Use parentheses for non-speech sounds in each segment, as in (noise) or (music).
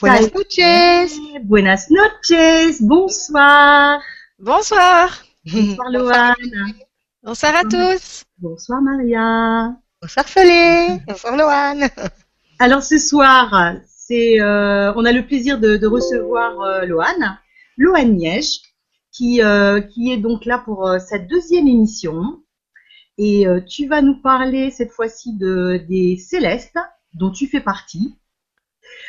Buenas noches. Buenas noches. Bonsoir. Bonsoir. Bonsoir Loane. Bonsoir à tous. Bonsoir Maria. Bonsoir Solé. Bonsoir Loane. Alors ce soir, c'est, euh, on a le plaisir de, de recevoir euh, Loane, Loane Niège, qui, euh, qui est donc là pour euh, cette deuxième émission. Et euh, tu vas nous parler cette fois-ci de, des Célestes, dont tu fais partie.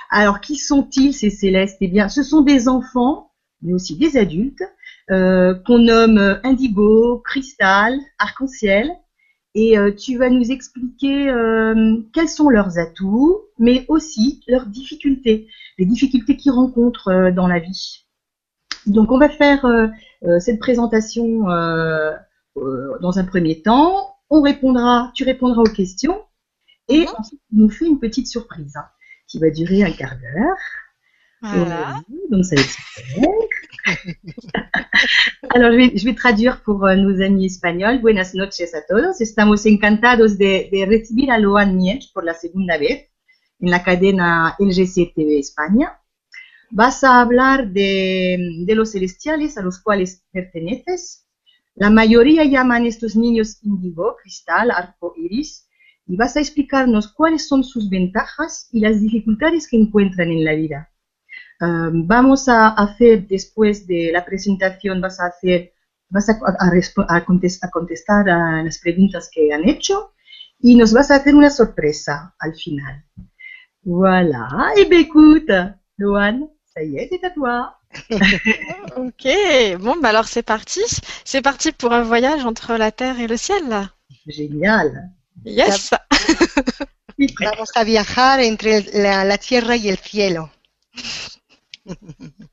Alors, qui sont-ils ces Célestes? Eh bien, ce sont des enfants, mais aussi des adultes, euh, qu'on nomme Indigo, Cristal, Arc-en-Ciel. Et euh, tu vas nous expliquer euh, quels sont leurs atouts, mais aussi leurs difficultés, les difficultés qu'ils rencontrent euh, dans la vie. Donc, on va faire euh, euh, cette présentation euh, euh, dans un premier temps. On répondra, tu répondras aux questions, et Mhm. ensuite, tu nous fais une petite surprise hein, qui va durer un quart d'heure. Voilà. Euh, donc ça va être super. (laughs) Alors je vais, je vais traduire pour euh, nos amis espagnols. Buenas noches a todos. Estamos encantados de, de recibir a Loan Miech por la segunda vez en la cadena LGC TV España. Vas a hablar de, de los celestiales a los cuales perteneces. La mayoría llaman estos niños índigo, cristal, arco iris, y vas a explicarnos cuáles son sus ventajas y las dificultades que encuentran en la vida. Um, vamos a hacer después de la presentación, vas a hacer, vas a, a, respo- a contes- a contestar a las preguntas que han hecho y nos vas a hacer una sorpresa al final. Voilà. Et bien écoute, Loane, ça y est, c'est à toi. (laughs) Ok. Bon, bah alors c'est parti. C'est parti pour un voyage entre la terre et le ciel. Génial. Yes. (laughs) Vamos a viajar entre la, la tierra y el cielo. (laughs)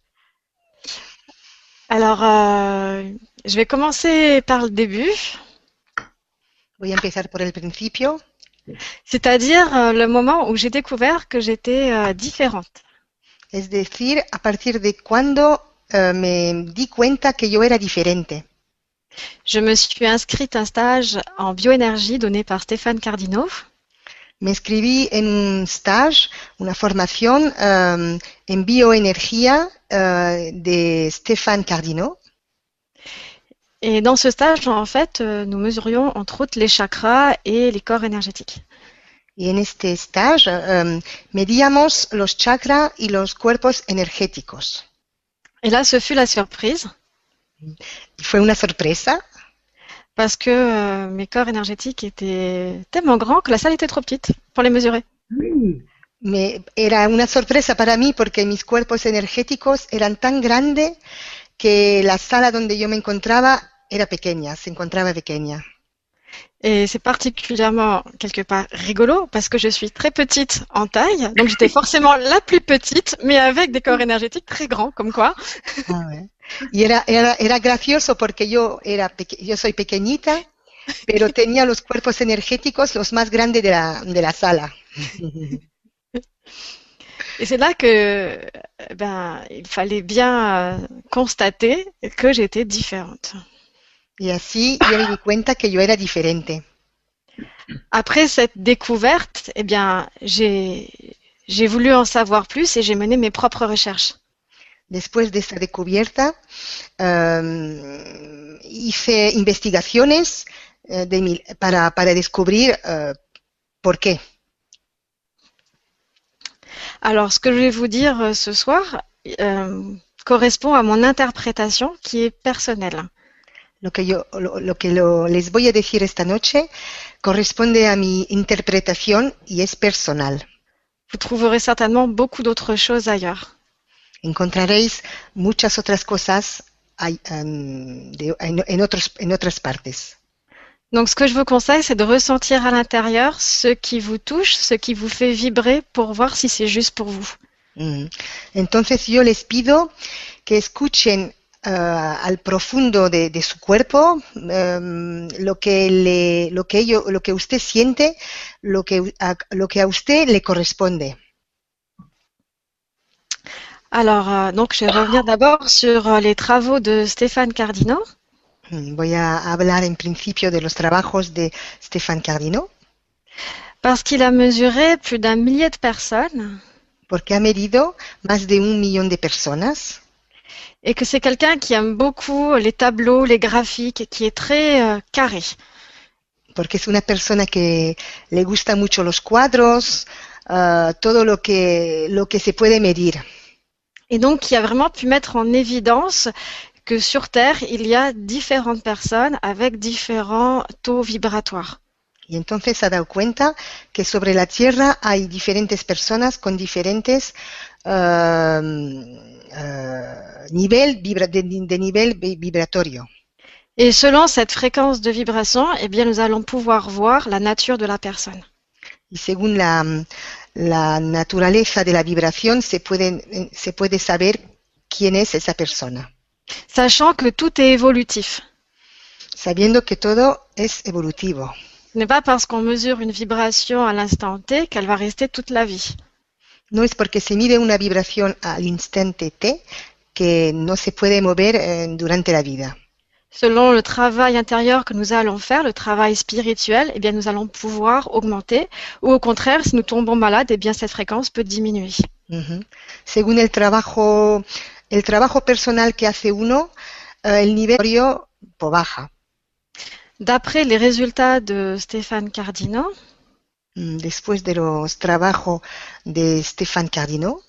Alors, euh, je vais commencer par le début, Voy a empezar por el principio, c'est-à-dire euh, le moment où j'ai découvert que j'étais euh, différente. es decir, a partir de cuando eh, me di cuenta que yo era diferente. Je me suis inscrite à un stage en bioénergie donné par Stéphane Cardino. Me inscribí en un stage, una formación eh, en bioenergía eh, de Stéphane Cardino. Et dans ce stage, en fait, euh, nous mesurions entre autres les chakras et les corps énergétiques. Y en este stage eh, medíamos los chakras y los cuerpos energéticos. Et là, ce fut la surprise Y fue una sorpresa parce que euh, mes corps énergétiques étaient tellement grands que la salle était trop petite pour les mesurer. Oui. Me, era una sorpresa para mí porque mis cuerpos energéticos eran tan grandes que la sala donde yo me encontraba era pequeña, se encontraba pequeña. Et c'est particulièrement quelque part rigolo parce que je suis très petite en taille, donc j'étais forcément la plus petite, mais avec des corps énergétiques très grands, comme quoi. Y era, era, era gracioso porque yo, era yo soy pequeñita, pero tenía los cuerpos energéticos los más grandes de la, de la sala. Et c'est là que ben, il fallait bien constater que j'étais différente. Y así yo me di cuenta que yo era diferente. Après cette découverte, eh bien, j'ai voulu en savoir plus et j'ai mené mes propres recherches. Después de esta descubierta, em, hice investigaciones eh, de para, para descubrir eh, por qué. Alors, ce que je vais vous dire euh, ce soir correspond à mon interprétation qui est personnelle. Lo que yo, lo, lo que lo- les voy a decir esta noche corresponde a mi interpretación y es personal. Vous trouverez certainement beaucoup d'autres choses ailleurs. Encontraréis muchas otras cosas em, en, otros, en otras partes. Donc, ce que je vous conseille, c'est de ressentir à l'intérieur ce qui vous touche, ce qui vous fait vibrer pour voir si c'est juste pour vous. Mm. Entonces yo les pido que escuchen eh, al profundo de, de su cuerpo em, lo que le, lo que ello, lo que usted siente, lo que a, lo que a usted le corresponde. Alors, euh, donc, je vais revenir d'abord sur euh, les travaux de Stéphane Cardino. Mm, Voy a hablar en principio de los trabajos de Stéphane Cardino, Parce qu'il a mesuré plus d'un millier de personnes porque ha medido más de un millón de personas et que c'est quelqu'un qui aime beaucoup les tableaux, les graphiques, qui est très euh, carré. porque es una persona que le gusta mucho los cuadros, ah, todo lo que, lo que se puede medir. Et donc qui a vraiment pu mettre en évidence que sur Terre, il y a différentes personnes avec différents taux vibratoires. Y entonces ha dado cuenta que sobre la Tierra hay diferentes personas con diferentes ah, ah, nivel vibra- de, de nivel vi- vibratorio. Et selon cette fréquence de vibration, eh bien, nous allons pouvoir voir la nature de la personne. Y según la, la naturaleza de la vibración se puede, se puede saber quién es esa persona, Sachant que tout est évolutif. sabiendo que todo es evolutivo. Ce n'est pas parce qu'on mesure une vibration à l'instant T qu'elle va rester toute la vie. No es porque se mide una vibración al instante T que no se puede mover eh, durante la vida. Selon le travail intérieur que nous allons faire, le travail spirituel, eh bien, nous allons pouvoir augmenter. Ou au contraire, si nous tombons malades, eh bien, cette fréquence peut diminuer. Ujú. Según el trabajo, el trabajo personal que hace uno, eh, el nivel pues, baja. D'après les résultats de Stéphane Cardino, Mm, Después de los trabajos de Stéphane Cardino,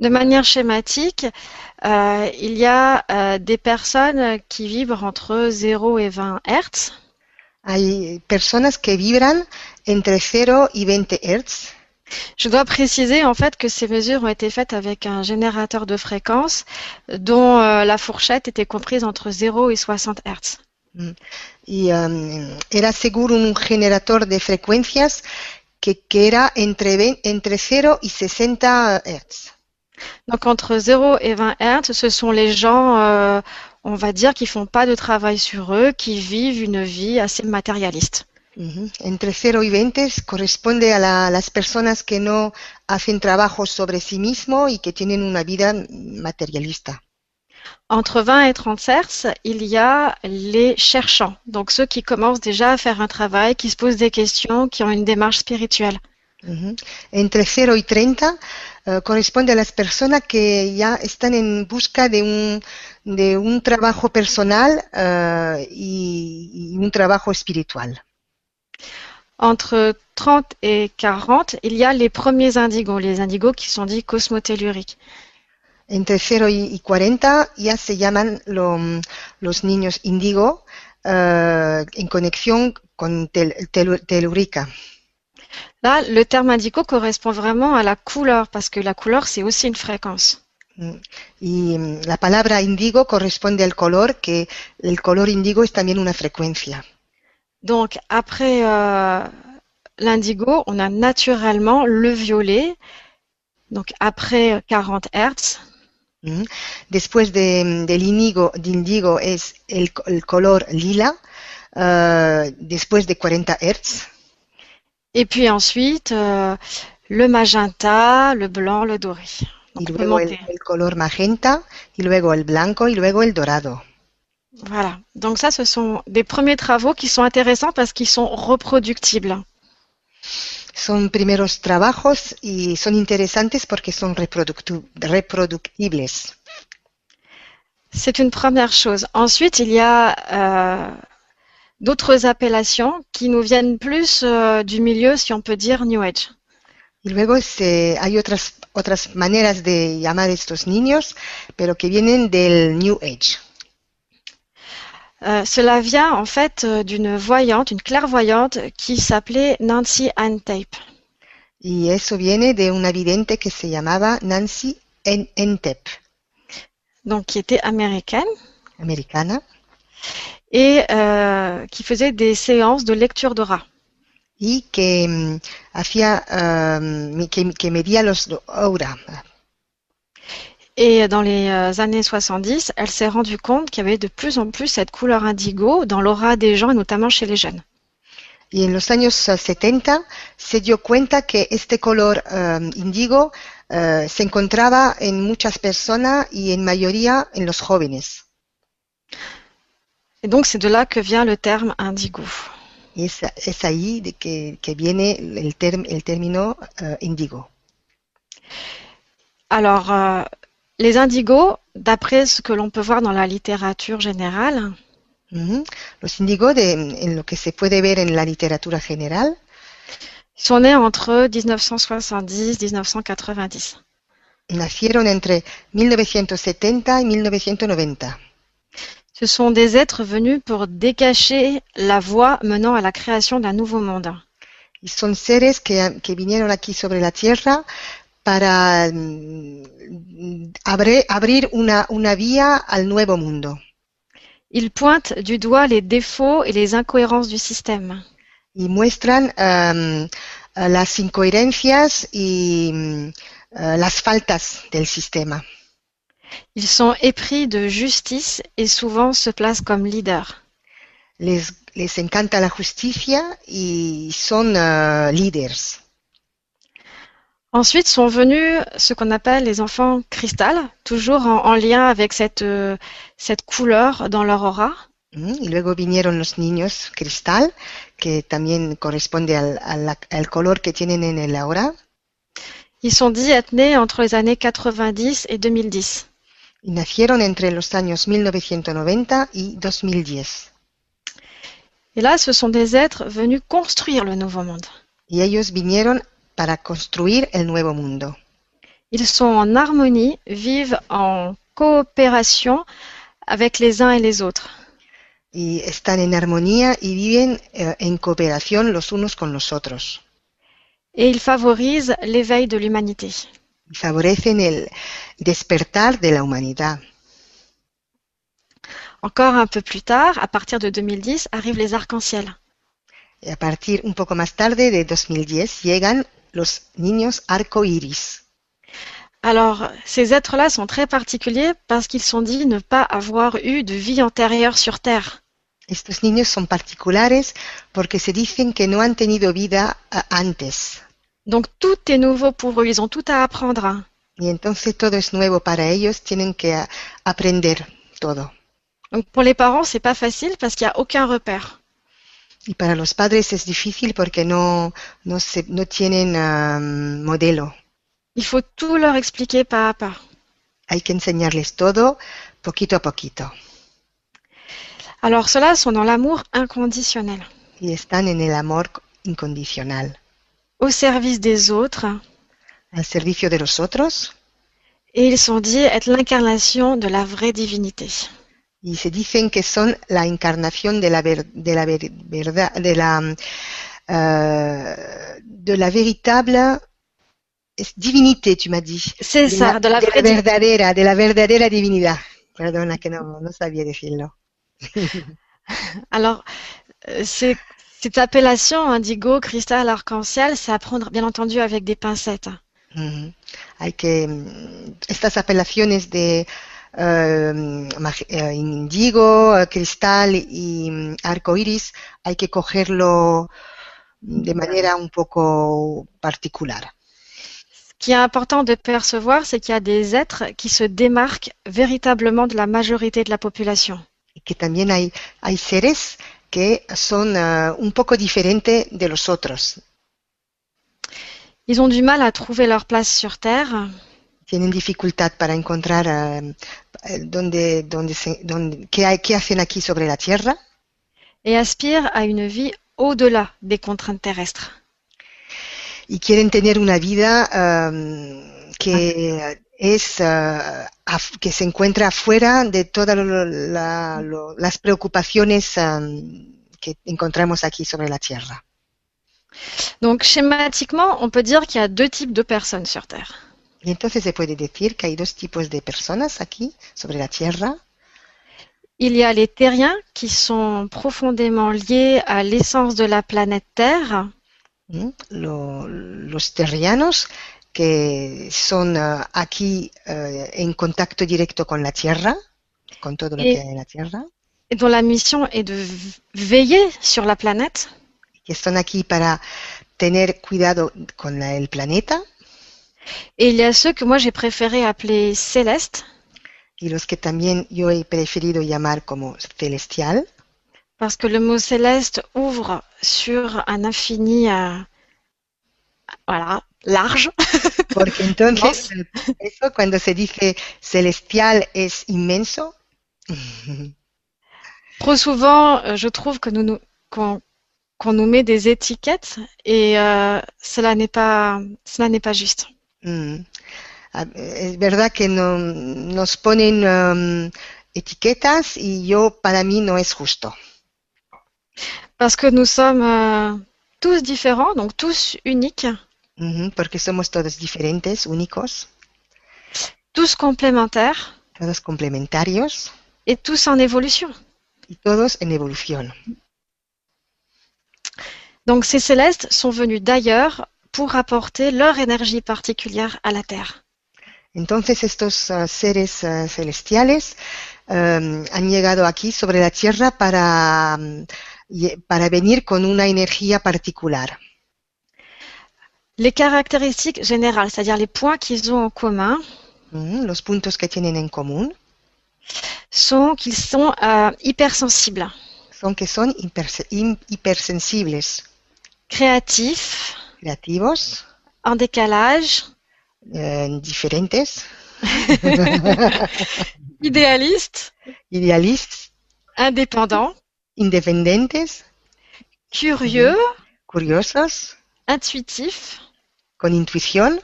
de manière schématique, euh, il y a euh, des personnes qui vibrent entre 0 et 20 Hertz. hay personas que vibran entre 0 y 20 Hz. Je dois préciser en fait que ces mesures ont été faites avec un générateur de fréquences dont euh, la fourchette était comprise entre 0 et 60 Hertz. y um, era seguro un generator de frecuencias que, que era entre, ve- entre 0 y 60 Hz. Donc entre 0 et 20 Hertz, ce sont les gens, euh, on va dire, qui font pas de travail sur eux, qui vivent une vie assez matérialiste. Entre 0 y 20 corresponde a la- las personas que no hacen trabajo sobre sí mismo y que tienen una vida materialista. Entre 20 et 30 Hertz, il y a les cherchants, donc ceux qui commencent déjà à faire un travail, qui se posent des questions, qui ont une démarche spirituelle. Entre 0 y 30 eh, corresponde a las personas que ya están en busca de un, de un trabajo personal eh, y, y un trabajo espiritual. Entre 30 et 40, il y a les premiers indigos, les indigos qui sont dits cosmotelluriques. Entre 0 y y 40 ya se llaman lo- los niños índigo eh, en conexión con tel- telu- telúrica. Là, le terme indigo correspond vraiment à la couleur, parce que la couleur, c'est aussi une fréquence. Mm. Y mm, la palabra índigo corresponde al color, que el color índigo es también una frecuencia. Donc, après euh, l'indigo, on a naturellement le violet. Donc, après 40 Hertz, Mm. Después de- del índigo es el, co- el color lila, eh, después de 40 Hz. Et puis ensuite euh, le magenta, le blanc, le doré. Y Donc, on peut luego el, color magenta, y luego el blanco, y luego el dorado. Voilà. Donc ça, ce sont des premiers travaux qui sont intéressants parce qu'ils sont reproductibles. Son primeros trabajos y son interesantes porque son reproductibles. C'est une première chose. Ensuite, il y a euh, d'autres appellations qui nous viennent plus euh, du milieu, si on peut dire, New Age. Y luego se- hay otras, otras maneras de llamar estos niños, pero que vienen del New Age. Euh, cela vient en fait euh, d'une voyante, une clairvoyante qui s'appelait Nancy Ann Tape. Y eso viene de una vidente que se llamaba Nancy En- Entep, donc qui était américaine americana, et euh, qui faisait des séances de lecture d'aura. y que mm, hacía, um, que, que medía los aura. Et dans les euh, années 70, elle s'est rendue compte qu'il y avait de plus en plus cette couleur indigo dans l'aura des gens et notamment chez les jeunes. Y en los años eh, 70 se dio cuenta que este color um, índigo eh, se encontraba en muchas personas y en mayoría en los jóvenes. Et donc c'est de là que vient le terme indigo. Y es, es ahí de que, que viene el, term- el término eh, índigo. Alors, euh, les indigos, d'après ce que l'on peut voir dans la littérature générale, Ujú. Los índigos, de- en lo que se puede ver en la literatura general, sont nés entre 1970 et 1990. nacieron entre 1970 y 1990. Ce sont des êtres venus pour décacher la voie menant à la création d'un nouveau monde. Y son seres que, que vinieron aquí sobre la tierra para mm, abre- abrir una, una vía al nuevo mundo. Ils pointent du doigt les défauts et les incohérences du système. y muestran eh, las incoherencias y eh, las faltas del sistema. Ils sont épris de justice et souvent se placent comme leaders. Les, les encanta la justicia y son eh, líderes. Ensuite sont venus ce qu'on appelle les enfants cristal, toujours en, en lien avec cette, euh, cette couleur dans leur aura. ¿m? Y luego vinieron los niños cristal, que también corresponde al, al color que tienen en el aura. Ils sont dits être nés entre les années 90 et 2010. Y nacieron entre los años 1990 y 2010. Et là, ce sont des êtres venus construire le nouveau monde. Y ellos vinieron para construir el nuevo mundo. Ils sont en harmonie, vivent en coopération avec les uns et les autres. y están en armonía y viven eh, en cooperación los unos con los otros. Et ils favorisent l'éveil de l'humanité. Y favorecen el despertar de la humanidad. Encore un peu plus tard, à partir de 2010, arrivent les arcs-en-ciel. Y a partir un poco más tarde de 2010 llegan los niños arco iris. Alors, ces êtres-là sont très particuliers parce qu'ils sont dits ne pas avoir eu de vie antérieure sur Terre. Estos niños son particulares porque se dicen que no han tenido vida eh, antes. Donc tout est nouveau pour eux, ils ont tout à apprendre. Y entonces todo es nuevo para ellos, tienen que aprender todo. Donc pour les parents, c'est pas facile parce qu'il n'y a aucun repère. Y para los padres es difícil porque no, no, se, no tienen ah, modelo. Il faut tout leur expliquer pas à pas. Hay que enseñarles todo poquito a poquito. Alors ceux-là sont dans l'amour inconditionnel, Y están en el amor incondicional, au service des autres, al servicio de los otros. et ils sont dits être l'incarnation de la vraie divinité. Y se dicen que son la encarnación de la, ver- de la ver- verdad, de la, eh, de la véritable es divinité, tu m'as dit. C'est De ça, de la de vraie la divinité. verdadera, de la verdadera divinidad. Perdona que no, no sabía decirlo. (laughs) Alors, euh, cette appellation indigo, cristal, arc-en-ciel, c'est à prendre bien entendu avec des pincettes. Ujú. Hay que mm, estas apelaciones de eh, eh, indigo, cristal y mm, arco iris hay que cogerlo de manera un poco particular. Ce qui est important de percevoir, c'est qu'il y a des êtres qui se démarquent véritablement de la majorité de la population. Y que también hay, hay seres que son eh, un poco diferentes de los otros. Ils ont du mal à trouver leur place sur Terre Tienen dificultad para encontrar eh, eh, dónde, dónde se- dónde- qué, hay- qué hacen aquí sobre la tierra. et aspirent à une vie au-delà des contraintes terrestres. y quieren tener una vida um, que es uh, que se encuentra fuera de todas la- las preocupaciones um, que encontramos aquí sobre la tierra. Donc schématiquement, on peut dire qu'il y a deux types de personnes sur Terre. Y entonces se puede decir que hay dos tipos de personas aquí sobre la tierra. Il y a les terriens qui sont profondément liés à l'essence de la planète Terre ¿m? Lo- los terrianos que son uh, aquí uh, en contacto directo con la tierra, con todo lo Y- que hay en la tierra. et dont la mission est de veiller sur la planète que están aquí para tener cuidado con la- el planeta. Et il y a ceux que moi j'ai préféré appeler célestes y los que también yo he preferido llamar como celestial, parce que le mot céleste ouvre sur un infini euh, voilà, large. (laughs) Porque entonces, eso cuando se dice celestial es inmenso. Trop souvent, euh, je trouve que nous, nous qu'on qu'on nous met des étiquettes et euh, cela n'est pas cela n'est pas juste. Mm. Es verdad que no- nos ponen um, etiquetas y yo para mí no es justo. Parce que nous sommes euh, tous différents, donc tous uniques, Ujú, Porque somos todos diferentes, únicos, tous complémentaires todos complementarios et tous en évolution. y todos en evolución. Donc ces célestes sont venus d'ailleurs pour apporter leur énergie particulière à la Terre. Entonces estos ah, seres ah, celestiales um, han llegado aquí sobre la Tierra para, mm, para venir con una energía particular. Les caractéristiques générales, c'est-à-dire les points qu'ils ont en commun, Ujú, Los puntos que tienen en común sont qu'ils sont euh, hypersensibles, son que son hipersensibles, créatifs, creativos, en décalage, eh, diferentes, (laughs) idéalistes, idealistas, indépendants, independientes, curieux, curiosos, intuitifs con intuición.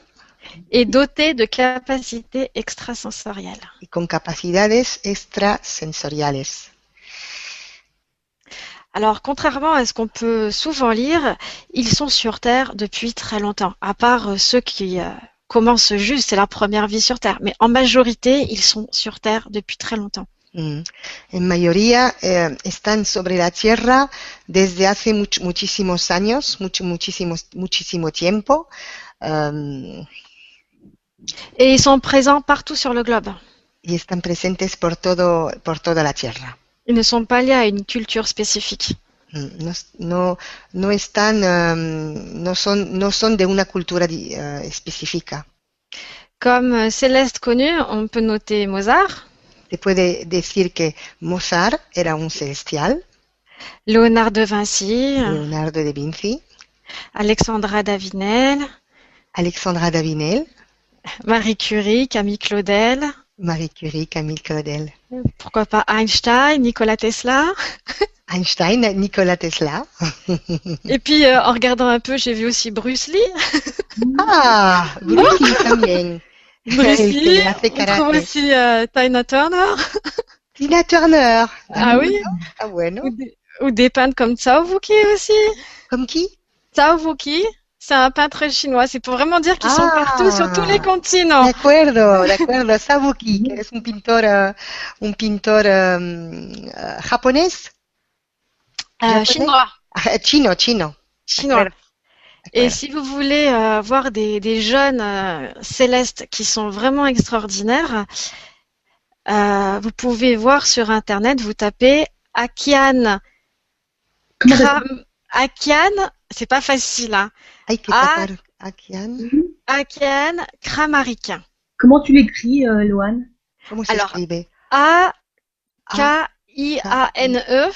Et dotés de capacités extrasensorielles. y con capacidades extrasensoriales. Alors, contrairement à ce qu'on peut souvent lire, ils sont sur Terre depuis très longtemps, à part euh, ceux qui euh, commencent juste, c'est leur première vie sur Terre. Mais en majorité, ils sont sur Terre depuis très longtemps. Mm. En mayoría eh, están sobre la Tierra desde hace much- muchísimos años, mucho, muchísimos, muchísimo tiempo, um, Et ils sont présents partout sur le globe. y están presentes por todo, por toda la Tierra. Ils ne sont pas liés à une culture spécifique. Mm, No, no, no están, um, no son, no son de una cultura di- eh, específica. Comme euh, céleste connu, on peut noter Mozart, Se puede decir que Mozart era un celestial, Léonard de Vinci, Leonardo da Vinci, Alexandra Davinel, Alexandra Davinel, Marie Curie, Camille Claudel, Marie Curie, Camille Claudel, pourquoi pas Einstein, Nikola Tesla? (laughs) Einstein, Nikola Tesla. Et puis, euh, en regardant un peu, j'ai vu aussi Bruce Lee. (laughs) Ah, Bruce Lee también. Bruce Lee, on trouve aussi euh, Tina Turner, (laughs) Tina Turner. Ah oui? Ah bueno. ou des, ou des peintres comme Cao Wuki aussi. Comme qui? Cao Wuki, c'est un peintre chinois. C'est pour vraiment dire qu'ils sont Ah. partout sur tous les De continents. acuerdo, (laughs) de acuerdo. Sabuki, es un pintor, eh, un pintor um. Euh, japonais chinois. Ah, chino, chino. Chinois. D'accord. Et si vous voulez euh, voir des, des jeunes euh, célestes qui sont vraiment extraordinaires, euh, vous pouvez voir sur Internet, vous tapez Akian Kram... (laughs) Akian, c'est pas facile, hein. Ah. sacar Akian. Akian Kramaric. Comment tu l'écris, euh, Loane ¿Cómo se Alors, escribe? A-K-I-A-N-E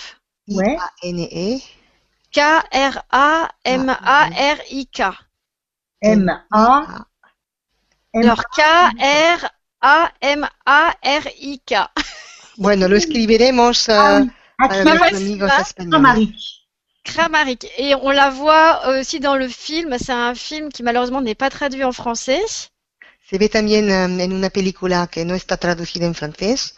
Ouais. I-A-N-E. K-R-A-M-A-R-I-K. M-A. Alors, K-R-A-M-A-R-I-K. Bueno, lo escribiremos Ah eh, oui. para Akian los ouais, amigos ça. españoles. Kramaric. Et on la voit aussi dans le film. C'est un film qui malheureusement n'est pas traduit en français, Se ve también eh, en una película que no está traducida en francés,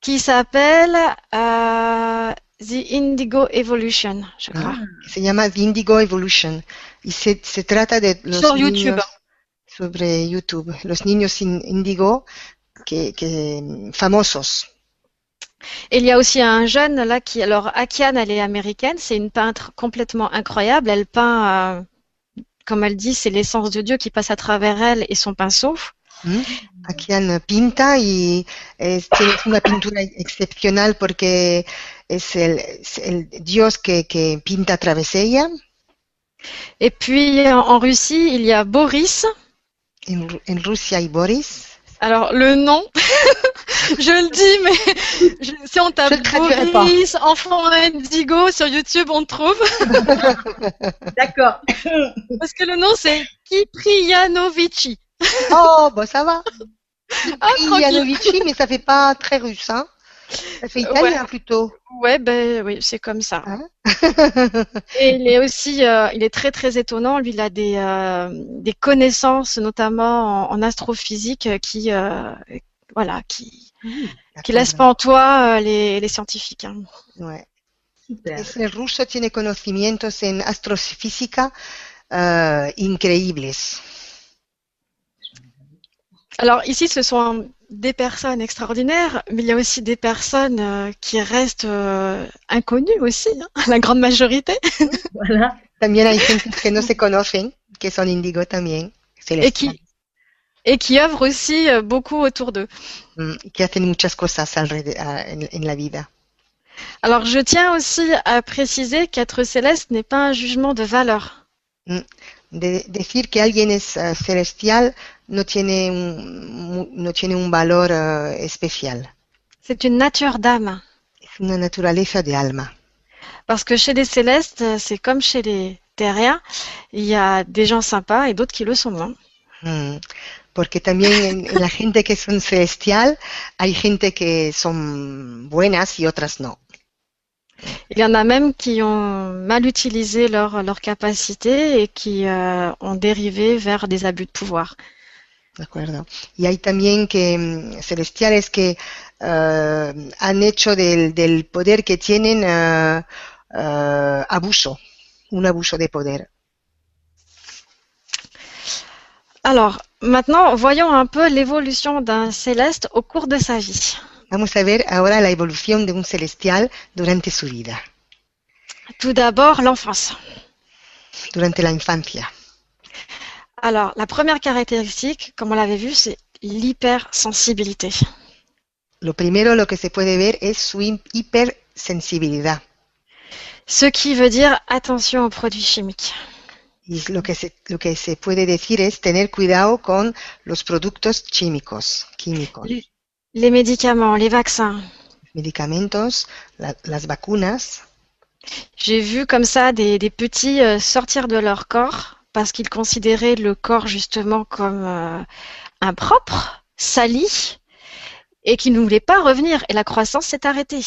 qui s'appelle euh, The Indigo Evolution, je crois. que se llama The Indigo Evolution. Y se, se trata de los Sur niños YouTube. sobre YouTube, los niños in- índigo que, que famosos. Et il y a aussi un jeune là qui, alors Akian, elle est américaine, c'est une peintre complètement incroyable. Elle peint, euh, comme elle dit, c'est l'essence de Dieu qui passe à travers elle et son pinceau. ¿m? Akian pinta y es, tiene una pintura excepcional porque es el, es el Dios que, que pinta a través de ella. Et puis en, en Russie, il y a Boris, En, en Rusia hay Boris, Alors, le nom, (laughs) je le dis, mais je- si on tape pas. Boris, enfant indigo sur YouTube, on le trouve. (laughs) D'accord. Parce que le nom, c'est Kiprianovici. Oh, bon, ça va. Ah, mais ça fait pas très russe, hein. Ça fait italien plutôt. Ouais, ben oui, c'est comme ça. Hein (laughs) Et il est aussi, euh, il est très très étonnant. Lui, il a des euh, des connaissances, notamment en, en astrophysique, euh, qui euh, voilà, qui qui laissent D'accord. pantois les les scientifiques. hein. Ouais. Super. Es- el ruso tiene conocimientos en astrofísica increíbles. Alors ici, ce sont des personnes extraordinaires, mais il y a aussi des personnes euh, qui restent euh, inconnues aussi, hein, (laughs) la grande majorité, (laughs) Voilà. También hay gente que no se conocen, que son índigo también, et qui et qui œuvrent aussi euh, beaucoup autour d'eux. mm, y que hacen muchas cosas en, en la vida. Alors je tiens aussi à préciser qu'être céleste n'est pas un jugement de valeur. De- decir que alguien es eh, celestial no tiene un, no tiene un valor especial, C'est une nature d'âme. es una naturaleza de alma. Parce que chez les célestes, euh, c'est comme chez les terriens, il y a des gens sympas et d'autres qui le sont moins. Mm, Porque también en, en la gente que son celestial hay gente que son buenas y otras no. Il y en a même qui ont mal utilisé leur, leur capacité et qui euh, ont dérivé vers des abus de pouvoir. ¿De acuerdo? Y hay también que mm, celestiales que eh, han hecho del, del poder que tienen eh, eh, abuso, un abuso de poder. Alors, maintenant, voyons un peu l'évolution d'un céleste au cours de sa vie. Vamos a ver ahora la evolución de un celestial durante su vida, Tout d'abord, l'enfance. durante la infancia. Alors, la première caractéristique, comme on l'avait vu, c'est l'hypersensibilité. Lo primero, lo que se puede ver es su hi- hipersensibilidad. Ce qui veut dire attention aux produits chimiques. Y lo que, se, lo que se puede decir es tener cuidado con los productos químicos, químicos, Les médicaments, les vaccins. medicamentos, la- las vacunas. J'ai vu comme ça des, des petits euh, sortir de leur corps parce qu'ils considéraient le corps justement comme euh, impropre, sali, et qu'ils ne voulaient pas revenir. Et la croissance s'est arrêtée.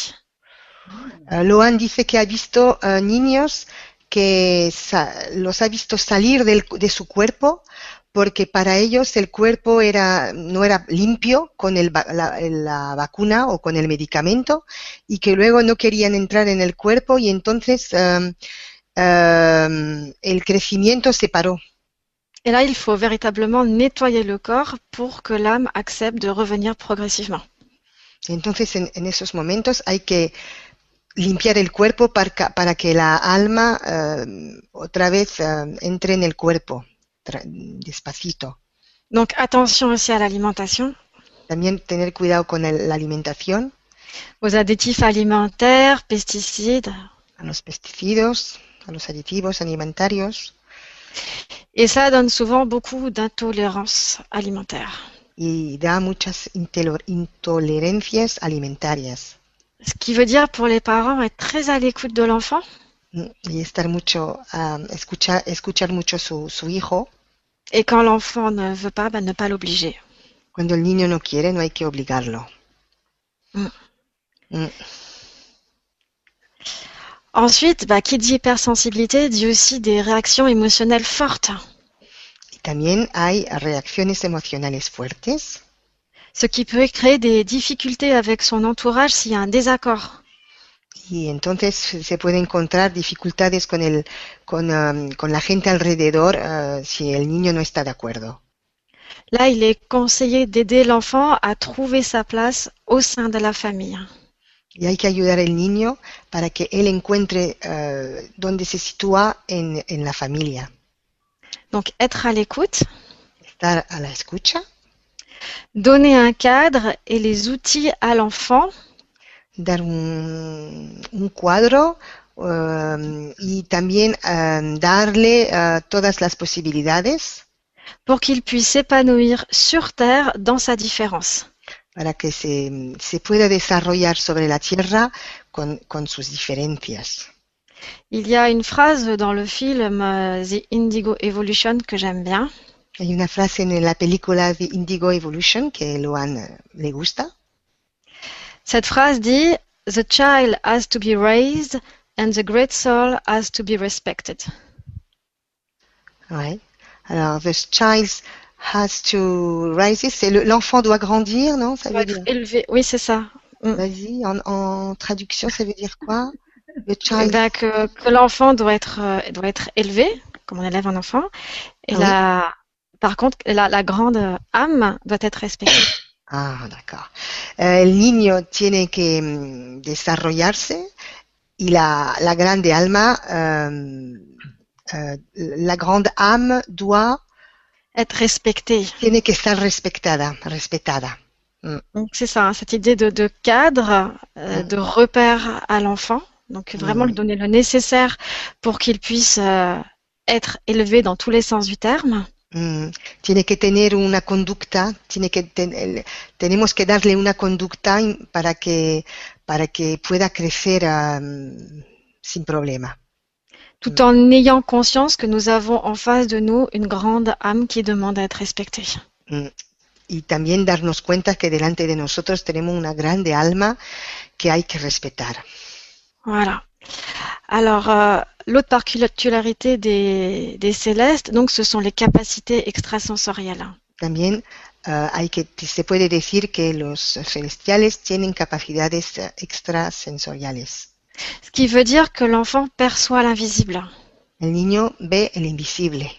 Eh, Loan dice que ha visto eh, niños que los ha visto salir del- de su cuerpo porque para ellos el cuerpo era, no era limpio con el la, la vacuna o con el medicamento y que luego no querían entrar en el cuerpo y entonces em, em, el crecimiento se paró. Et là, il faut véritablement nettoyer le corps pour que l'âme accepte de revenir progressivement. Entonces en, en esos momentos hay que limpiar el cuerpo para, para que la alma em, otra vez em, entre en el cuerpo, despacito. Donc attention aussi à l'alimentation, También tener cuidado con la alimentación, aux additifs alimentaires, pesticides. a los pesticidos, a los aditivos alimentarios Et ça donne souvent beaucoup d'intolérance alimentaire. y da muchas intolerancias alimentarias. Ce qui veut dire pour les parents être très à l'écoute de l'enfant Mm, Y estar mucho, am, escuchar, escuchar mucho su, su hijo. et quand l'enfant ne veut pas, ben, ne pas l'obliger. Cuando el niño no quiere, no hay que obligarlo. Mm. Mm. Ensuite, bah, qui dit hypersensibilité dit aussi des réactions émotionnelles fortes, también hay reacciones emocionales fuertes, ce qui peut créer des difficultés avec son entourage s'il y a un désaccord. y entonces se puede encontrar dificultades con, el, con, am, con la gente alrededor ah, si el niño no está de acuerdo. Là, il est conseillé d'aider l'enfant à trouver sa place au sein de la famille. Y hay que ayudar al niño para que él encuentre eh, dónde se sitúa en, en la familia. Donc, être à l'écoute, Estar a la escucha, donner un cadre et les outils à l'enfant dar un, un cuadro eh, y también eh, darle todas las posibilidades pour qu'il puisse s'épanouir sur terre dans sa différence. Para que se, se pueda desarrollar sobre la tierra con, con sus diferencias. Il y a une phrase dans le film euh, The Indigo Evolution que j'aime bien. Hay una frase en la película The Indigo Evolution que Luan eh, le gusta. Cette phrase dit The child has to be raised and the great soul has to be respected. Ouais. Alors, the child has to rise, c'est le- l'enfant doit grandir, non? Ça Doit veut dire. être élevé. Oui, c'est ça. Mm. Vas-y, en, en traduction, ça veut dire quoi? The child. ben, que, que l'enfant doit être, euh, doit être élevé, comme on élève un enfant. Et Ah oui. la, par contre, la, la grande âme doit être respectée. (coughs) Ah, d'accord. Eh, el niño tiene que mm, desarrollarse y la, la grande alma, euh, euh, la grande âme doit, Être respectée. tiene que estar respetada, respetada. Donc c'est ça, hein, cette idée de, de cadre, euh, Mm. de repère à l'enfant. Donc vraiment Mm. lui donner le nécessaire pour qu'il puisse euh, être élevé dans tous les sens du terme. Mm, tiene que tener una conducta, tiene que ten- tenemos que darle una conducta para que, para que pueda crecer um, sin problema. Tout en ayant conscience que nous avons en face de nous une grande âme qui demande à être respectée. Y también darnos cuenta que delante de nosotros tenemos una grande alma que hay que respetar. Voilà. Alors, euh, l'autre particularité des, des célestes, donc, ce sont les capacités extrasensorielles. También uh, hay que, se puede decir que los celestiales tienen capacidades uh, extrasensoriales. Ce qui veut dire que l'enfant perçoit l'invisible. El niño ve el invisible.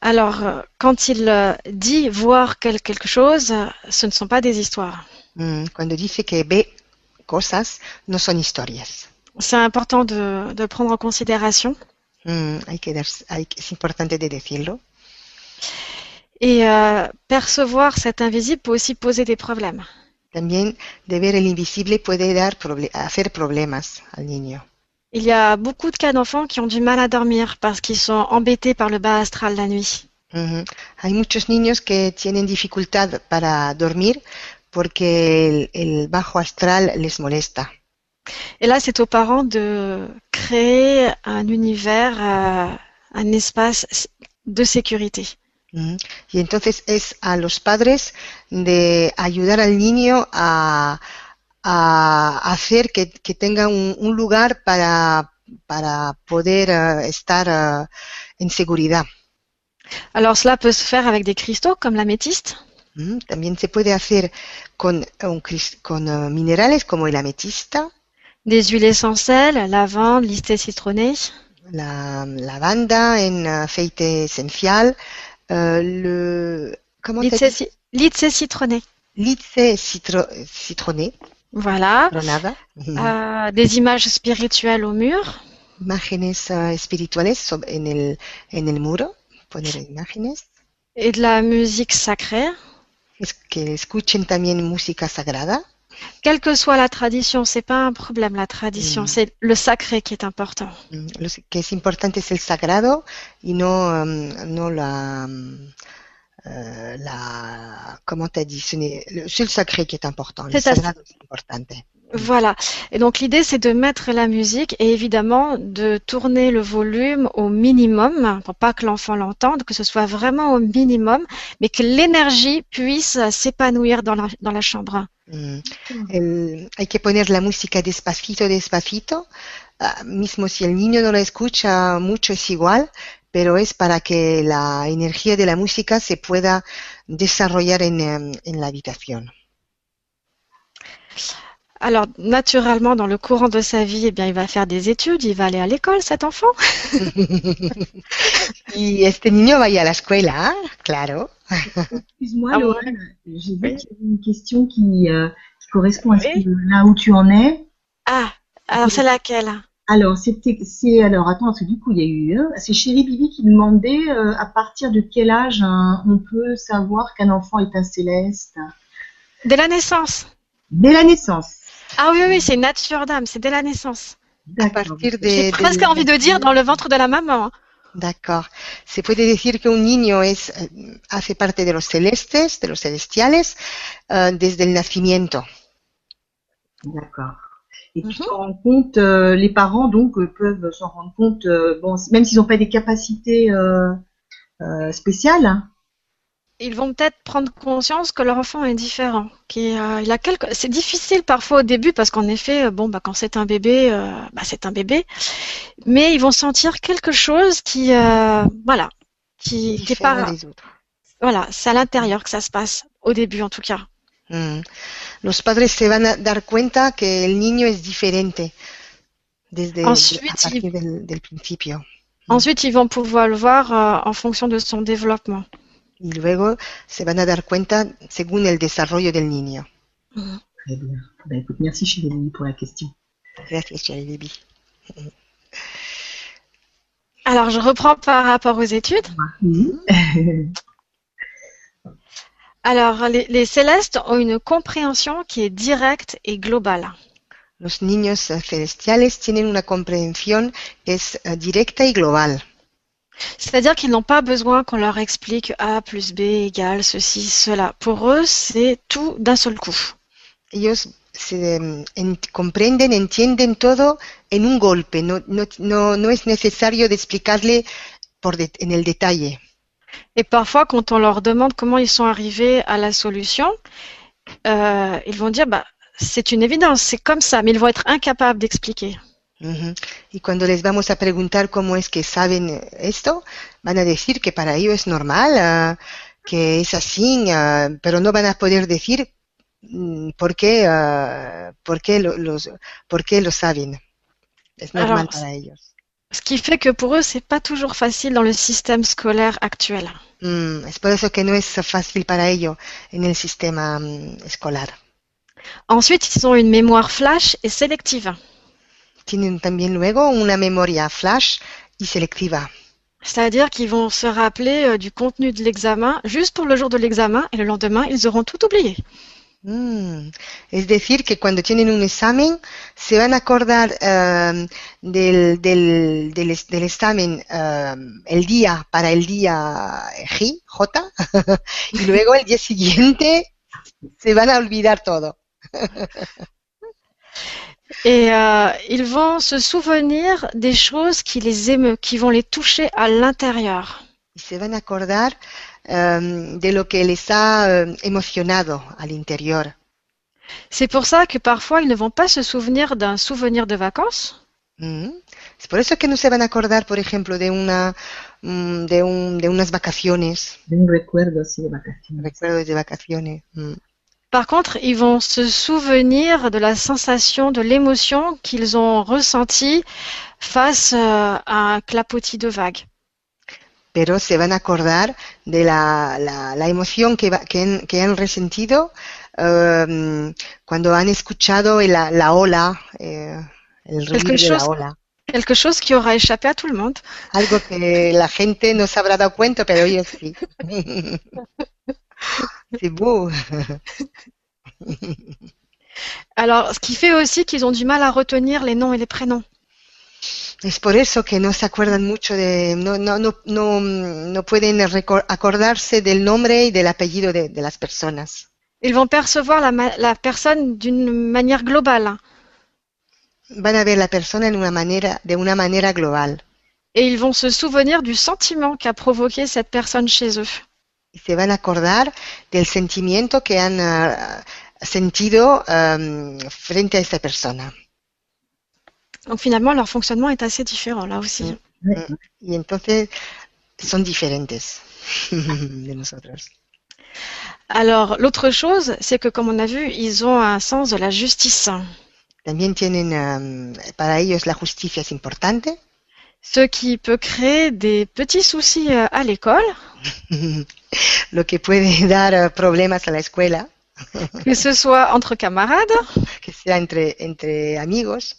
Alors, euh, quand il euh, dit voir quel- quelque chose, ce ne sont pas des histoires. Mm, cuando dice que ve cosas, no son historias. C'est important de, de prendre en considération. Mm, que- es importante de decirlo. Et euh, percevoir cet invisible peut aussi poser des problèmes. También de ver el invisible puede dar hacer problemas al niño. Il y a beaucoup de cas d'enfants qui ont du mal à dormir parce qu'ils sont embêtés par le bas astral la nuit. Ujú. Hay muchos niños que tienen dificultad para dormir porque el, el bajo astral les molesta. Et là, c'est aux parents de créer un univers, euh, un espace de sécurité. Y entonces es a los padres de ayudar al niño a, a hacer que, que tenga un, un lugar para, para poder eh, estar eh, en seguridad. Alors, cela peut se faire avec des cristaux comme l'améthyste. Mm, También se puede hacer con, un con eh, minerales como el ametista, des huiles essentielles, lavande, lysté citronné. la lavanda en aceite esencial, le ¿cómo te Lycée, dices? ci- lycée citronné. Lice citro- citronné, Voilà. Euh, des images spirituelles au mur. imágenes eh, espirituales en el en el muro, poner imágenes, Et de la musique sacrée. es que escuchen también música sagrada. Quelle que soit la tradition, c'est pas un problème, la tradition. Mm. C'est le sacré qui est important. Mm, Lo que es importante es el sagrado y no, no la, euh, la, comment t'as dit, ce n'est- le- c'est le sacré qui est important, le sagrado importante. Voilà. Et donc l'idée, c'est de mettre la musique et évidemment de tourner le volume au minimum pour pas que l'enfant l'entende, que ce soit vraiment au minimum, mais que l'énergie puisse s'épanouir dans la, dans la chambre. Mm. El- hay que poner la música despacito, despacito, ah, mismo si el niño no la escucha mucho es igual, pero es para que la energía de la música se pueda desarrollar en, em, en la habitación. Alors, naturellement, dans le courant de sa vie, eh bien, il va faire des études, il va aller à l'école, cet enfant. (laughs) y este niño vaya a la escuela, claro. Excuse-moi, Ah, Laurent, j'ai vu Oui. qu'il y avait une question qui, euh, qui correspond à ce Oui. que- là où tu en es. Ah, alors c'est laquelle? Alors, c'était, c'est, alors, attends, parce que du coup, il y a eu, hein, c'est Chéri Bibi qui demandait euh, à partir de quel âge hein, on peut savoir qu'un enfant est un céleste? Dès la naissance. Dès la naissance. Ah oui, oui, c'est nature d'âme, c'est dès la naissance. A D'accord. partir de, J'ai presque envie de dire dans le ventre de la maman. D'accord. Se puede decir que un niño es, eh, hace parte de los celestes, de los celestiales, euh, desde el nacimiento. D'accord. Et tu te rends compte, euh, les parents donc euh, peuvent s'en rendre compte, euh, bon, même s'ils n'ont pas des capacités spéciales. hein. Ils vont peut-être prendre conscience que leur enfant est différent. qu'il, euh, il a quelque... C'est difficile parfois au début parce qu'en effet, euh, bon, bah, quand c'est un bébé, euh, bah, c'est un bébé. Mais ils vont sentir quelque chose qui, euh, voilà, qui, qui est Diferente pas, des autres. voilà, c'est à l'intérieur que ça se passe, au début en tout cas. Mm. Los padres se van a dar cuenta que el niño es diferente desde Ensuite, a partir del, del principio. Ensuite, ils vont pouvoir le voir euh, en fonction de son développement. Y luego se van a dar cuenta según el desarrollo del niño. Très bien. Ben, écoute, merci Chérélie pour la question. Gracias, Chérie Libby. (laughs) Alors, je reprends par rapport aux études. Mhm. (laughs) Alors, les, les célestes ont une compréhension qui est directe et globale. Los niños celestiales tienen una comprensión que es eh, directa y global. C'est-à-dire qu'ils n'ont pas besoin qu'on leur explique A plus B égale ceci, cela. Pour eux, c'est tout d'un seul coup. Ellos se en- comprenden, entienden todo en un golpe. No, no, no, no es necesario de explicarle por de- en el detalle. Et parfois, quand on leur demande comment ils sont arrivés à la solution, euh, ils vont dire, bah, c'est une évidence, c'est comme ça, mais ils vont être incapables d'expliquer. Ujú. Y cuando les vamos a preguntar cómo es que saben esto, van a decir que para ellos es normal, ah, que es así, ah, pero no van a poder decir mm, por qué, ah, por qué lo, los, por qué lo saben. Es normal Alors, para ellos. Ce qui fait que pour eux, c'est pas toujours facile dans le système scolaire actuel. Mm, es por eso que no es fácil para ellos en el sistema mm, escolar. Ensuite, ils ont une mémoire flash et sélective. Tienen también luego una memoria flash y selectiva. C'est-à-dire qu'ils vont se rappeler euh, du contenu de l'examen juste pour le jour de l'examen et le lendemain, ils auront tout oublié. Mm, Es decir, que cuando tienen un examen se van a acordar eh, del, del, del, del examen eh, el día para el día J, J (laughs) y luego el día siguiente se van a olvidar todo. (laughs) Et euh, ils vont se souvenir des choses qui les émeut, qui vont les toucher à l'intérieur. Y se van a acordar eh, de lo que les ha eh, emocionado al interior. C'est pour ça que parfois, ils ne vont pas se souvenir d'un souvenir de vacances, Mm. Es por eso que no se van a acordar, por ejemplo, de una mm, de, un, de unas vacaciones, De un recuerdo así de vacaciones. recuerdos de vacaciones. Mm. Par contre, ils vont se souvenir de la sensation, de l'émotion qu'ils ont ressentie face euh, à un clapotis de vagues. pero se van a acordar de la, la, la emoción que, va- que, han, que han resentido em, cuando han escuchado la, la ola, eh, el ruido de la ola. Quelque chose qui aura échappé à tout le monde. Algo que la gente no se habrá dado cuenta, pero ellos sí. (laughs) (laughs) C'est beau. (laughs) Alors, ce qui fait aussi qu'ils ont du mal à retenir les noms et les prénoms. Es por eso que no se acuerdan mucho de, no, no, no, no, no pueden acordarse del nombre y del apellido de, de las personas. Ils vont percevoir la personne d'une manière globale Van a ver la persona en una manera, de una manera global. et ils vont se souvenir du sentiment qu'a provoqué cette personne chez eux. Y se van a acordar del sentimiento que han ah, sentido am, frente a esa persona. Donc finalement, leur fonctionnement est assez différent là aussi. Mm. Y entonces son diferentes (laughs) de nosotros. Alors, l'autre chose, c'est que comme on a vu, ils ont un sens de la justice. También tienen, para ellos la justicia es importante, Ce qui peut créer des petits soucis euh, à l'école, (laughs) lo que puede (laughs) dar ah, problemas a la escuela, que ce soit entre camarades, (laughs) que sea entre, entre amigos,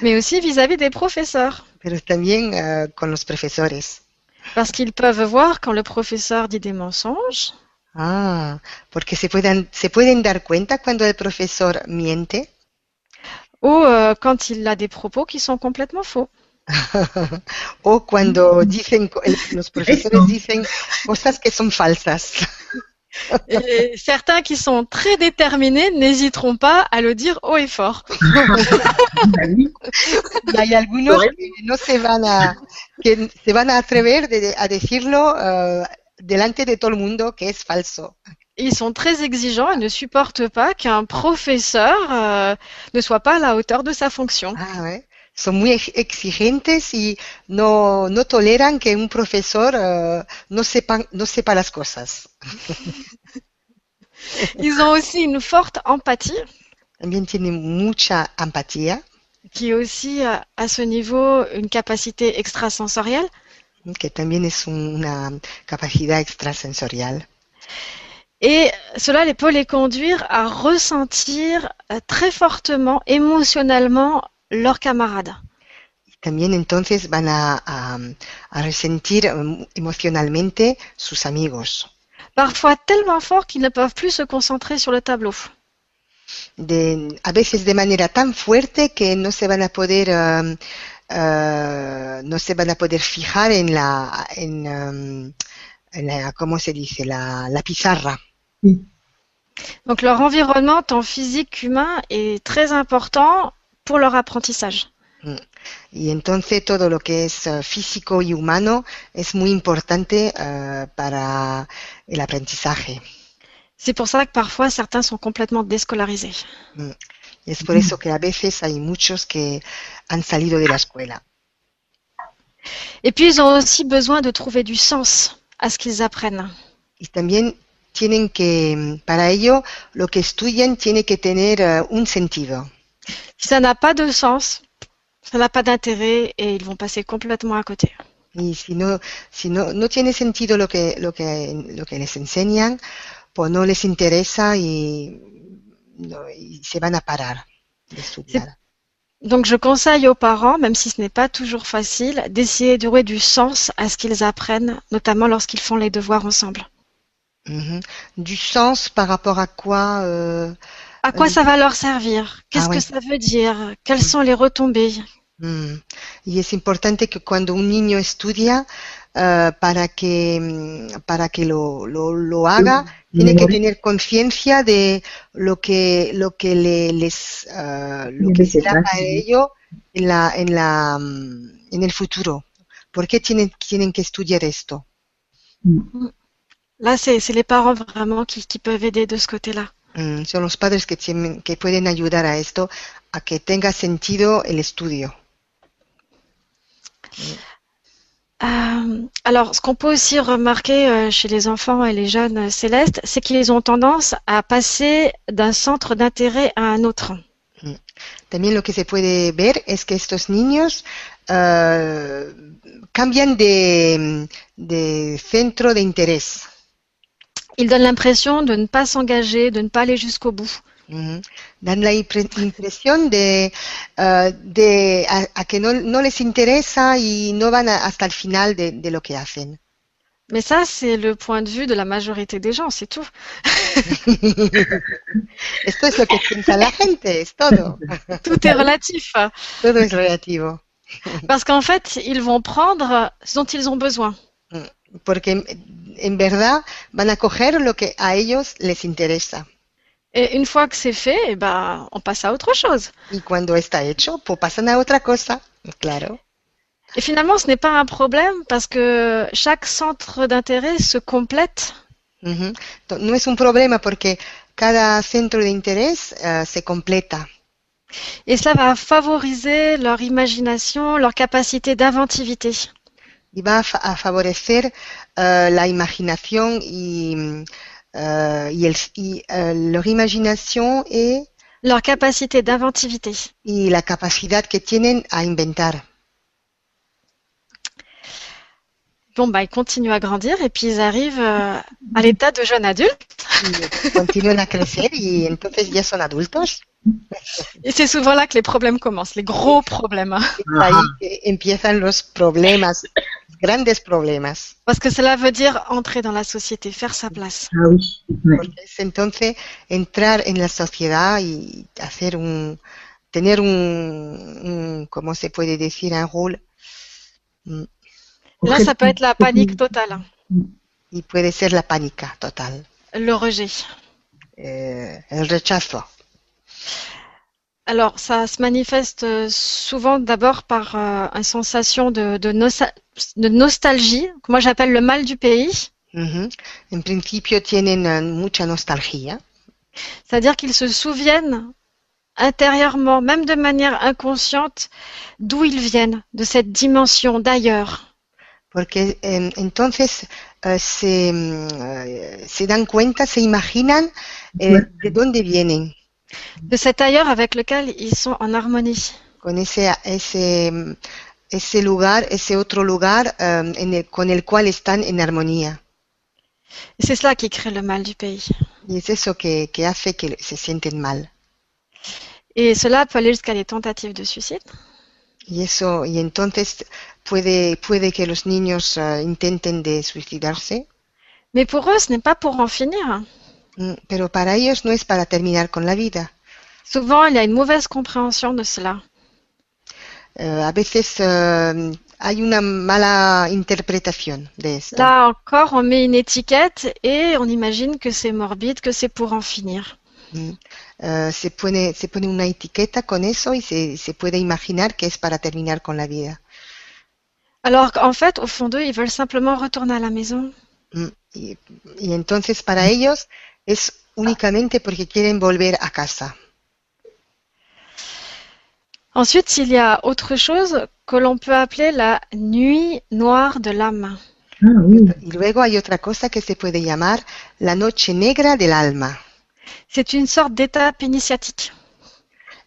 mais aussi vis-à-vis des professeurs. pero también ah, con los profesores. Parce qu'ils peuvent voir quand le professeur dit des mensonges, Ah, porque se, puedan, se pueden dar cuenta cuando el profesor miente ou euh, quand il a des propos qui sont complètement faux. O cuando dicen, los profesores dicen cosas que son falsas. Et certains qui sont très déterminés n'hésiteront pas à le dire haut et fort. (laughs) y hay algunos que no se van a, que se van a atrever de, a decirlo uh, delante de todo el mundo que es falso. Ils sont très exigeants et ne supportent pas qu'un professeur euh, ne soit pas à la hauteur de sa fonction. Ah, ouais. Son muy exigentes y no, no toleran que un profesor uh, no, sepa, no sepa las cosas. (laughs) Ils ont aussi une forte empathie. También tienen mucha empatía. Qui est aussi à ce niveau une capacité extrasensorielle. Que también es una capacidad extrasensorial. Et cela les peut les conduire à ressentir très fortement, émotionnellement, leurs camarades. También entonces van a, a, a resentir emocionalmente sus amigos. Parfois tellement fort qu'ils ne peuvent plus se concentrer sur le tableau. De, a veces de manera tan fuerte que no se van a poder uh, uh, no se van a poder fijar en la en, um, en la, cómo se dice? La, la pizarra. Donc leur environnement tant physique qu'humain est très important pour leur apprentissage. Y entonces todo lo que es uh, físico y humano es muy importante uh, para el aprendizaje. C'est pour ça que parfois certains sont complètement déscolarisés. Mm. Y es por eso que a veces hay muchos que han salido de la escuela. Et puis ils ont aussi besoin de trouver du sens à ce qu'ils apprennent. Y también tienen que, para ello, lo que estudian tiene que tener uh, un sentido. Si ça n'a pas de sens, ça n'a pas d'intérêt et ils vont passer complètement à côté. Y si no, si no, no tiene sentido lo que, lo, que, lo que les enseñan, pues no les interesa y, no, y se van a parar de estudiar. Donc je conseille aux parents, même si ce n'est pas toujours facile, d'essayer de trouver du sens à ce qu'ils apprennent, notamment lorsqu'ils font les devoirs ensemble. Mm -hmm. Du sens par rapport à quoi euh, À quoi ça va leur servir? Qu'est-ce Ah que ça veut dire? Quelles sont les retombées? Mm. Y es importante que cuando un niño estudia, eh, para que, mm, para que lo, lo, lo haga, tiene que tener conciencia de lo que, lo que le, les, eh, lo que que se será sí. ello en la, en la, mm, en el futuro. ¿Por qué tienen, tienen que estudiar esto? Là, c'est c'est les parents vraiment qui, qui peuvent aider de ce côté-là. Mm, son los padres que, tienen- que pueden ayudar a esto, a que tenga sentido el estudio. Euh, alors, ce qu'on peut aussi remarquer euh, chez les enfants et les jeunes célestes, c'est qu'ils ont tendance à passer d'un centre d'intérêt à un autre. También lo que se puede ver es que estos niños eh, cambian de, de centro de interés. Ils donnent l'impression de ne pas s'engager, de ne pas aller jusqu'au bout. Ujú. Dan la impre- impresión de, de a, a que no, no les interesa y no van a- hasta el final de, de lo que hacen. Mais ça, c'est le point de vue de la majorité des gens, c'est tout. (laughs) Esto es lo que piensa la gente, es todo. (laughs) Tout est relatif. Todo es relativo. Parce qu'en fait, ils vont prendre ce dont ils ont besoin. Porque en, verdad van a coger lo que a ellos les interesa. Et une fois que c'est fait, eh ben, on passe à autre chose. Y cuando está hecho, pues pasan a otra cosa. Claro. Et finalement, ce n'est pas un problème parce que chaque centre d'intérêt se complète Ujú. To- No es un problema porque cada centro de interés eh, se completa et cela va favoriser leur imagination, leur capacité d'inventivité. Y va a, fa- a favorecer eh, la imaginación y, mm, eh, y, el, y eh, leur imaginación y, Leur capacité d'inventivité. y la capacidad que tienen a inventar. Bon, bah, ils continuent à grandir et puis ils arrivent euh, à l'état de jeunes adultes. Y continúan a crecer y entonces ya son adultos. Et c'est souvent là que les problèmes commencent, les gros problèmes. hein. Es ahí empiezan los problemas, grandes problemas. Parce que cela veut dire entrer dans la société, faire sa place. Ah oui. Porque es entonces entrar en la sociedad y hacer un, tener un, un ¿cómo se puede decir? Un rol, Mm. Là, ça peut être la panique totale, Y puede ser la pánica total, le rejet. eh, el rechazo. Alors, ça se manifeste euh, souvent d'abord par euh, une sensation de, de, nosa- de nostalgie, que moi j'appelle le mal du pays. Ujú. En principio tienen eh, mucha nostalgia, C'est-à-dire qu'ils se souviennent intérieurement, même de manière inconsciente, d'où ils viennent, de cette dimension d'ailleurs. porque eh, entonces eh, se, mm, eh, se dan cuenta, se imaginan eh, de dónde vienen, de cet ailleurs avec lequel ils sont en harmonie. con ese, ese, ese lugar, ese otro lugar eh, en el- con el cual están en armonía. C'est cela qui crée le mal du pays. Y es eso que, que hace que se sienten mal. Et cela peut aller jusqu'à des tentatives de suicide. Y eso, y entonces puede, puede que los niños eh, intenten de suicidarse, Mais pour eux, ce n'est pas pour en finir. Mm, pero para ellos no es para terminar con la vida. Souvent, il y a une mauvaise compréhension de cela. Eh, a veces eh, hay una mala interpretación de esto. Là encore, on met une étiquette et on imagine que c'est morbide, que c'est pour en finir. Mm. Eh, se, pone, se pone una etiqueta con eso y se, se puede imaginar que es para terminar con la vida. Alors qu'en fait, au fond d'eux, ils veulent simplement retourner à la maison. Mm. Y, y entonces para ellos es únicamente porque quieren volver a casa. Ensuite, il y a autre chose que l'on peut appeler la nuit noire de l'âme. Ah oui. Y luego hay otra cosa que se puede llamar la noche negra del alma. C'est une sorte d'étape initiatique.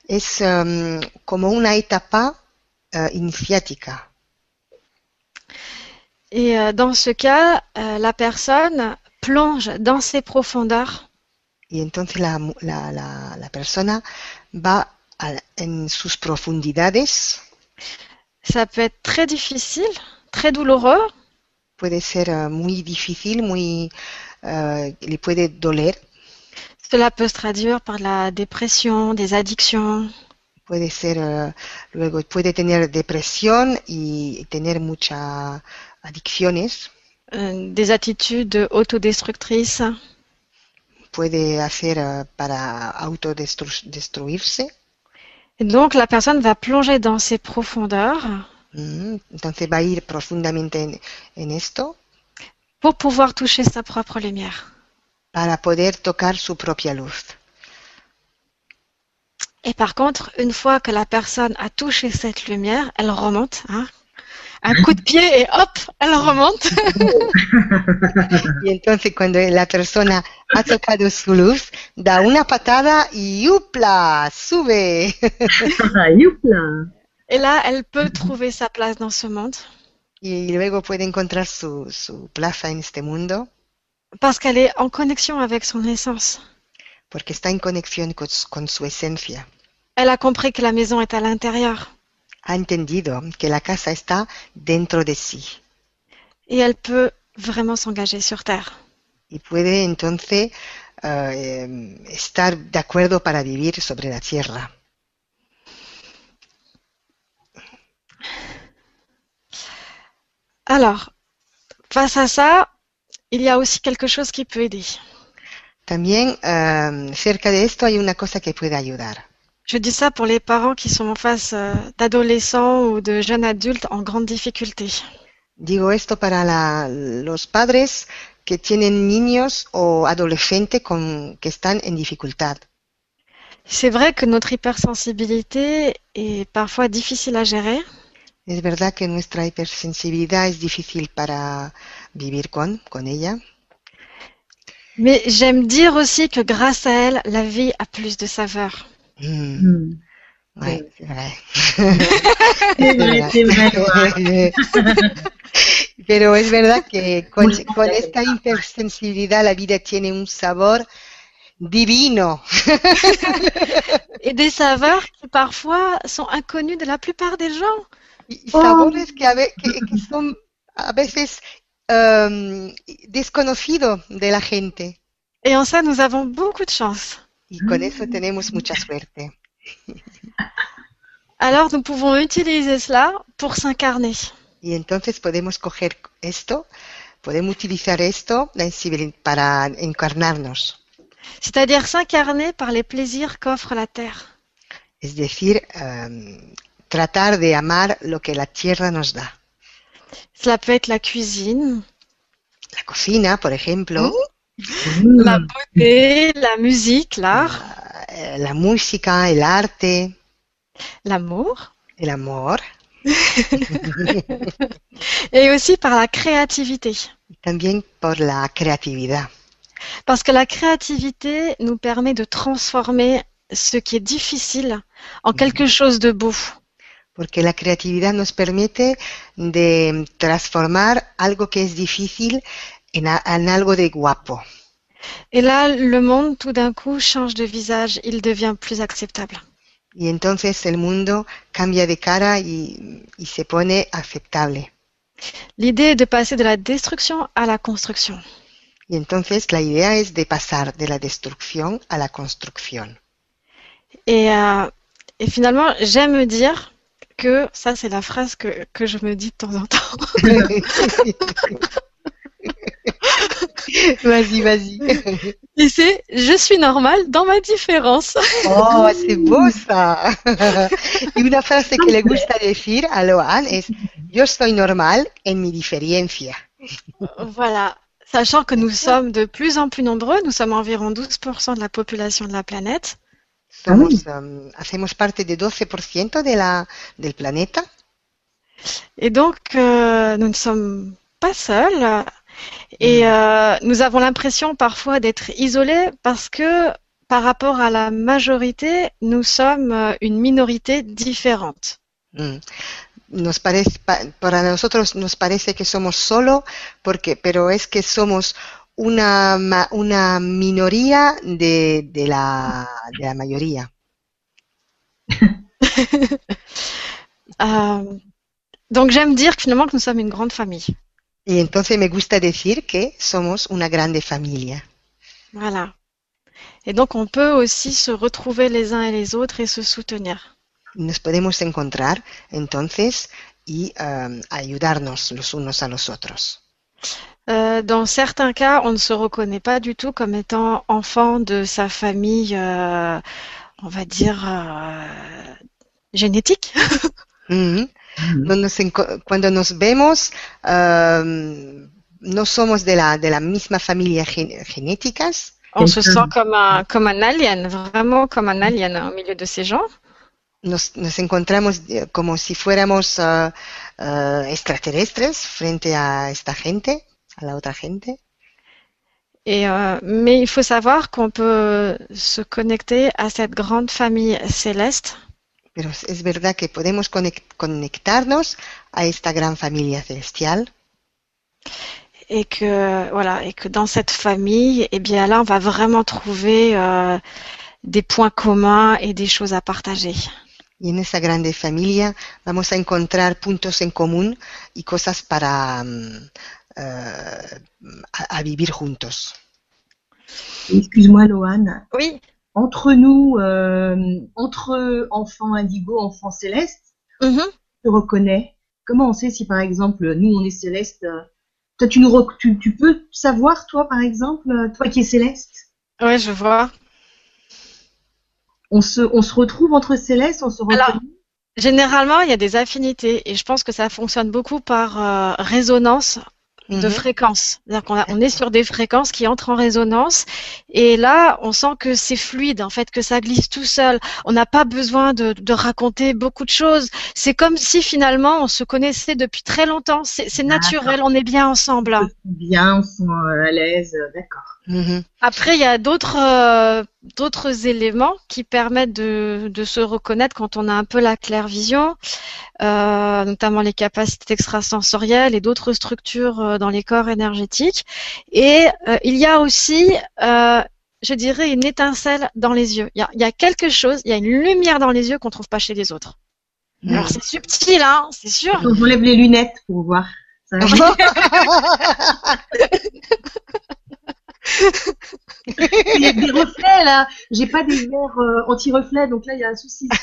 Es em, como una etapa eh, iniciática. Et euh, dans ce cas, euh, la personne plonge dans ses profondeurs Y entonces la, la, la, la persona va a- en sus profundidades. Ça peut être très difficile, très douloureux, Puede ser eh, muy difícil, muy, eh, le puede doler. Cela peut se traduire par la dépression, des addictions, Puede ser, eh, luego puede tener depresión y tener muchas adicciones. Euh, des attitudes autodestructrices. Puede hacer eh, para autodestruirse. Donc la personne va plonger dans ses profondeurs Mm, Entonces va a ir profundamente en, en esto pour pouvoir toucher sa propre lumière. para poder tocar su propia luz. Et par contre, une fois que la personne a touché cette lumière, elle remonte. hein. Un coup de pied et hop, elle remonte. (laughs) Y entonces cuando la persona ha tocado su luz, da una patada y ¡upla! ¡Sube! (laughs) Youpla. Et là, elle peut trouver sa place dans ce monde y luego puede encontrar su, su plaza en este mundo parce qu'elle est en connexion avec son essence. porque está en conexión con, con su esencia. Elle a compris que la maison est à l'intérieur Ha entendido que la casa está dentro de sí et elle peut vraiment s'engager sur Terre. y puede entonces eh, estar de acuerdo para vivir sobre la tierra. Alors, face à ça, il y a aussi quelque chose qui peut aider. También eh, cerca de esto hay una cosa que puede ayudar. Je dis ça pour les parents qui sont en face euh, d'adolescents ou de jeunes adultes en grande difficulté. Digo esto para la- los padres que tienen niños o adolescentes con, que están en dificultad. C'est vrai que notre hypersensibilité est parfois difficile à gérer, Es verdad que nuestra hipersensibilidad es difícil para vivir con, con ella, mais j'aime dire aussi que grâce à elle, la vie a plus de saveur. Mm, Mm. ouais, (laughs) c'est vrai. C'est vrai, c'est vrai. Pero es verdad que con, con esta hipersensibilidad la vida tiene un sabor divino. Et des saveurs qui parfois sont inconnues de la plupart des gens. Y sabores que a, ve- que- que son a veces em, desconocidos de la gente. Et en ça, nous avons beaucoup de chance. Y con eso tenemos mucha suerte. (laughs) Alors, nous pouvons utiliser cela pour s'incarner. Y entonces podemos coger esto, podemos utilizar esto para encarnarnos. C'est-à-dire s'incarner par les plaisirs qu'offre la terre. Es decir, um, tratar de amar lo que la tierra nos da. Cela peut être la cuisine. La cocina, por ejemplo. Mmh. La beauté, la musique, l'art. La, la música, el arte. L'amour. El amor. (laughs) Et aussi par la créativité. También por la creatividad. Parce que la créativité nous permet de transformer ce qui est difficile en quelque chose de beau. Porque la creatividad nos permite de transformar algo que es difícil en, a, en algo de guapo. Et là, le monde tout d'un coup change de visage, il devient plus acceptable. Y entonces el mundo cambia de cara y, y se pone aceptable. L'idée est de passer de la destruction à la construction. Y entonces la idea es de pasar de la destrucción a la construcción. Et, euh, et finalement, j'aime me dire que, ça c'est la phrase que, que je me dis de temps en temps. (laughs) (laughs) vas-y, vas-y. Et c'est je suis normale dans ma différence. Oh, c'est beau ça. y una frase que le gusta decir a Loan es yo soy normal en mi diferencia. Voilà. Sachant que nous sommes de plus en plus nombreux, nous sommes environ 12% de la population de la planète. Somos, um, hacemos parte de 12% de la, del planeta. Et donc, euh, nous ne sommes pas seuls. Et euh, nous avons l'impression parfois d'être isolés parce que par rapport à la majorité, nous sommes euh, une minorité différente. Mm. Nos parece, para nosotros nos parece que somos solo, porque, pero es que somos una, una minoría de, de, la, de la mayoría. (laughs) euh, donc j'aime dire que finalement que nous sommes une grande famille. Y entonces me gusta decir que somos una grande familia. Voilà. Et donc on peut aussi se retrouver les uns et les autres et se soutenir. Nos podemos encontrar entonces y um, ayudarnos los unos a los otros. Euh, dans certains cas, on ne se reconnaît pas du tout comme étant enfant de sa famille, euh, on va dire, euh, génétique. (laughs) mm -hmm. Nos, cuando nos vemos, um, no somos de la, de la misma familia gen genéticas. On se sent comme un, comme un alien, vraiment comme un alien au milieu de ces gens. Nos, nos encontramos como si fuéramos uh, uh, extraterrestres frente a esta gente, a la otra gente. Et euh, mais il faut savoir qu'on peut se connecter à cette grande famille céleste. Pero es verdad que podemos conectarnos a esta gran familia celestial. Et que voilà, et que dans cette famille, eh bien là, on va vraiment trouver euh, des points communs et des choses à partager. Y en esa grande familia vamos a encontrar puntos en común y cosas para um, uh, a, a, vivir juntos. Excuse-moi, Loane. Oui. Entre nous, euh, entre enfants indigo, enfants célestes, mm -hmm. tu reconnais. Comment on sait si, par exemple, nous, on est céleste Toi, tu, nous tu, tu peux savoir, toi, par exemple, toi qui es céleste? Oui, je vois. On se, on se retrouve entre célestes, on se reconnaît? Alors, généralement, il y a des affinités et je pense que ça fonctionne beaucoup par euh, résonance de Mhm. fréquences. C'est-à-dire qu'on on est sur des fréquences qui entrent en résonance et là, on sent que c'est fluide, en fait, que ça glisse tout seul. On n'a pas besoin de, de raconter beaucoup de choses. C'est comme si finalement on se connaissait depuis très longtemps. C'est c'est naturel, on est bien ensemble. Bien, on se sent euh, à l'aise, euh, d'accord. Après, il y a d'autres euh, d'autres éléments qui permettent de, de se reconnaître quand on a un peu la claire vision, euh, notamment les capacités extrasensorielles et d'autres structures euh, dans les corps énergétiques. Et euh, il y a aussi, euh, je dirais, une étincelle dans les yeux. Il y a, il y a quelque chose, il y a une lumière dans les yeux qu'on trouve pas chez les autres. Alors c'est subtil, hein, c'est sûr. On enlève les lunettes pour voir. Ça (laughs) (laughs) Il y a des reflets là. J'ai pas des verres euh, anti-reflets, donc là y a un souci. (laughs)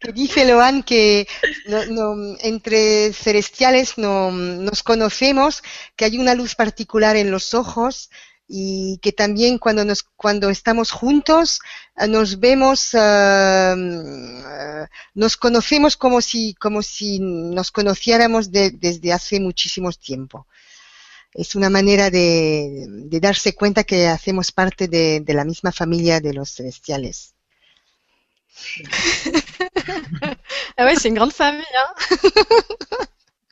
que dice Loan que no- entre celestiales no- nos conocemos, que hay una luz particular en los ojos y que también cuando nos cuando estamos juntos eh, nos vemos eh, nos conocemos como si como si nos conociéramos de- desde hace muchísimos tiempo es una manera de, de darse cuenta que hacemos parte de, de la misma familia de los celestiales Ah ouais, c'est une grande famille. Hein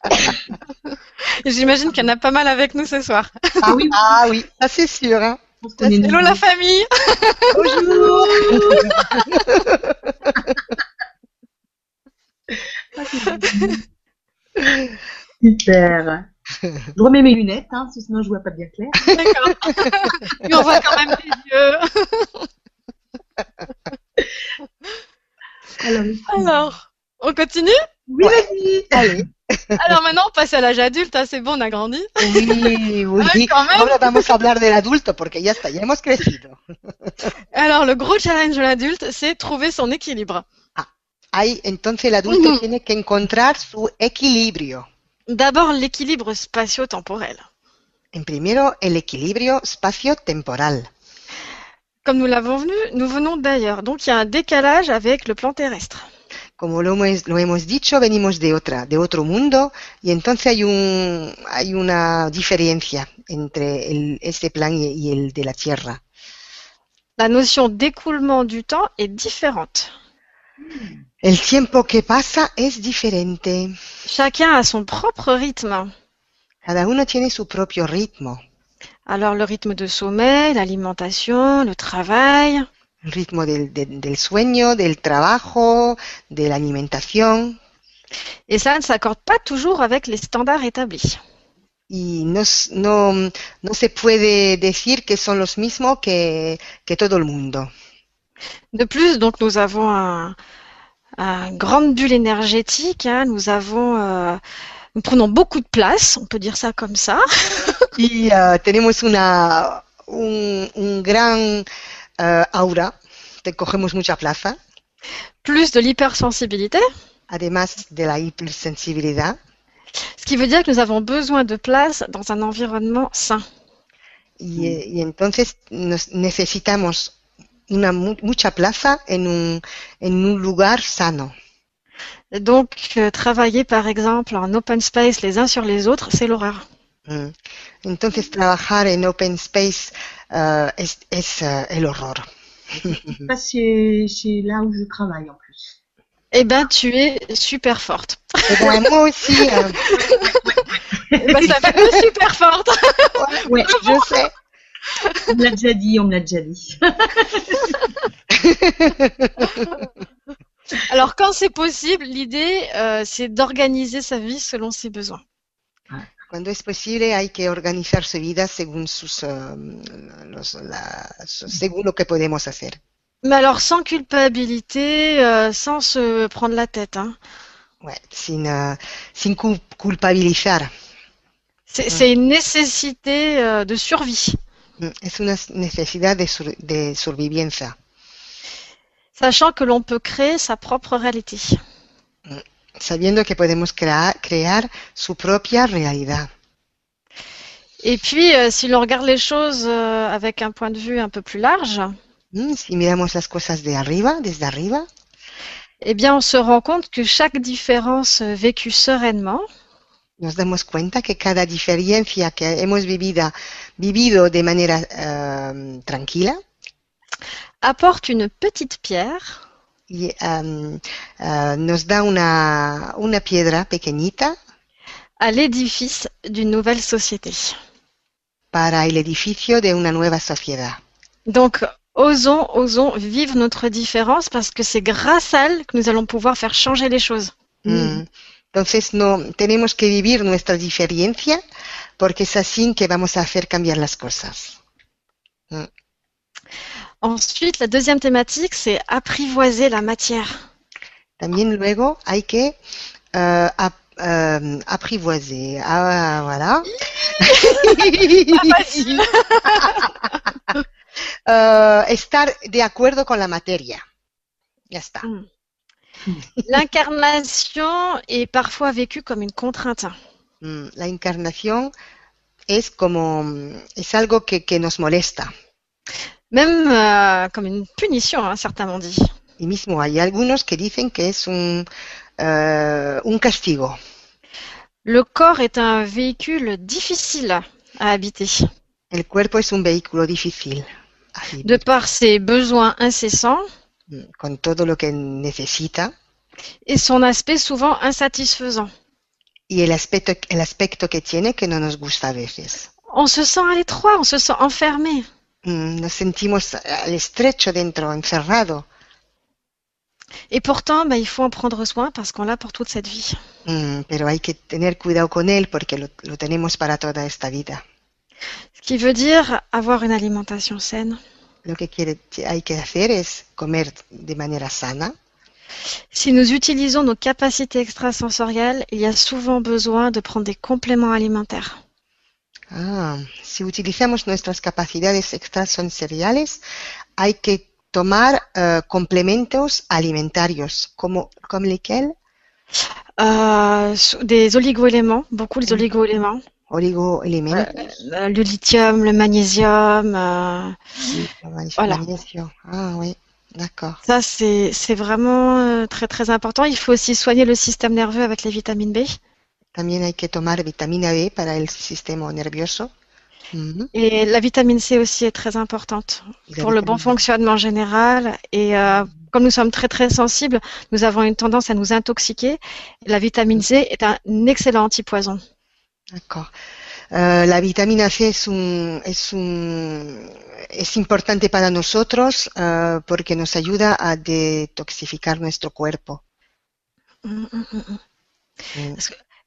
(laughs) J'imagine qu'il y en a pas mal avec nous ce soir. Ah oui, ah oui ça c'est sûr hein. Hello la famille Bonjour (laughs) Super. Je remets mes lunettes, hein, parce que sinon je vois pas bien clair. (laughs) D'accord. Mais on voit quand même tes yeux. Alors, Alors, on continue? Oui, vas-y. Allez. Alors maintenant, on passe à l'âge adulte. hein, c'est bon, on a grandi. Oui, oui. Ah, même. Ahora vamos a hablar del adulto porque ya está, ya hemos crecido. Alors, le gros challenge de l'adulte, c'est trouver son équilibre. Ahí, entonces el adulto Ujú. tiene que encontrar su equilibrio. D'abord, l'équilibre spatio-temporel. En primero, el equilibrio espacio-temporal. Comme nous l'avons vu, nous venons d'ailleurs. Donc, il y a un décalage avec le plan terrestre. Como lo hemos, lo hemos dicho, venimos de otra, de otro mundo, y entonces hay un, hay una diferencia entre el, este plan y, y el de la Tierra. La notion d'écoulement du temps est différente. El tiempo que pasa es diferente. Chacun a son propre rythme. Cada uno tiene su propio ritmo. Alors, le rythme de sommeil, l'alimentation, le travail. El ritmo del, del- del sueño, del trabajo, de la alimentación. Et ça ne s'accorde pas toujours avec les standards établis. Y no, no, no se puede decir que son los mismos que, que todo el mundo. De plus, donc, nous avons un grande bulle énergétique. hein. Nous avons, euh, nous prenons beaucoup de place, on peut dire ça comme ça. (laughs) Y ah, tenemos una, un, un gran ah, aura, te cogemos mucha plaza, Plus de l'hypersensibilité, además de la hipersensibilidad. ce qui veut dire que nous avons besoin de place dans un environnement sain. Y, y entonces nos necesitamos una mu- mucha plaza en un, en un lugar sano. Donc, euh, travailler par exemple en open space les uns sur les autres, c'est l'horreur. Mm. Entonces trabajar en open space ah, es, es ah, el horror. Pas chez, chez là où je travaille en plus. Eh ben, tu es super forte. Eh ben, moi aussi, ah, Eh ben, ça fait super forte. Ouais, je sais. On me l'a déjà dit, on me l'a déjà dit. (laughs) Alors, quand c'est possible, l'idée, euh, c'est d'organiser sa vie selon ses besoins. Cuando es posible hay que organizar su vida según sus, ah, los- la- según lo que podemos hacer. Mais alors, sans culpabilité, euh, sans se prendre la tête. Hein. Ouais, sin, sin cul- culpabilizar. C'est c'est une nécessité euh, de survie. Mm, Es una necesidad de, sur- de supervivencia, Sachant que l'on peut créer sa propre réalité. sabiendo que podemos crea- crear su propia realidad. Et puis, euh, si l'on regarde les choses euh, avec un point de vue un peu plus large, Mm, Si miramos las cosas de arriba, desde arriba, eh bien, on se rend compte que chaque différence euh, vécue sereinement nos damos cuenta que cada diferencia que hemos vivido, vivido de manera ah, tranquila apporte une petite pierre y, ah, nos da una, una piedra pequeñita à l'édifice d'une nouvelle société. para el edificio de una nueva sociedad. Donc, osons, osons vivre notre différence parce que c'est grâce à elle que nous allons pouvoir faire changer les choses. Mm. Entonces no tenemos que vivir nuestra diferencia porque es así que vamos a hacer cambiar las cosas. Ensuite, la deuxième thématique, c'est apprivoiser la matière. También luego hay que euh, ap- euh, apprivoiser. Ah, voilà. (laughs) Euh, estar de acuerdo con la materia. Ya está. Mm. L'incarnation est parfois vécue comme une contrainte. Mm, La encarnación es como, es algo que, que nos molesta. Même euh, comme une punition, hein, certains m'ont dit. Y mismo hay algunos que dicen que es un, eh, un castigo. Le corps est un véhicule difficile à habiter. El cuerpo es un vehículo difícil, De par ses besoins incessants mm, con todo lo que necesita et son aspect souvent insatisfaisant. Y el aspecto, el aspecto que tiene que no nos gusta a veces. On se sent à l'étroit, on se sent enfermé. Mm, Nos sentimos al estrecho dentro, encerrado, Et pourtant, bah, il faut en prendre soin parce qu'on l'a pour toute cette vie. Mm, pero hay que tener cuidado con él porque lo, lo tenemos para toda esta vida. Ce qui veut dire avoir une alimentation saine. Lo que quiere, hay que hacer es comer de manera sana. Si nous utilisons nos capacités extrasensorielles, il y a souvent besoin de prendre des compléments alimentaires. Ah, si utilizamos nuestras capacidades extrasensoriales, hay que tomar eh, complementos alimentarios, como, como lesquels Euh, des oligoéléments, beaucoup les oligoéléments. oligoelementos, Euh, le lithium, le magnésium. euh, voilà. magnesio. Ah oui, d'accord. ça, c'est c'est vraiment euh, très très important. Il faut aussi soigner le système nerveux avec les vitamines B. También hay que tomar vitamina B para el sistema nervioso. Mhm. Et la vitamine C aussi est très importante pour le bon fonctionnement général. Et euh, comme nous sommes très très sensibles, nous avons une tendance à nous intoxiquer. La vitamine C est un excellent antipoison. D'accord. Eh, la vitamina C es un, es un, es importante para nosotros eh, porque nos ayuda a detoxificar nuestro cuerpo. Mm, mm, mm.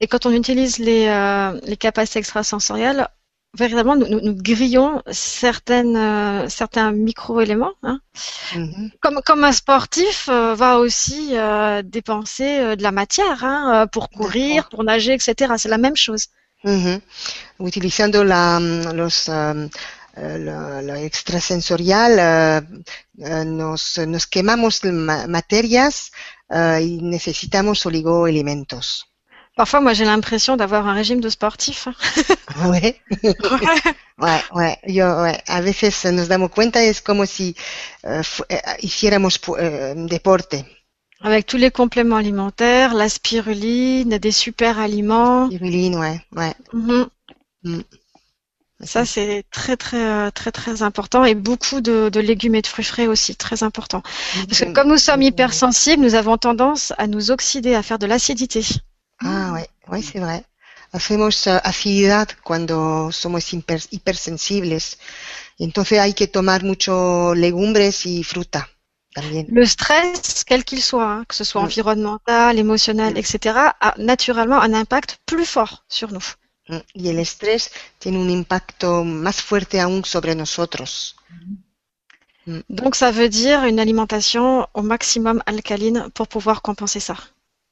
Et quand on utilise les, euh, les capacités extrasensorielles, véritablement, nous, nous, nous grillons certaines, euh, certains micro-éléments. hein. Mhm. Comme, comme un sportif euh, va aussi euh, dépenser euh, de la matière hein, pour courir, pour nager, etc. C'est la même chose. Utilizando la, mm, los, um, extrasensorial, eh, nos, nos quemamos ma- materias y necesitamos oligoelementos. Parfois, moi, j'ai l'impression d'avoir un régime de sportif. (laughs) (laughs) Ouais. Ouais, ouais, yo, ouais. A veces nos damos cuenta, es como si hiciéramos deporte. Avec tous les compléments alimentaires, la spiruline, des super aliments. Spiruline, ouais, ouais. Mhm. Mm. Ça, c'est très, très, très, très important. Et beaucoup de, de légumes et de fruits frais aussi, très important. Parce que comme nous sommes hypersensibles, nous avons tendance à nous oxyder, à faire de l'acidité. Ah, ouais, ouais, c'est vrai. Hacemos eh, acididad cuando somos hiper- hipersensibles. Entonces hay que tomar mucho legumbres y fruta. Le stress, quel qu'il soit, hein, que ce soit Mm. environnemental, émotionnel, etc., a naturellement un impact plus fort sur nous. Mm. Y el estrés tiene un impacto más fuerte aún sobre nosotros. Donc, ça veut dire une alimentation au maximum alcaline pour pouvoir compenser ça.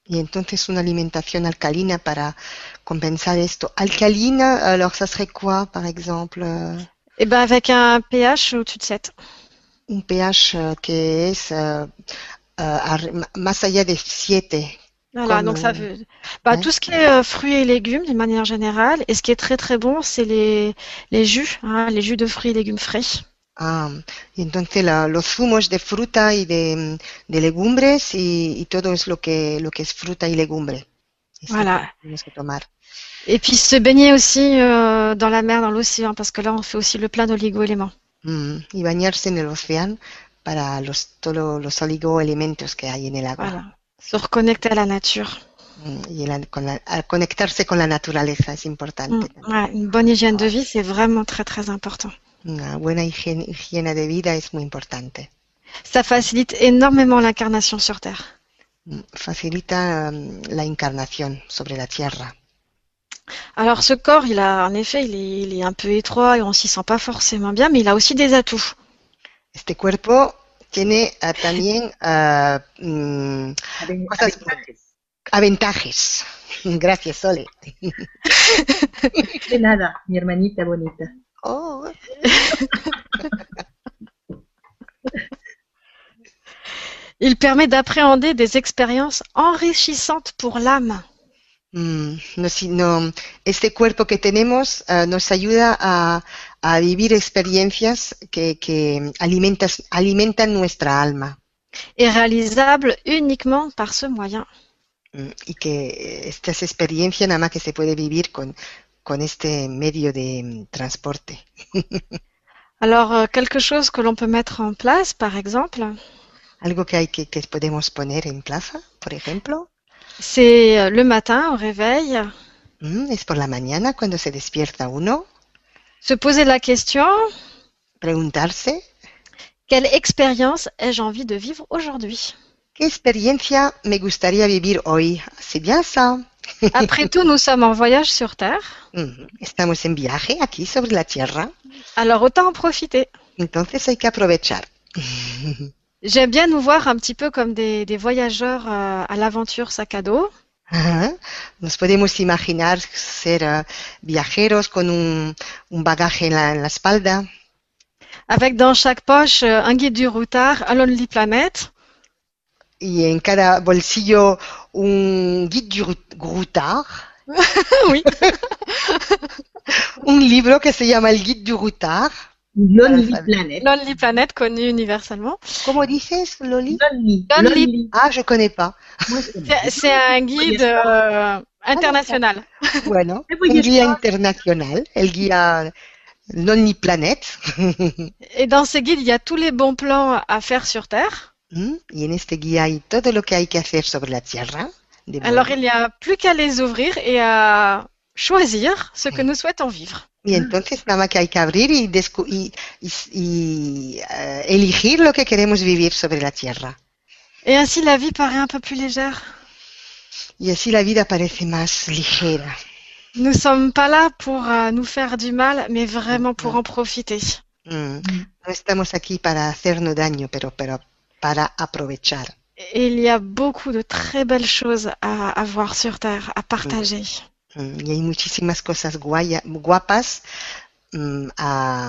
Y entonces una alimentación alcalina para compensar esto. Alcalina, alors ça serait quoi, par exemple? euh, Et ben, avec un pH au-dessus de 7. Un pH eh, que es eh, eh, ar- m- más allá de 7. Voilà, Comme, donc ça veut. Bah, ouais. tout ce qui est euh, fruits et légumes, d'une manière générale. Et ce qui est très très bon, c'est les, les jus, hein, les jus de fruits et légumes frais. Ah, entonces la- los zumos de fruta y de, de legumbres y, y todo es lo que, lo que es fruta y Voilà. que tomar. Et puis se baigner aussi euh, dans la mer, dans l'océan, parce que là, on fait aussi le plein d'oligo-éléments. Mm, y bañarse en el océano para los, todos los oligoelementos que hay en el agua. Voilà. Se reconnecter à la nature. Mm, y la- con la- al conectarse con la naturaleza es Mm, importante. ouais, une bonne hygiène de vie, c'est vraiment très très important. Una buena higiene, higiene de vida es muy importante. Ça facilite énormément l'incarnation sur Terre. Mm, Facilita mm, la encarnación sobre la tierra. Alors ce corps, il a, en effet, il est, il est un peu étroit et on s'y sent pas forcément bien, mais il a aussi des atouts. Este cuerpo tiene ah, también mm, Cosas aventajes. (laughs) Gracias, Sole. De nada, mi hermanita bonita. Oh, Il permet d'appréhender des expériences enrichissantes pour l'âme. Mm, no, si- no, este cuerpo que tenemos ah, nos ayuda a, a vivir experiencias que, que alimentas- alimentan nuestra alma et réalisable uniquement par ce moyen. Mm, y que estas experiencias nada más que se puede vivir con, con este medio de mm, transporte. (laughs) Alors, euh, quelque chose que l'on peut mettre en place, par exemple, Algo que hay que, que podemos poner en plaza, por ejemplo, c'est euh, le matin au réveil, mm, es por la mañana cuando se despierta uno, se poser la question, preguntarse quelle expérience ai-je envie de vivre aujourd'hui? ¿Qué experiencia me gustaría vivir hoy? C'est bien ça. (laughs) Après tout, nous sommes en voyage sur Terre, Mm, Estamos en viaje aquí sobre la Tierra, alors autant en profiter. entonces hay que aprovechar. (laughs) J'aime bien nous voir un petit peu comme des, des voyageurs euh, à l'aventure sac à dos. Nos podemos imaginar ser eh, viajeros con un, un bagaje en la, en la espalda. Avec dans chaque poche euh, un guide du routard, un Lonely Planet, y en cada bolsillo un guide du routard, (laughs) oui, (laughs) un libro que se llama El Guide du Routard. Lonely Ah, Planet. Lonely Planet connu universellement. ¿Cómo dices, Loli? Lonely. Lonely. Ah, je connais pas. C'est- un guide euh, international. Bueno, pues un está. internacional, el guía Lonely Planet. Et dans ces guides, il y a tous les bons plans à faire sur Terre. Mm, Y en este guía hay todo lo que hay que hacer sobre la Tierra. Alors, il n'y a plus qu'à les ouvrir et à choisir ce que nous souhaitons vivre. Y entonces nada más que hay que abrir y, descu- y, y- y, eh, elegir lo que queremos vivir sobre la Tierra. Et ainsi, la vie paraît un peu plus légère. Y así la vida parece más ligera. Nous sommes pas là pour euh, nous faire du mal, mais vraiment pour en profiter. Mm. No estamos aquí para hacernos daño, pero, pero para aprovechar. Et il y a beaucoup de très belles choses à, à voir sur Terre, à partager. Mm, Y hay muchísimas cosas guaya- guapas mm, a,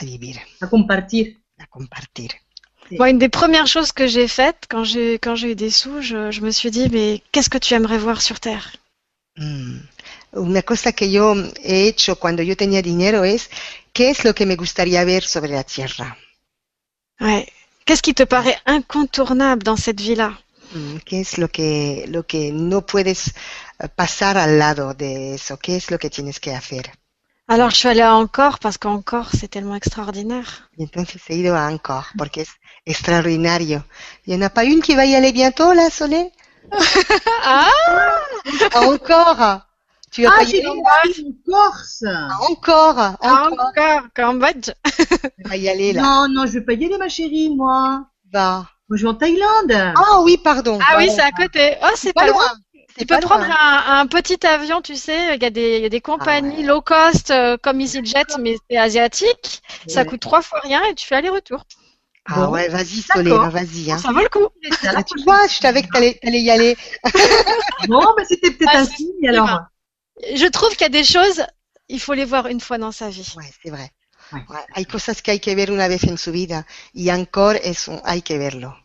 a vivir, A compartir. a compartir. Bon, une des premières choses que j'ai faites quand j'ai quand j'ai eu des sous, je, je me suis dit mais qu'est-ce que tu aimerais voir sur Terre? Mm. Una cosa que yo he hecho cuando yo tenía dinero es, ¿qué es lo que me gustaría ver sobre la Tierra? Ouais. Qu'est-ce qui te paraît incontournable dans cette vie-là? Mm, ¿Qué es lo que, lo que no puedes eh, pasar al lado de eso? ¿Qué es lo que tienes que hacer? Alors je suis allée à Encore parce qu'Encore c'est tellement extraordinaire. Y entonces he ido a Angkor porque es extraordinario. Il n'y en a pas une qui va y aller bientôt, là, Solé (laughs) Ah À Angkor Tu vas Ah, pas y j'ai aller en Corse. Angkor Angkor Encore, Cambodge. Tu vas y aller, là. Non, non, je vais pas y aller, ma chérie, moi. Va. Moi, je vais en Thaïlande. Ah oui, pardon. Ah oui, c'est à côté. Oh, c'est pas pas loin. loin. Tu peux prendre un, un petit avion, tu sais, il y a des, il y a des compagnies ouais. low cost euh, comme EasyJet, mais c'est asiatique. Ça coûte trois fois rien et tu fais aller-retour. Ah Bon. ouais, vas-y, Solé, D'accord. vas-y. Hein. Ça vaut le coup. Ah, tu vois, je savais que t'allais allais y aller. (laughs) Bon, mais c'était peut-être Ah, un signe, alors. Je trouve qu'il y a des choses, il faut les voir une fois dans sa vie. Ouais, c'est vrai. Hay cosas que hay que ver una vez en su vida y Angkor es un, hay que verlo.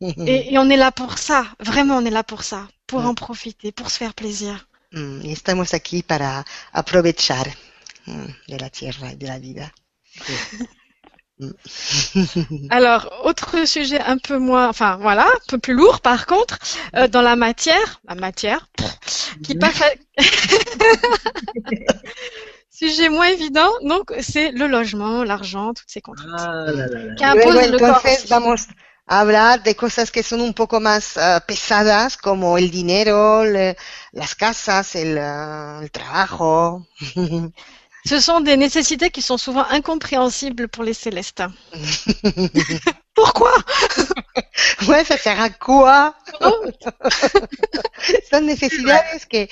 (laughs) Et, et on est là pour ça. Vraiment, on est là pour ça. Pour Mm. en profiter, pour se faire plaisir. Mm, y estamos aquí para aprovechar mm, de la tierra y de la vida. (laughs) (laughs) Alors, autre sujet un peu moins, enfin voilà, un peu plus lourd par contre, euh, dans la matière, la matière, qui pas fa- Sujet moins évident, donc c'est le logement, l'argent, toutes ces contraintes. Ah là là là. Qui Luego imposent le corps. vamos a hablar de cosas que son un poco más ah, pesadas como el dinero, le- las casas, el, ah, el trabajo. (laughs) Ce sont des nécessités qui sont souvent incompréhensibles pour les célestes. (laughs) Pourquoi? Ouais, ça sert à quoi? (laughs) Son necesidades que,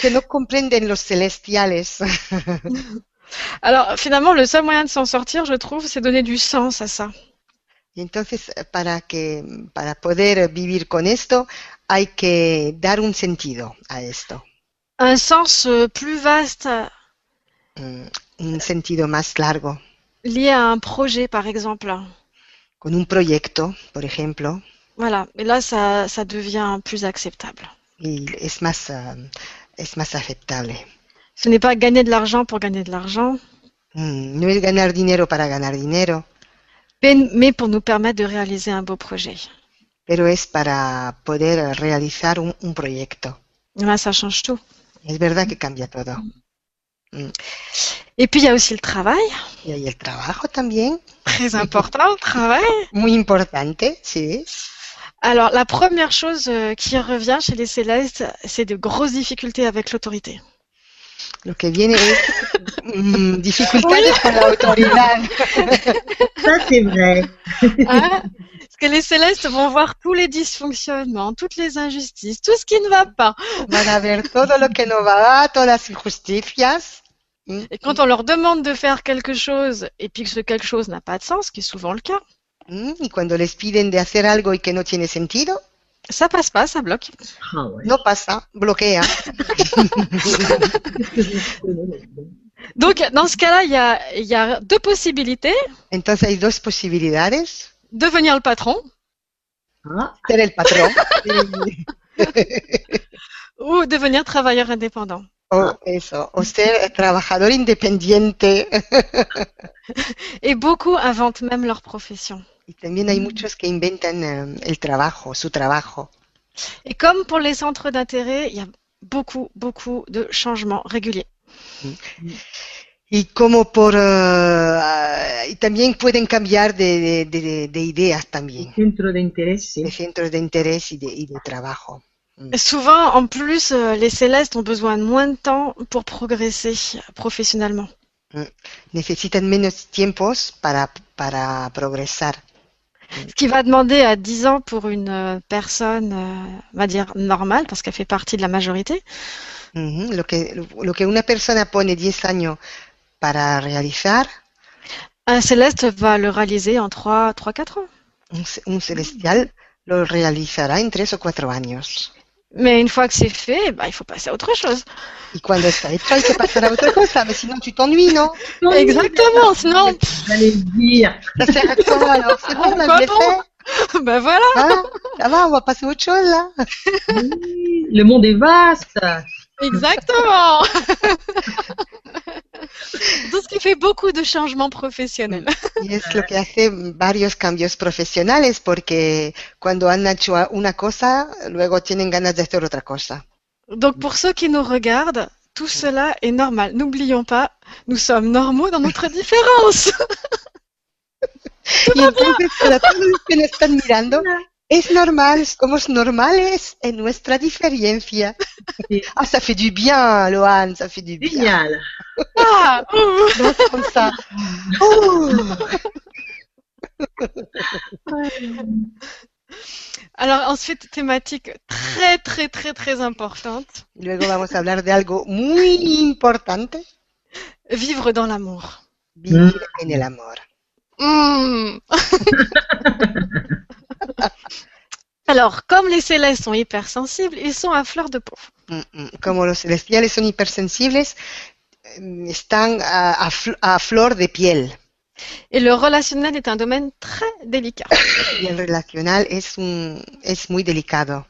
que no comprenden los celestiales. (laughs) Alors finalement, le seul moyen de s'en sortir, je trouve, c'est donner du sens à ça. Entonces, para que, para poder vivir con esto, hay que dar un sentido a esto, Un sens euh, plus vaste Mm, un sentido más largo, lié à un projet, par exemple. con un proyecto, por ejemplo. Voilà, et là, ça, ça devient plus acceptable. y es más, ah, es más aceptable. Ce n'est pas gagner de l'argent pour gagner de l'argent, Mm, No es ganar dinero para ganar dinero, mais mais pour nous permettre de réaliser un beau projet. pero es para poder realizar un, un proyecto. Là, ça change tout. Es verdad que cambia todo. Et puis, il y a aussi le travail. Y hay el trabajo también, Très important, le travail. muy importante, sí. Alors, la première chose euh, qui revient chez les célestes, c'est de grosses difficultés avec l'autorité. Lo que viene es mm, dificultades con la autoridad. (laughs) Ça, c'est vrai. Hein (laughs) Parce que les célestes vont voir tous les dysfonctionnements, toutes les injustices, tout ce qui ne va pas. Van a ver todo lo que no va, todas las injusticias. Et quand on leur demande de faire quelque chose et puis que ce quelque chose n'a pas de sens, ce qui est souvent le cas, Y cuando les piden de hacer algo y que no tiene sentido, ça passe pas, ça bloque. Ah ouais. no pasa, bloquea. (laughs) Donc, dans ce cas-là, il y a, il y a deux possibilités. Entonces hay dos posibilidades. Devenir le patron Ah, Ser el patrón (laughs) ou devenir travailleur indépendant. o eso, o ser trabajador independiente. (laughs) Et beaucoup inventent même leur profession. Y también hay muchos que inventan eh, el trabajo, su trabajo. Et comme pour les centres d'intérêt, il y a beaucoup, beaucoup de changements réguliers. Y como por... eh, y también pueden cambiar de, de- de- de ideas también, centro de interés, sí. de centros de interés y de, y de trabajo. Et souvent, en plus, euh, les célestes ont besoin de moins de temps pour progresser professionnellement. Necesitan menos tiempos para, para progresar. Ce qui va demander à 10 ans pour une euh, personne, euh, on va dire, normale, parce qu'elle fait partie de la majorité, Ujú, Lo que, lo que una persona pone 10 años para realizar, un céleste va le réaliser en 3, 3 4 ans. un, un celestial lo realizará en 3 o 4 años. Mais une fois que c'est fait, bah, il faut passer à autre chose. Y cuando está hecho hay que pasar a otra cosa, mais sinon tu t'ennuies, non? Exactement, sinon, J'allais le dire. Ça sert à quoi alors? C'est bon, on a bon fait (laughs) bah voilà, hein? Ça va, on va passer à autre chose là? Oui, Le monde est vaste. exactement. (laughs) Tout ce qui fait beaucoup de changements professionnels. Y es lo que hace varios cambios profesionales porque cuando han hecho una cosa, luego tienen ganas de hacer otra cosa. Donc pour ceux qui nous regardent, tout cela est normal. N'oublions pas, nous sommes normaux dans notre différence. (laughs) Y entonces para todos los que nos están mirando, es normal, somos normales en nuestra diferencia. Sí. (laughs) Ah, ça fait du bien, Lohan, ça fait du bien. Génial. Ah, (laughs) comme ça. Oh. (laughs) Alors ensuite, thématique très très très très importante, luego vamos a hablar de algo muy importante, vivre dans l'amour. vivir en el amor. Hmm. (laughs) Alors, comme les célestes sont hypersensibles, ils sont à fleur de peau. Mm, mm. Como los celestiales son hipersensibles, mm, están a, a a flor de piel. Et le relationnel est un domaine très délicat. (coughs) Y el relacional es, un, es muy delicado.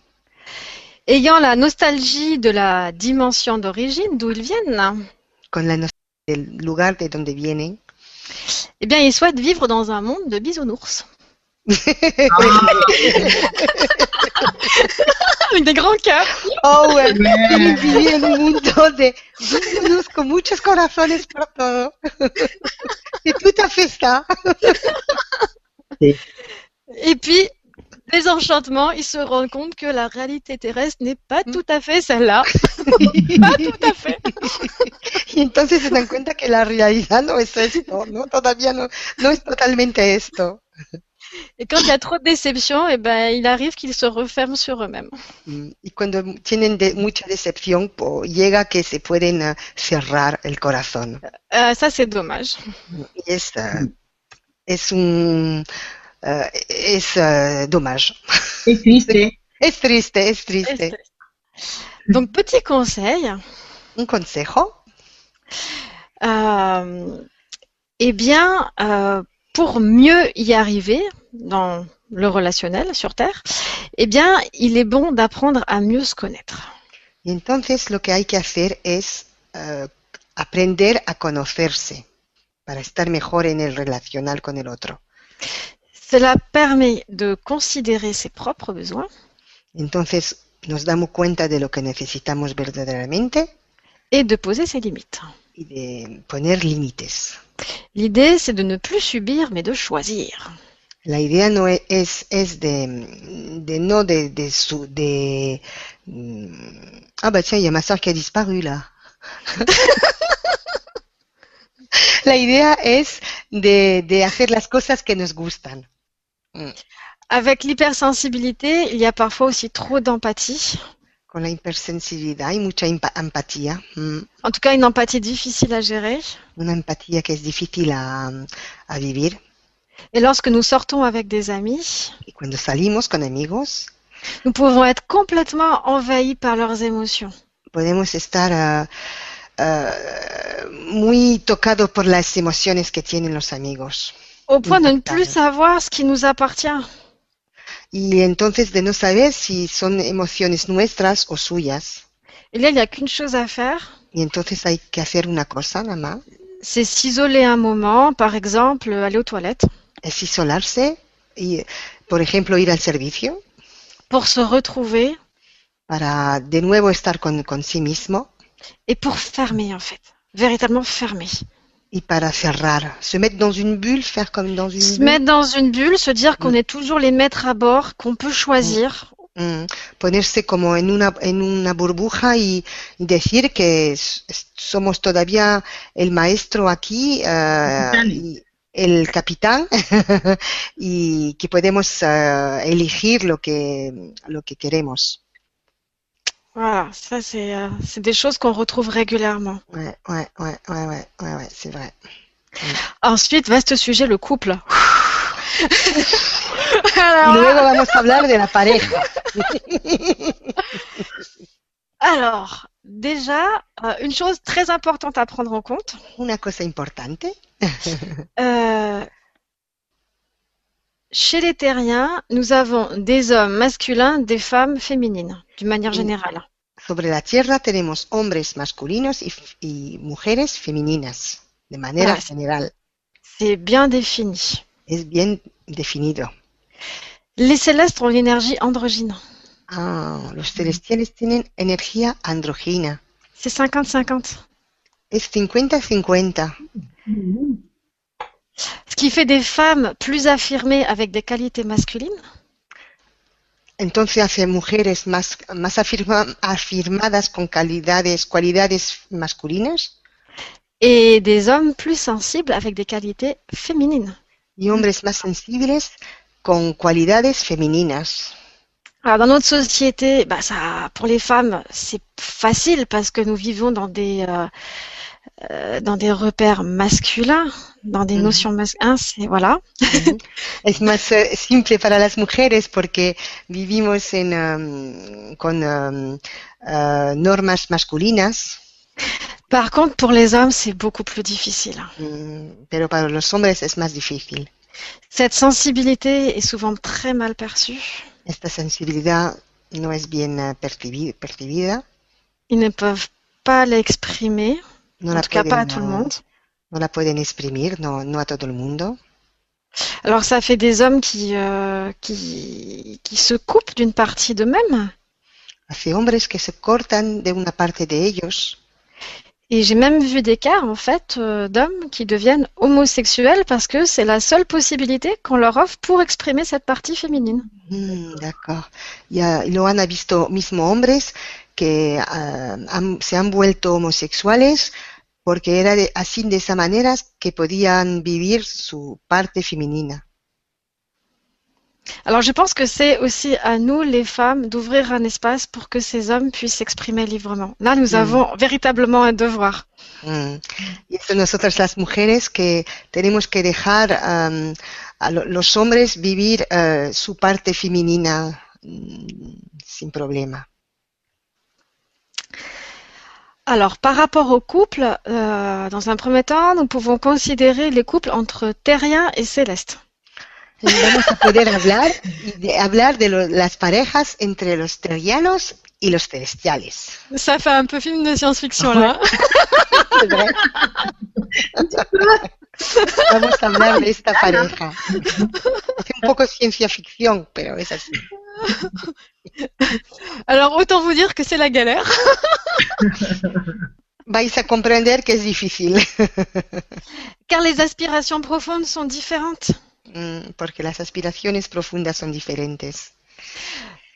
Ayant la nostalgie de la dimension d'origine, d'où ils viennent, Con la noción del lugar de donde vienen, eh bien, ils souhaitent vivre dans un monde de bisounours. Avec des grands cœurs. Oh, bueno, quieren vivir en un mundo de niños con muchos corazones por todo. C'est tout à fait ça. Et puis, désenchantement, ils se rendent compte que la réalité terrestre n'est pas tout à fait celle-là. (laughs) pas tout à fait. Y entonces se dan cuenta que la realidad no es esto, ¿no? Todavía no, no es totalmente esto. (laughs) Et quand il y a trop de déception, eh ben, il arrive qu'ils se referment sur eux-mêmes. Mm, Y cuando tienen de- mucha decepción, llega que se pueden eh, cerrar el corazón. Euh, ça, c'est dommage. Y es, eh, es un... eh, es dommage. C'est (laughs) triste. Es triste, es triste. Donc, petit conseil, Un consejo, euh, eh bien, euh, pour mieux y arriver dans le relationnel sur Terre, eh bien, il est bon d'apprendre à mieux se connaître. Entonces lo que hay que hacer es eh, aprender a conocerse para estar mejor en el relacional con el otro. Cela permet de considérer ses propres besoins Entonces nos damos cuenta de lo que necesitamos verdaderamente et de poser ses limites. Y de poner límites. L'idée, c'est de ne plus subir, mais de choisir. La idea no es, es de, de no de, de su de mm, ah bah tiens il y a ma soeur qui a disparu là. (laughs) La idea es de, de hacer las cosas que nos gustan. Avec l'hypersensibilité, il y a parfois aussi trop d'empathie. Con la hipersensibilidad hay mucha empa- empatía, mm, En tout cas, une empathie difficile à gérer. una empatía que es difícil a, a vivir. Et lorsque nous sortons avec des amis, Y cuando salimos con amigos nous pouvons être complètement envahis par leurs émotions. podemos estar ah, ah, muy tocados por las emociones que tienen los amigos. Au point de ne plus savoir ce qui nous appartient. Y entonces de no saber si son emociones nuestras o suyas. Et là, il n'y a qu'une chose à faire, Y entonces hay que hacer una cosa nada más, c'est s'isoler un moment, par exemple, aller aux toilettes, es isolarse y, por ejemplo, ir al servicio pour se retrouver para de nuevo estar con, con sí mismo et pour fermer, en fait. Véritablement fermer. Y para cerrar. Se mettre dans une bulle, faire comme dans une Se bulle. mettre dans une bulle, se dire qu'on est toujours les maîtres à bord, qu'on peut choisir. Mm, ponerse como en una, en una burbuja y, y decir que somos todavía el maestro aquí, Capitán. y el capitán, (laughs) y que podemos eh, elegir lo que, lo que queremos. Voilà, ça c'est euh, des choses qu'on retrouve régulièrement. Ouais, ouais, ouais, ouais, ouais, ouais, ouais, c'est vrai. Ensuite, vaste sujet, le couple. Alors, luego vamos a hablar de la pareja. alors, déjà, euh, une chose très importante à prendre en compte, Una cosa importante, euh, chez les terriens, nous avons des hommes masculins, des femmes féminines, d'une manière Oui. générale. sobre la Tierra tenemos hombres masculinos y, y mujeres femeninas, de manera Ah, sí. general. C'est bien défini. Es bien definido. Les célestes ont l'énergie androgyne. Ah, los celestiales tienen energía androgina. C'est 50-50. Es 50-50. Ce qui fait des femmes plus affirmées avec des qualités masculines Entonces hace mujeres más, más afirma- afirmadas con calidades, cualidades masculinas et des hommes plus sensibles avec des qualités féminines. y hombres más sensibles con cualidades femeninas. Alors dans notre société, bah ça, pour les femmes, c'est facile parce que nous vivons dans des euh, euh, dans des repères masculins, dans des Mhm. notions masculines. C'est voilà. Ujú. (laughs) es más eh, simple para las mujeres porque vivimos en, um, con um, uh, normas masculinas, Par contre, pour les hommes, c'est beaucoup plus difficile. mm, pero para los hombres es más difícil. Cette sensibilité est souvent très mal perçue. Esta sensibilidad no es bien eh, percibi- percibida, Ils ne peuvent pas l'exprimer, no en la, tout cas pas à tout le eh, monde. no la pueden exprimir, no, no a todo el mundo. Alors ça fait des hommes qui euh, qui qui se coupent d'une partie d'eux-mêmes. Hace hombres que se cortan de una parte de ellos. Et j'ai même vu des cas, en fait, euh, d'hommes qui deviennent homosexuels parce que c'est la seule possibilité qu'on leur offre pour exprimer cette partie féminine. Mm, d'accord. Ya lo han visto mismo hombres que ah, han- se han vuelto homosexuales porque era de- así de esa manera que podían vivir su parte femenina. Alors je pense que c'est aussi à nous, les femmes, d'ouvrir un espace pour que ces hommes puissent s'exprimer librement. Là, nous Mm. avons véritablement un devoir. Mm. Y eso nosotras las mujeres que tenemos que dejar am, a lo- los hombres vivir eh, su parte femenina mm, sin problema. Alors, par rapport aux couples, euh, dans un premier temps, nous pouvons considérer les couples entre terriens et célestes. Vamos a poder hablar, de, hablar de lo, las parejas entre los terrianos y los celestiales. Ça fait un peu film de science-fiction là. (laughs) (laughs) Vamos a hablar de esta pareja. Es un poco ciencia ficción, pero es así. Alors autant vous dire que c'est la galère. Vais a comprender que es difícil. Car les aspirations profondes sont différentes. Mm, Porque las aspiraciones profundas son diferentes.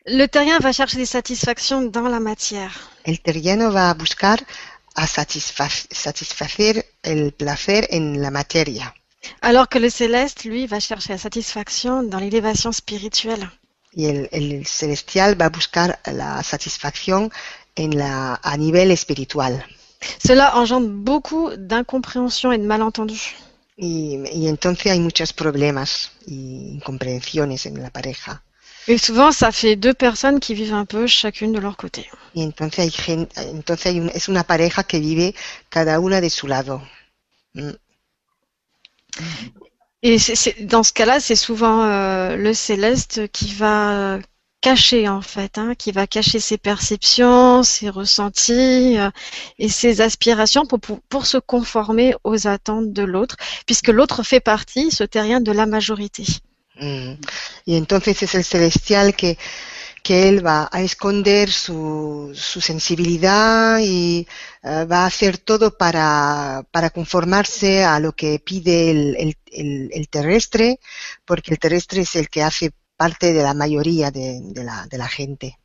Le terrien va chercher des satisfactions dans la matière. El terriano va a buscar a satisfa- satisfacer el placer en la materia. Alors que le céleste, lui, va chercher la satisfaction dans l'élévation spirituelle. Y el, el celestial va buscar la satisfacción en la, a nivel espiritual. Cela engendre beaucoup d'incompréhension et de malentendus. Y, y entonces hay muchos problemas y incomprensiones en la pareja. Et souvent, ça fait deux personnes qui vivent un peu chacune de leur côté. Y entonces hay gente, entonces hay un- es una pareja que vive cada una de su lado. Mm. Et dans ce cas-là, c'est souvent euh, le céleste qui va cacher, en fait, hein, qui va cacher ses perceptions, ses ressentis euh, et ses aspirations pour, pour, pour se conformer aux attentes de l'autre, puisque l'autre fait partie, ce terrien, de la majorité. Mm. Y entonces es el celestial que, que él va a esconder su, su sensibilidad y eh, va a hacer todo para, para conformarse a lo que pide el, el- el- el terrestre, porque el terrestre es el que hace parte de la mayoría de, de la, de la gente.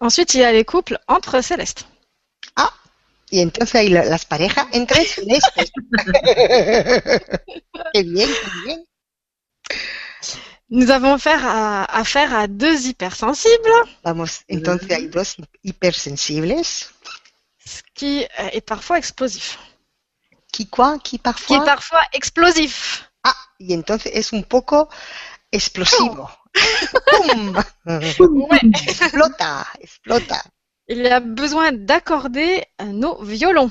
Ensuite, il y a les couples entre célestes. Ah, y entonces hay la- las parejas entre celestes. (laughs) (laughs) qué bien, qué bien. Nous avons affaire à, affaire à deux hypersensibles, Vamos, entonces hay dos hipersensibles. ce qui euh, est parfois explosif. Qui quoi? Qui Qui est parfois? parfois explosif. Ah, y entonces es un poco explosivo. ¡Pum! (laughs) Ouais. explota, explota. Il y a besoin d'accorder nos violons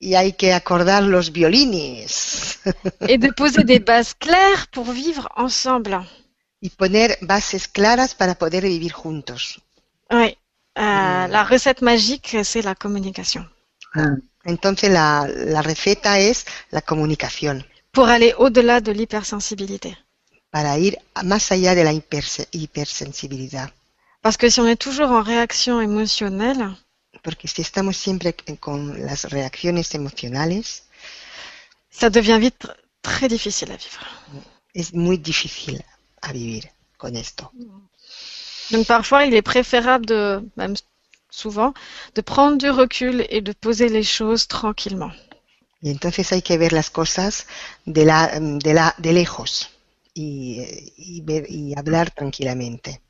Y hay que acordar los violines et de poser des bases claires pour vivre ensemble. y poner bases claras para poder vivir juntos. Oui. Euh, Mm. La recette magique, c'est la communication. Entonces la, la receta es la comunicación Pour aller au-delà de l'hypersensibilité. para ir más allá de la hipersensibilidad. Parce que si on est toujours en réaction émotionnelle, Porque si estamos siempre con las reacciones emocionales, ça devient vite tr- très difficile à vivre. es muy difícil a vivir con esto. Donc parfois, il est préférable de, même souvent, de prendre du recul et de poser les choses tranquillement. Y entonces hay que ver las cosas de, la, de, la, de lejos y, y, ver, y hablar tranquilamente.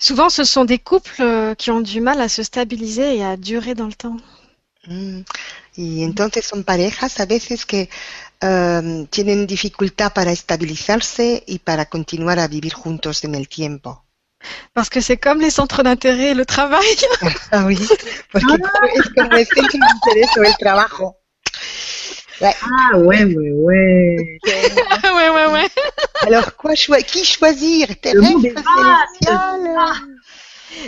Souvent, ce sont des couples euh, qui ont du mal à se stabiliser et à durer dans le temps. Mm. Y entonces son parejas a veces que em, tienen dificultad para estabilizarse y para continuar a vivir juntos en el tiempo. Parce que c'est comme les centres d'intérêt et le travail. (laughs) Ah oui, porque es como el centro de interés o el trabajo. Ah ouais, ouais, (laughs) ouais. ouais, ouais, ouais. Alors, quoi choi- qui choisir? Le monde est Terrestre, vaste. celestial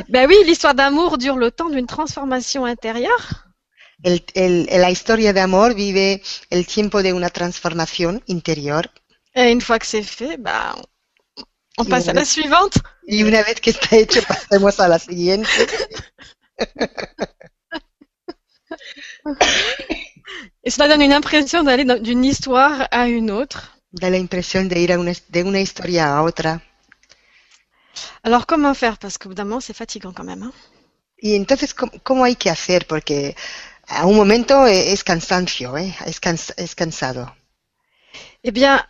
Ben oui, l'histoire d'amour dure le temps d'une transformation intérieure. El, el- la historia de amor vive el tiempo de una transformación interior Et une fois que c'est fait, ben, on passe à la suivante. y una vez que está hecho (laughs) pasemos a la siguiente. (laughs) Et cela donne une impression d'aller d'une histoire à une autre. Da la de ir a una, de una historia a otra. Alors comment faire? Parce d'un moment, c'est fatigant quand même. hein. Y entonces, ¿cómo, hay que hacer? Porque a un momento eh, es cansancio, ¿eh? es cansado. Eh bien,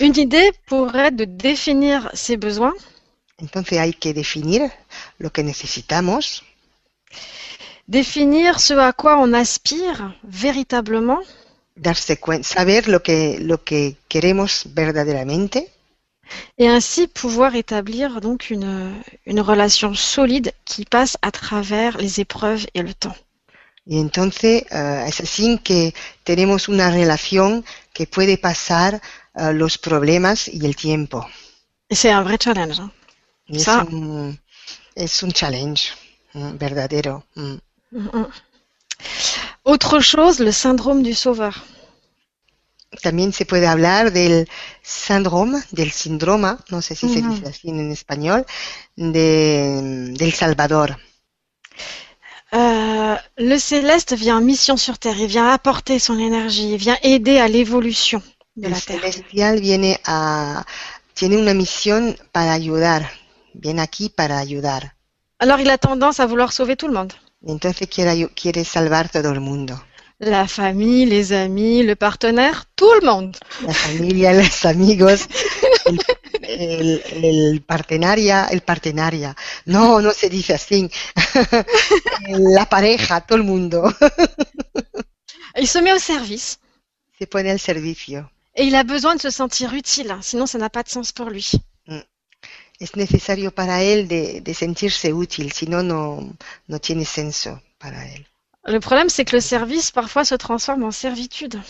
une idée pourrait être de définir ses besoins, Entonces hay que definir lo que necesitamos, définir ce à quoi on aspire véritablement, darse cuenta, saber lo que, lo que queremos verdaderamente et ainsi pouvoir établir donc une, une relation solide qui passe à travers les épreuves et le temps. Y entonces eh, es así que tenemos una relación que puede pasar eh, los problemas y el tiempo. C'est un vrai challenge. hein. Es, Ça- un, es un challenge mm, verdadero. mm. Mhm. Autre chose, le syndrome du sauveur. También se puede hablar del síndrome, del síndrome, no sé si se Ujú. dice así en español, de, del Salvador. Euh, le céleste vient en mission sur Terre, il vient apporter son énergie, il vient aider à l'évolution de El la Terre. celestial viene a, tiene una misión para ayudar, viene aquí para ayudar. Alors il a tendance à vouloir sauver tout le monde. Entonces quiere, quiere salvar todo el mundo? La famille, les amis, le partenaire, tout le monde. La familia, (laughs) los amigos, el, el, el partenaria, el partenaria. No, no se dice así. (laughs) La pareja, todo el mundo. (laughs) Il se met au service Se pone al servicio. et il a besoin de se sentir utile, sinon ça n'a pas de sens pour lui. Es necesario para él de, de sentirse útil, si no, no, tiene senso para él. Le problème, c'est que le service parfois se transforme en servitude.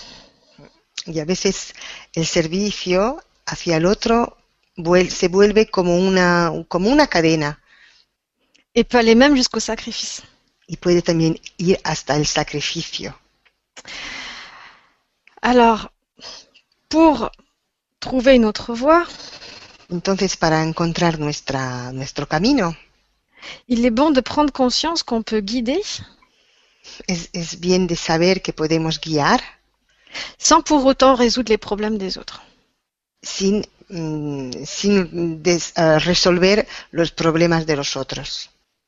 Y a veces el servicio hacia el otro se vuelve como una, como una cadena et peut aller même jusqu'au sacrifice. y puede también ir hasta el sacrificio. Alors, pour trouver une autre voie, Entonces, para encontrar nuestra, nuestro camino, il est bon de prendre conscience qu'on peut guider es, es bien de saber que podemos guiar sans pour autant résoudre les problèmes des autres. sin, mm, sin des- eh, resolver los problemas de los otros.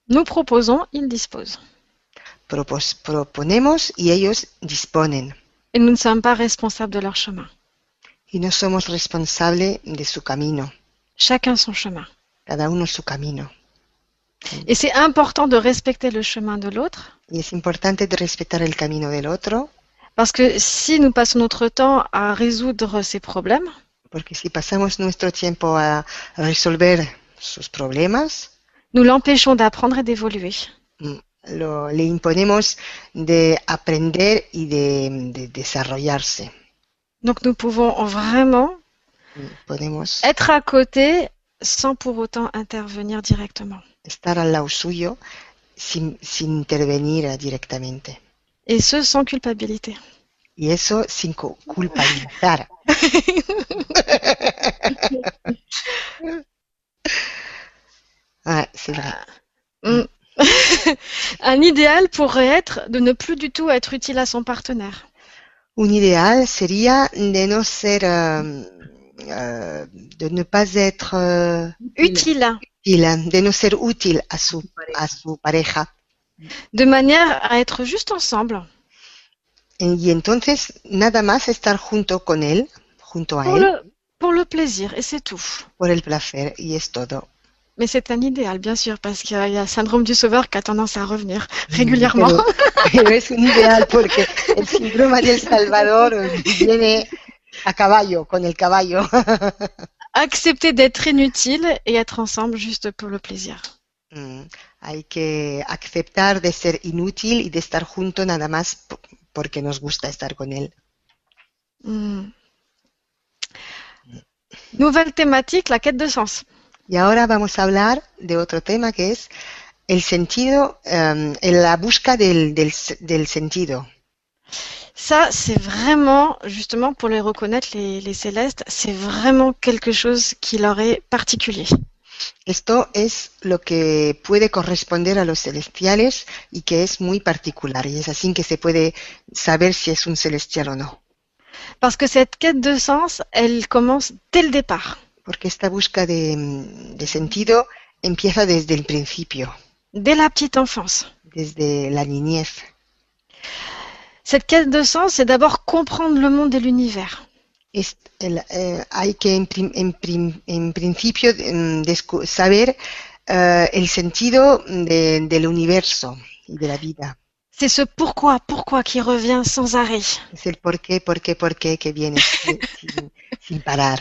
Nous proposons, ils disposent. Propos- proponemos y ellos disponen. Et nous ne sommes pas responsables de leur chemin. Y no somos responsables de su camino, Chacun son chemin. cada uno su camino. Et c'est important de respecter le chemin de l'autre, Y es importante de respetar el camino del otro, parce que si nous passons notre temps à résoudre ces problèmes, porque si pasamos nuestro tiempo a resolver sus problemas, nous l'empêchons d'apprendre et d'évoluer. mm, lo- le imponemos de aprender y de, de desarrollarse. Donc nous pouvons vraiment Podemos être à côté sans pour autant intervenir directement. estar al lado suyo sin, sin intervenir directamente. Et ce, sans culpabilité. Y eso sin cu- culpabilizar. (laughs) Ah, c'est vrai. Mm. (laughs) Un idéal pourrait être de ne plus du tout être utile à son partenaire. Un ideal sería de no ser, euh, euh, de ne pas être euh, Utile, útil, de no ser útil a su, a su pareja. de manière à être juste ensemble, Y entonces nada más estar junto con él, junto a pour él, le, pour le plaisir, et c'est tout. por el placer, y es todo. Mais c'est un idéal, bien sûr, parce qu'il y a le syndrome du sauveur qui a tendance à revenir régulièrement. Pero, (laughs) pero es un ideal porque el (laughs) síndrome del Salvador viene a caballo, con el caballo. (laughs) Accepter d'être inutile et être ensemble juste pour le plaisir. Mm, Hay que aceptar de ser inútil y de estar junto nada más porque nos gusta estar con él. Hmm. Nouvelle thématique, la quête de sens. Y ahora vamos a hablar de otro tema que es el sentido, en la busca del, del s- del sentido. Ça, c'est vraiment, justement, pour les reconnaître, les, les célestes, c'est vraiment quelque chose qui leur est particulier. Esto es lo que puede corresponder a los celestiales y que es muy particular. Y es así que se puede saber si es un celestial o no. Parce que cette quête de sens, elle commence dès le départ. Porque esta busca de, de sentido empieza desde el principio, Dès la petite enfance. desde la niñez. Cette quête de sens, c'est d'abord comprendre le monde et l'univers. Eh, hay que en, en en principio mm, saber eh, el sentido de- del universo y de la vida. C'est ce pourquoi, pourquoi qui revient sans arrêt. Es el por qué, por qué, por qué que viene sin, sin- sin parar.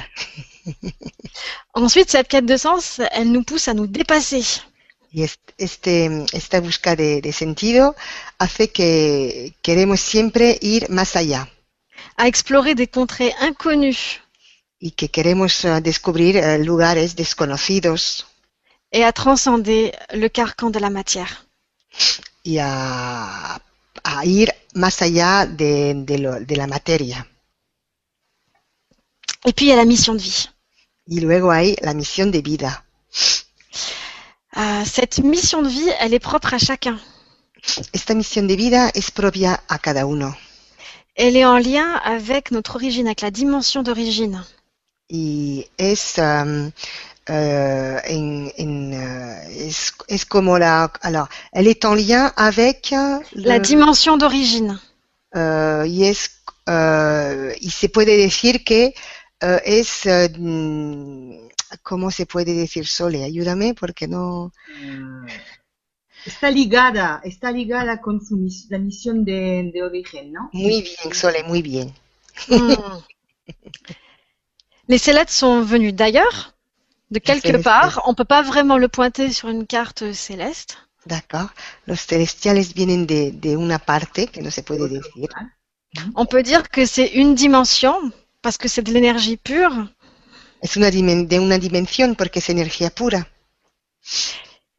Ensuite, cette quête de sens, elle nous pousse à nous dépasser. Y est- este, esta busca de, de sentido hace que queremos siempre ir más allá à explorer des contrées inconnues y que queremos eh, descubrir eh, lugares desconocidos et à transcender le carcan de la matière. y a, a ir más allá de, de lo- de la materia. Et puis il y a la mission de vie. Y luego hay la misión de vida. Euh, cette mission de vie, elle est propre à chacun. Esta misión de vida es propia a cada uno Elle est en lien avec notre origine, avec la dimension d'origine. y es, um, euh, en- en, euh, es, es como la... Alors, elle est en lien avec... euh, La dimension d'origine. y es... y se puede decir que es... mm, ¿Cómo se puede decir, Sole? Ayúdame porque no... Está ligada, está ligada con su mis- la misión de, de origen, ¿no? Muy bien, Sole, muy bien. Hmm. Les célèbres sont venus d'ailleurs, de quelque part. On peut pas vraiment le pointer sur une carte céleste. D'accord. Los celestiales vienen de, de una parte que no se puede decir. On peut dire que c'est une dimension parce que c'est de l'énergie pure. Es una de una dimensión porque es energía pura.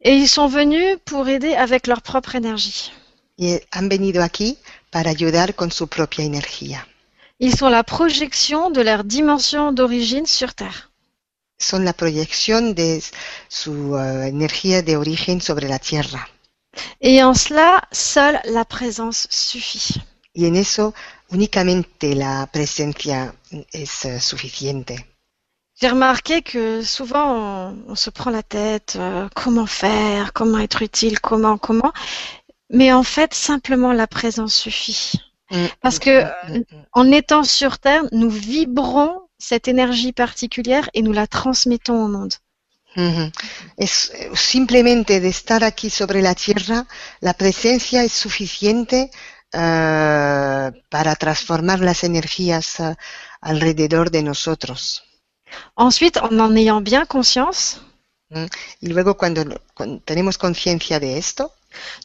Et ils sont venus pour aider avec leur propre énergie. Y han venido aquí para ayudar con su propia energía. Ils sont la projection de leur dimension d'origine sur Terre. Son la proyección de su eh, energía de origen sobre la Tierra. Et en cela, seule la présence suffit. Y en eso únicamente la presencia es eh, suficiente. J'ai remarqué que souvent on, on se prend la tête, euh, comment faire, comment être utile, comment, comment. Mais en fait, simplement la présence suffit. Mm, Parce mm, que mm, mm, En étant sur Terre, nous vibrons cette énergie particulière et nous la transmettons au monde. Ujú. Es eh, simplemente de estar aquí sobre la tierra, la presencia es suficiente eh, para transformar las energías eh, alrededor de nosotros. Ensuite, en en ayant bien conscience, Y luego cuando, cuando tenemos conciencia de esto,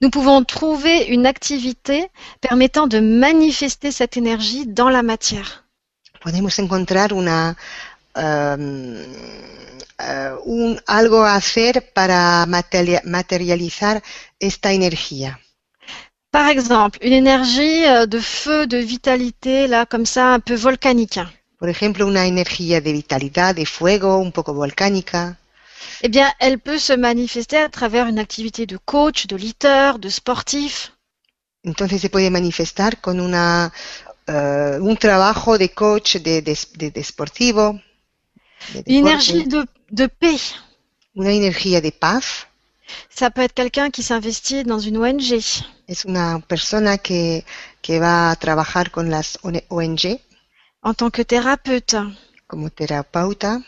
nous pouvons trouver une activité permettant de manifester cette énergie dans la matière. podemos encontrar una, em, eh, un, algo a hacer para materia- materializar esta energía. Par exemple, une énergie euh, de feu, de vitalité, là, comme ça, un peu volcanique. Por ejemplo, una energía de vitalidad, de fuego, un poco volcánica. Eh bien, elle peut se manifester à travers une activité de coach, de leader, de sportif. Entonces se puede manifestar con una, eh, un trabajo de coach, de, de, de- de sportivo, de Une énergie de, de paix. una energía de paz. Ça peut être quelqu'un qui s'investit dans une ONG. Es una persona que, que va a trabajar con las ONG en tant que thérapeute, como terapeuta,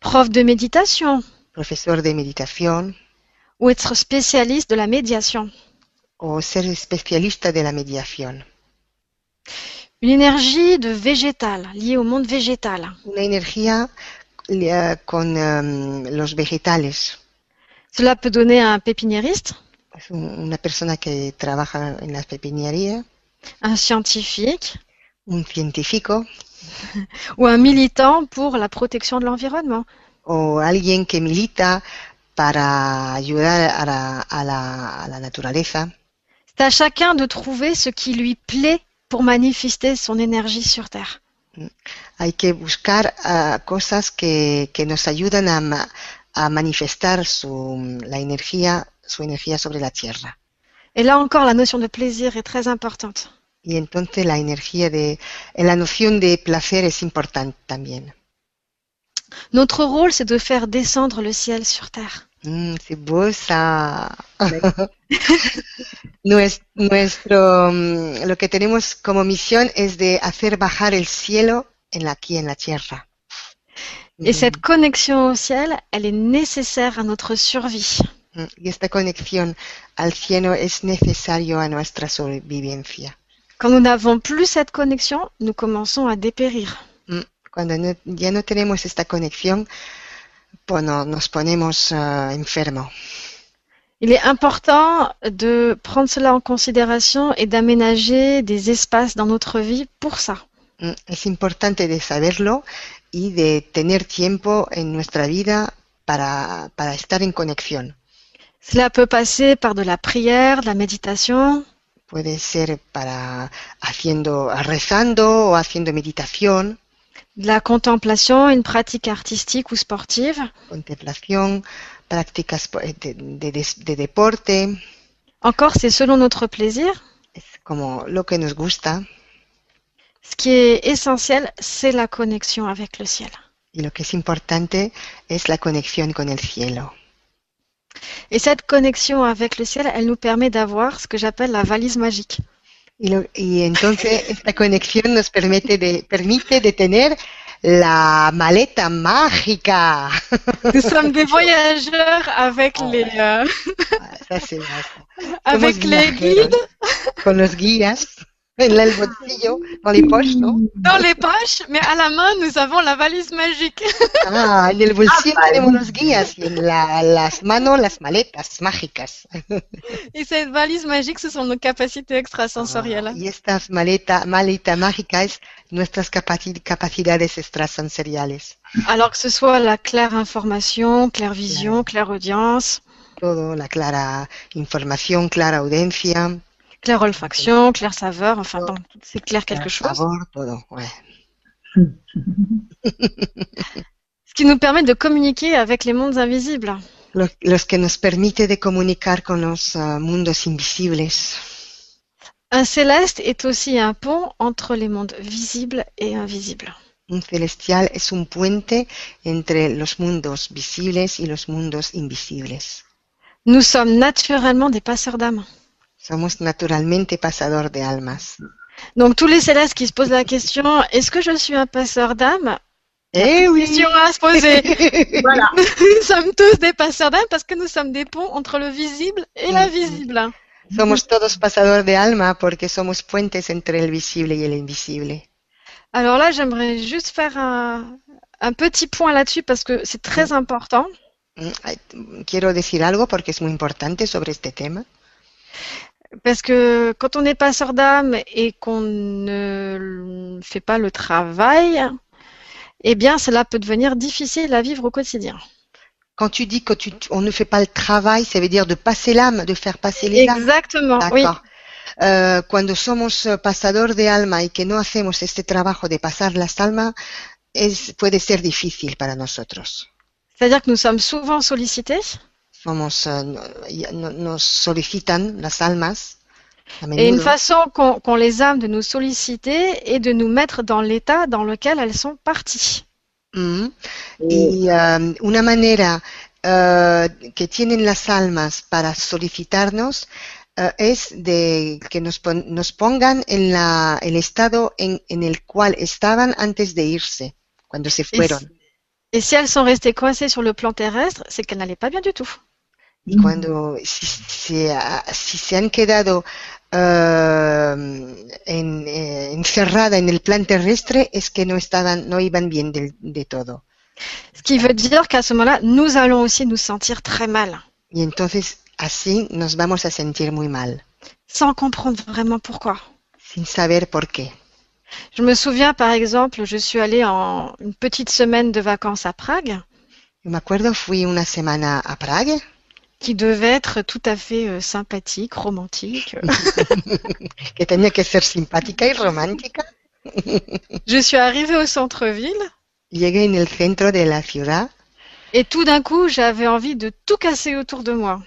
prof de méditation profesor de meditación ou être spécialiste de la médiation. o ser especialista de la mediación. Une énergie de végétal, liée au monde végétal. Una energía eh, con em, los vegetales. Cela peut donner à un pépiniériste, una persona que trabaja en la pepininería, un scientifique un científico (laughs) ou un militant pour la protection de l'environnement. o alguien que milita para ayudar a la, a la- a la naturaleza. C'est à chacun de trouver ce qui lui plaît pour manifester son énergie sur Terre. Hay que buscar ah, cosas que, que nos ayudan a, a manifestar su, la energía, su energía sobre la tierra. Et là encore, la notion de plaisir est très importante. Y entonces la energía de, la noción de placer es importante también. Notre rôle, c'est de faire descendre le ciel sur Terre. Mm, c'est beau ça. Nues- Nuestro, mm, lo que tenemos como misión es de hacer bajar el cielo en la, aquí en la tierra. Et cette connexion au ciel, elle est nécessaire à notre survie. Mm, Y esta conexión al cielo es necesario a nuestra sobrevivencia. Quand nous n'avons plus cette connexion, nous commençons à dépérir. Cuando no- ya no tenemos esta conexión, bueno, nos ponemos ah, enfermos. Il est important de prendre cela en considération et d'aménager des espaces dans notre vie pour ça. Mm, Es importante de saberlo y de tener tiempo en nuestra vida para, para estar en conexión. Cela peut passer par de la prière, de la méditation, Puede ser para haciendo, rezando o haciendo meditación, la contemplation, une pratique artistique ou sportive. contemplación, prácticas po- de, de- de- de deporte, Encore, c'est selon notre plaisir. es como lo que nos gusta Ce qui est essentiel, c'est la connexion avec le ciel. y lo que es importante es la conexión con el cielo. Et cette connexion avec le ciel, elle nous permet d'avoir ce que j'appelle la valise magique. Y, lo- y entonces (laughs) esta conexión nos permite de, permite de tener la maleta mágica. (laughs) Nous sommes des voyageurs avec les, euh, Ça, c'est (laughs) avec les guides Con los guías (laughs) el bolsillo, dans les poches, ¿no? dans les poches, mais à la main, nous avons la valise magique. Ah, en el bolsillo Ah, tenemos los guías y en la- las manos las maletas mágicas. Et cette valise magique, ce sont nos capacités extrasensorielles. Ah, y estas maleta, maleta mágica es nuestras capaci- capacidades extrasensoriales. Alors que ce soit la claire information, claire vision, claire audience, Todo, la clara información, clara audiencia, claire olfaction, claire saveur, enfin bon, c'est clair quelque chose. ouais. (laughs) Ce qui nous permet de communiquer avec les mondes invisibles. Lo- los que nos permite de comunicar con los mundos invisibles. Un céleste est aussi un pont entre les mondes visibles et invisibles. Un celestial es un puente entre los mundos visibles y los mundos invisibles. Nous sommes naturellement des passeurs d'âme. Somos naturalmente pasador de almas. Donc tous les célestes qui se posent la question, est-ce que je suis un passeur d'âme? Eh oui Question à se poser. (laughs) Voilà. nous sommes tous des passeurs d'âme parce que nous sommes des ponts entre le visible et l'invisible. Somos todos pasador de alma porque somos puentes entre el visible y el invisible. Alors là, j'aimerais juste faire un, un petit point là-dessus parce que c'est très important. Mm, Quiero decir algo porque es muy importante sobre este tema. Parce que quand on est passeur d'âme et qu'on ne fait pas le travail, eh bien, cela peut devenir difficile à vivre au quotidien. Quand tu dis que tu, on ne fait pas le travail, ça veut dire de passer l'âme, de faire passer les âmes. Exactement, oui. Eh, cuando somos eh, pasador de alma y que no hacemos este trabajo de pasar las almas, es, puede ser difícil para nosotros. C'est-à-dire que nous sommes souvent sollicités Somos, eh, nos solicitan las almas a et une façon qu'ont qu'ont les âmes de nous solliciter est de nous mettre dans l'état dans lequel elles sont parties. Mm. Y um, una manera uh, que tienen las almas para solicitarnos uh, es de que nos, pon- nos pongan en la, el estado en, en el cual estaban antes de irse, cuando se fueron. Et si elles sont restées coincées sur le plan terrestre, c'est qu'elles n'allaient pas bien du tout. Y cuando si, si, si se han quedado uh, en, eh, encerrada en el plan terrestre es que no estaban, no iban bien del- de todo. Ce qui veut dire qu'à ce moment-là, nous allons aussi nous sentir très mal, Y entonces así nos vamos a sentir muy mal. sans comprendre vraiment pourquoi. sin saber por qué. Je me souviens, par exemple, je suis allée en une petite semaine de vacances à Prague, me acuerdo, fui una semana a Praga, qui devait être tout à fait euh, sympathique, romantique. (laughs) que tenía que ser simpática y romántica. (laughs) je suis arrivée au centre-ville Llegué en el centro de la ciudad et tout d'un coup, j'avais envie de tout casser autour de moi.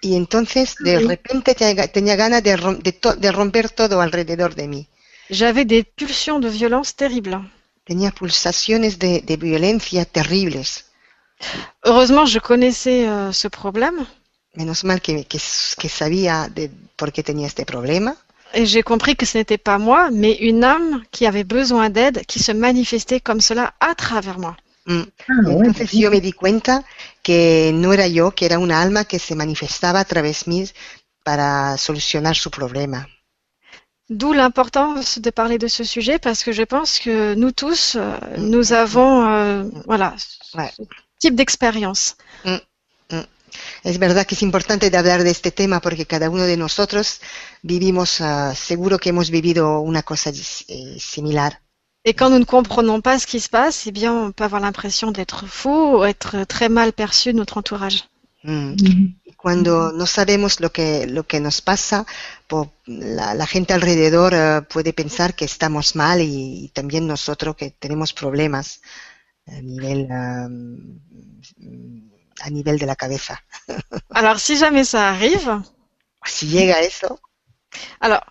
y entonces de repente tenía tenía ganas de, rom- de to- de romper todo alrededor de mí. J'avais des pulsions de violence terribles. Tenía pulsaciones de, de violencia terribles. Heureusement, je connaissais euh, ce problème Menos mal que, que, que sabía de por qué tenía este problema. et j'ai compris que ce n'était pas moi, mais une âme qui avait besoin d'aide, qui se manifestait comme cela à travers moi. Mm. Ah, entonces yo me di cuenta que no era yo, que era una alma que se manifestaba a través mí para solucionar su problema. D'où l'importance de parler de ce sujet parce que je pense que nous tous, euh, nous avons euh, voilà, Ouais. ce type d'expérience. Es verdad que es importante de hablar de este tema porque cada uno de nosotros vivimos, uh, seguro que hemos vivido una cosa eh, similar. Et quand nous ne comprenons pas ce qui se passe, eh bien, on peut avoir l'impression d'être fou ou être très mal perçu de notre entourage. Mm. Cuando no sabemos lo que, lo que nos pasa, pues, la, la, gente alrededor uh, puede pensar que estamos mal y, y, también nosotros que tenemos problemas a nivel, a nivel de la cabeza. (laughs) Alors, si jamais ça arrive. Si llega eso. Alors,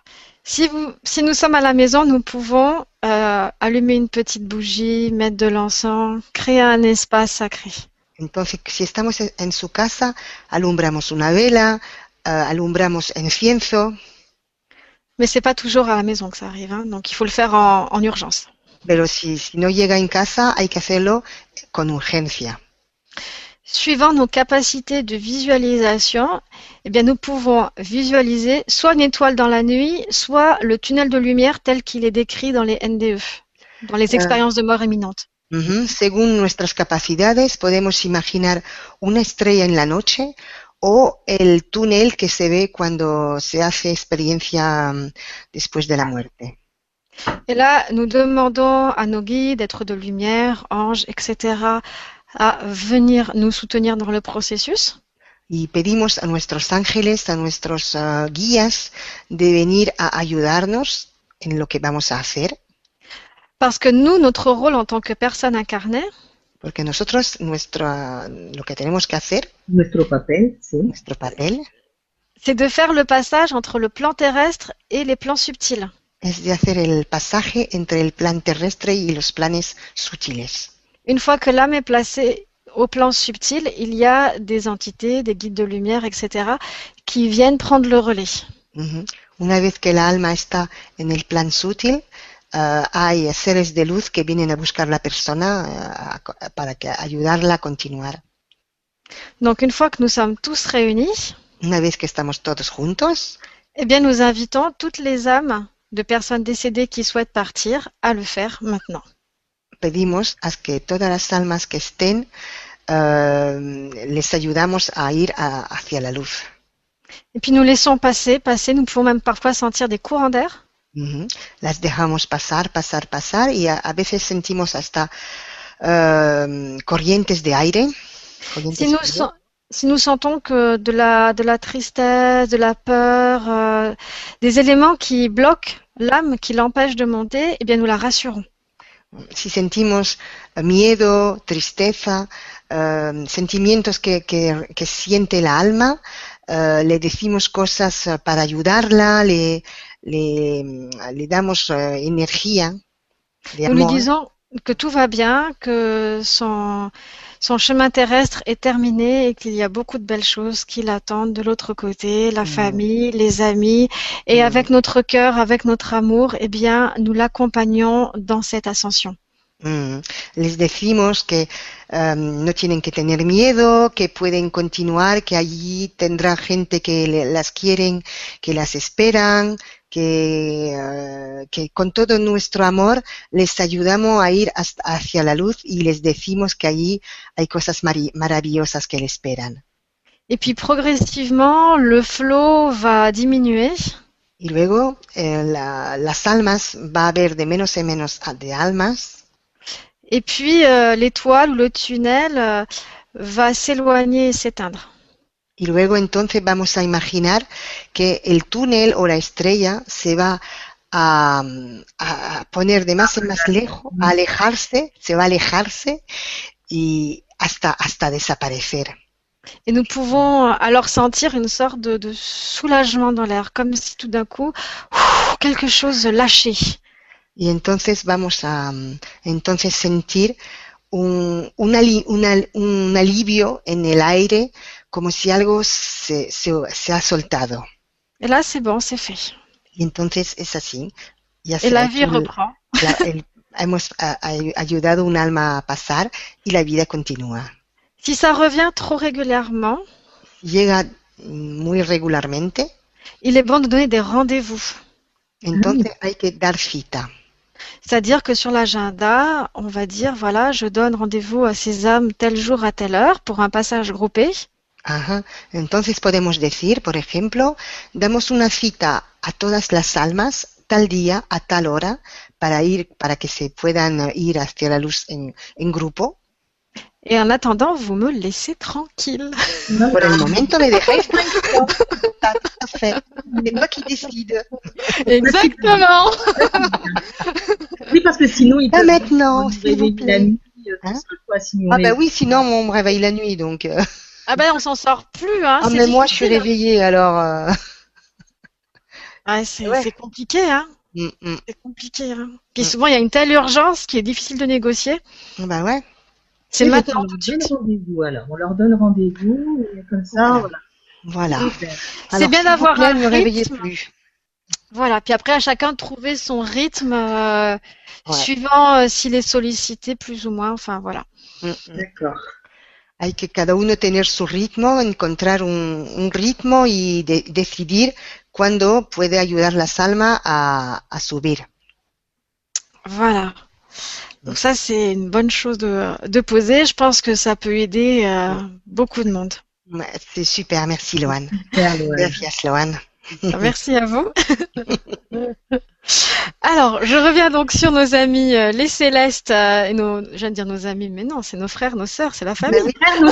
si, vous, si nous sommes à la maison, nous pouvons euh, allumer une petite bougie, mettre de l'encens, créer un espace sacré. Entonces, si estamos en su casa, alumbramos una vela, uh, alumbramos incienso. Mais c'est pas toujours à la maison que ça arrive, hein, donc il faut le faire en, en urgence. Pero si, si no llega en casa, hay que hacerlo con urgencia. Suivant nos capacités de visualisation, eh bien, nous pouvons visualiser soit une étoile dans la nuit, soit le tunnel de lumière tel qu'il est décrit dans les NDE, dans les expériences de mort imminente. Uh -huh. Según nuestras capacidades, podemos imaginar una estrella en la noche o el túnel que se ve cuando se hace experiencia um, después de la muerte. Et là, nous demandons à nos guides, êtres de lumière, anges, etc., à venir nous soutenir dans le processus. Y pedimos a nuestros ángeles, a nuestros uh, guías, de venir a ayudarnos en lo que vamos a hacer. Parce que nous, notre rôle en tant que personne incarnée, Porque nosotros, nuestro, lo que tenemos que hacer, nuestro papel, sí. nuestro papel, c'est de faire le passage entre le plan terrestre et les plans subtils. Es de hacer el pasaje entre el plan terrestre y los planes sutiles. Une fois que l'âme est placée au plan subtil, il y a des entités, des guides de lumière, etc., qui viennent prendre le relais. Uh -huh. Una vez que la alma está en el plan sutil, uh, hay seres de luz que vienen a buscar la persona uh, para que ayudarla a continuar. Donc une fois que nous sommes tous réunis, Una vez que estamos todos juntos, eh bien nous invitons toutes les âmes de personnes décédées qui souhaitent partir à le faire maintenant. pedimos a que todas las almas que estén uh, les ayudamos a ir a, hacia la luz. Et puis nous laissons passer, passer. Nous pouvons même parfois sentir des courants d'air. Uh -huh. Las dejamos pasar, pasar, pasar y a, a veces sentimos hasta uh, corrientes de aire. Corrientes Si nous, sen- si nous sentons que de la, de la tristesse, de la peur, euh, des éléments qui bloquent l'âme, qui l'empêchent de monter, eh bien nous la rassurons. si sentimos miedo, tristeza, uh, sentimientos que, que, que, siente la alma, uh, le decimos cosas para ayudarla, le, le, le damos uh, energía. Nous lui disons que tout va bien, que son, son chemin terrestre est terminé et qu'il y a beaucoup de belles choses qui l'attendent de l'autre côté, la Mm. famille, les amis. Et Mm. avec notre cœur, avec notre amour, eh bien, nous l'accompagnons dans cette ascension. Mm. Les decimos que um, no tienen que tener miedo, que pueden continuar, que allí tendrá gente que le- las quieren, que las esperan, que, uh, que con todo nuestro amor les ayudamos a ir hasta- hacia la luz y les decimos que allí hay cosas maravillosas que le esperan. Et puis progressivement, le flot va diminuer. Y luego eh, la- las almas, va a haber de menos en menos de almas, Et puis euh, l'étoile ou le tunnel euh, va s'éloigner et s'éteindre. Y luego entonces vamos a imaginar que el túnel o la estrella se va a, a poner de más en más lejos, a alejarse, se va a alejarse y hasta, hasta desaparecer. Et nous pouvons alors sentir une sorte de, de soulagement dans l'air, comme si tout d'un coup, ouf, quelque chose lâchait. Y entonces vamos a entonces sentir un, un, ali- un un alivio en el aire como si algo se, se, se ha soltado. Et là, c'est bon, c'est fait. Y entonces es así. Et la vie reprend. la- (laughs) el- hemos a- a- ayudado un alma a pasar y la vida continúa. Si ça revient trop régulièrement, Llega muy regularmente, il est bon de donner des rendez-vous. entonces hay que dar cita. C'est-à-dire que sur l'agenda, on va dire, voilà, je donne rendez-vous à ces âmes tel jour à telle heure pour un passage groupé. Ajá. Entonces podemos decir, por ejemplo, damos una cita a todas las almas tal día a tal hora para ir para que se puedan eh, ir hacia la luz en, en grupo. Et en attendant, vous me laissez tranquille. Por el momento me dejáis tranquilo. (laughs) Tout à fait. C'est moi qui décide. Exactement. Oui, parce que sinon, il peut maintenant, se s'il vous réveiller la plaît. nuit, euh, Hein tout seul, quoi, sinon, Ah mais- bah oui, sinon on me réveille la nuit donc. Ah ben on s'en sort plus. Hein, Ah mais moi je suis réveillée alors. euh, (laughs) Ouais, c'est Ouais. compliqué, hein. mm, mm. C'est compliqué. Hein. Puis Mm. souvent il y a une telle urgence qui est difficile de négocier. Bah ouais. C'est maintenant on tout leur de donne suite. rendez-vous alors. On leur donne rendez-vous et comme ça, Voilà. voilà. C'est bien d'avoir un ne rythme. plus. Voilà. Puis après à chacun de trouver son rythme euh, Ouais. suivant euh, s'il est sollicité plus ou moins. Enfin voilà. Mm, mm. D'accord. Hay que cada uno tener su ritmo, encontrar un, un ritmo y de- decidir cuándo puede ayudar las almas a, a subir. Voilà. Donc ça c'est une bonne chose de, de poser. Je pense que ça peut aider euh, beaucoup de monde. C'est super, merci Loan. Super, Loane. (laughs) Merci à vous. (laughs) Alors, je reviens donc sur nos amis euh, les Célestes euh, et nos, je viens de dire nos amis, mais non, c'est nos frères, nos sœurs, c'est la famille. Oui. (laughs)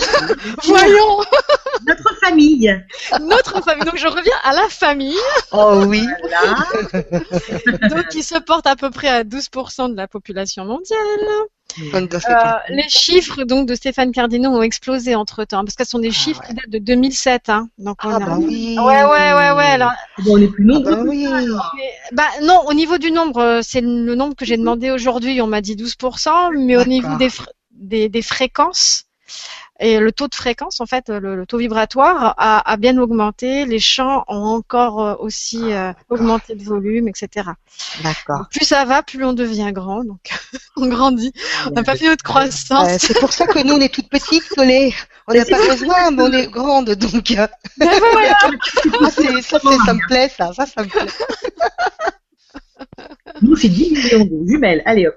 Voyons notre famille. notre famille. Donc je reviens à la famille, Oh oui. Voilà. donc qui se porte à peu près à 12% de la population mondiale. Euh, les chiffres donc de Stéphane Cardino ont explosé entre temps, parce que ce sont des Ah, chiffres ouais. qui datent de 2007. Hein. Donc on Ah a- bah oui. Ouais, ouais, ouais, ouais. Alors, Bon, on est plus Ah nombreux. bah oui. Mais, bah non, au niveau du nombre, euh, c'est le nombre que j'ai demandé aujourd'hui, on m'a dit 12%, mais au niveau des, fr- des, des fréquences, et le taux de fréquence, en fait, le, le taux vibratoire a, a bien augmenté, les champs ont encore euh, aussi euh, augmenté de volume, etc. D'accord. Plus ça va, plus on devient grand, donc (laughs) on grandit. On n'a pas fait notre croissance. Euh, c'est pour ça que nous on est toutes petites, Solé. On n'a pas besoin, mais on est grandes, donc. euh, Ben (laughs) ah, c'est- ça, c'est- ça me plaît, ça, ça, ça me plaît. Nous, c'est 10 millions de jumelles. Allez hop.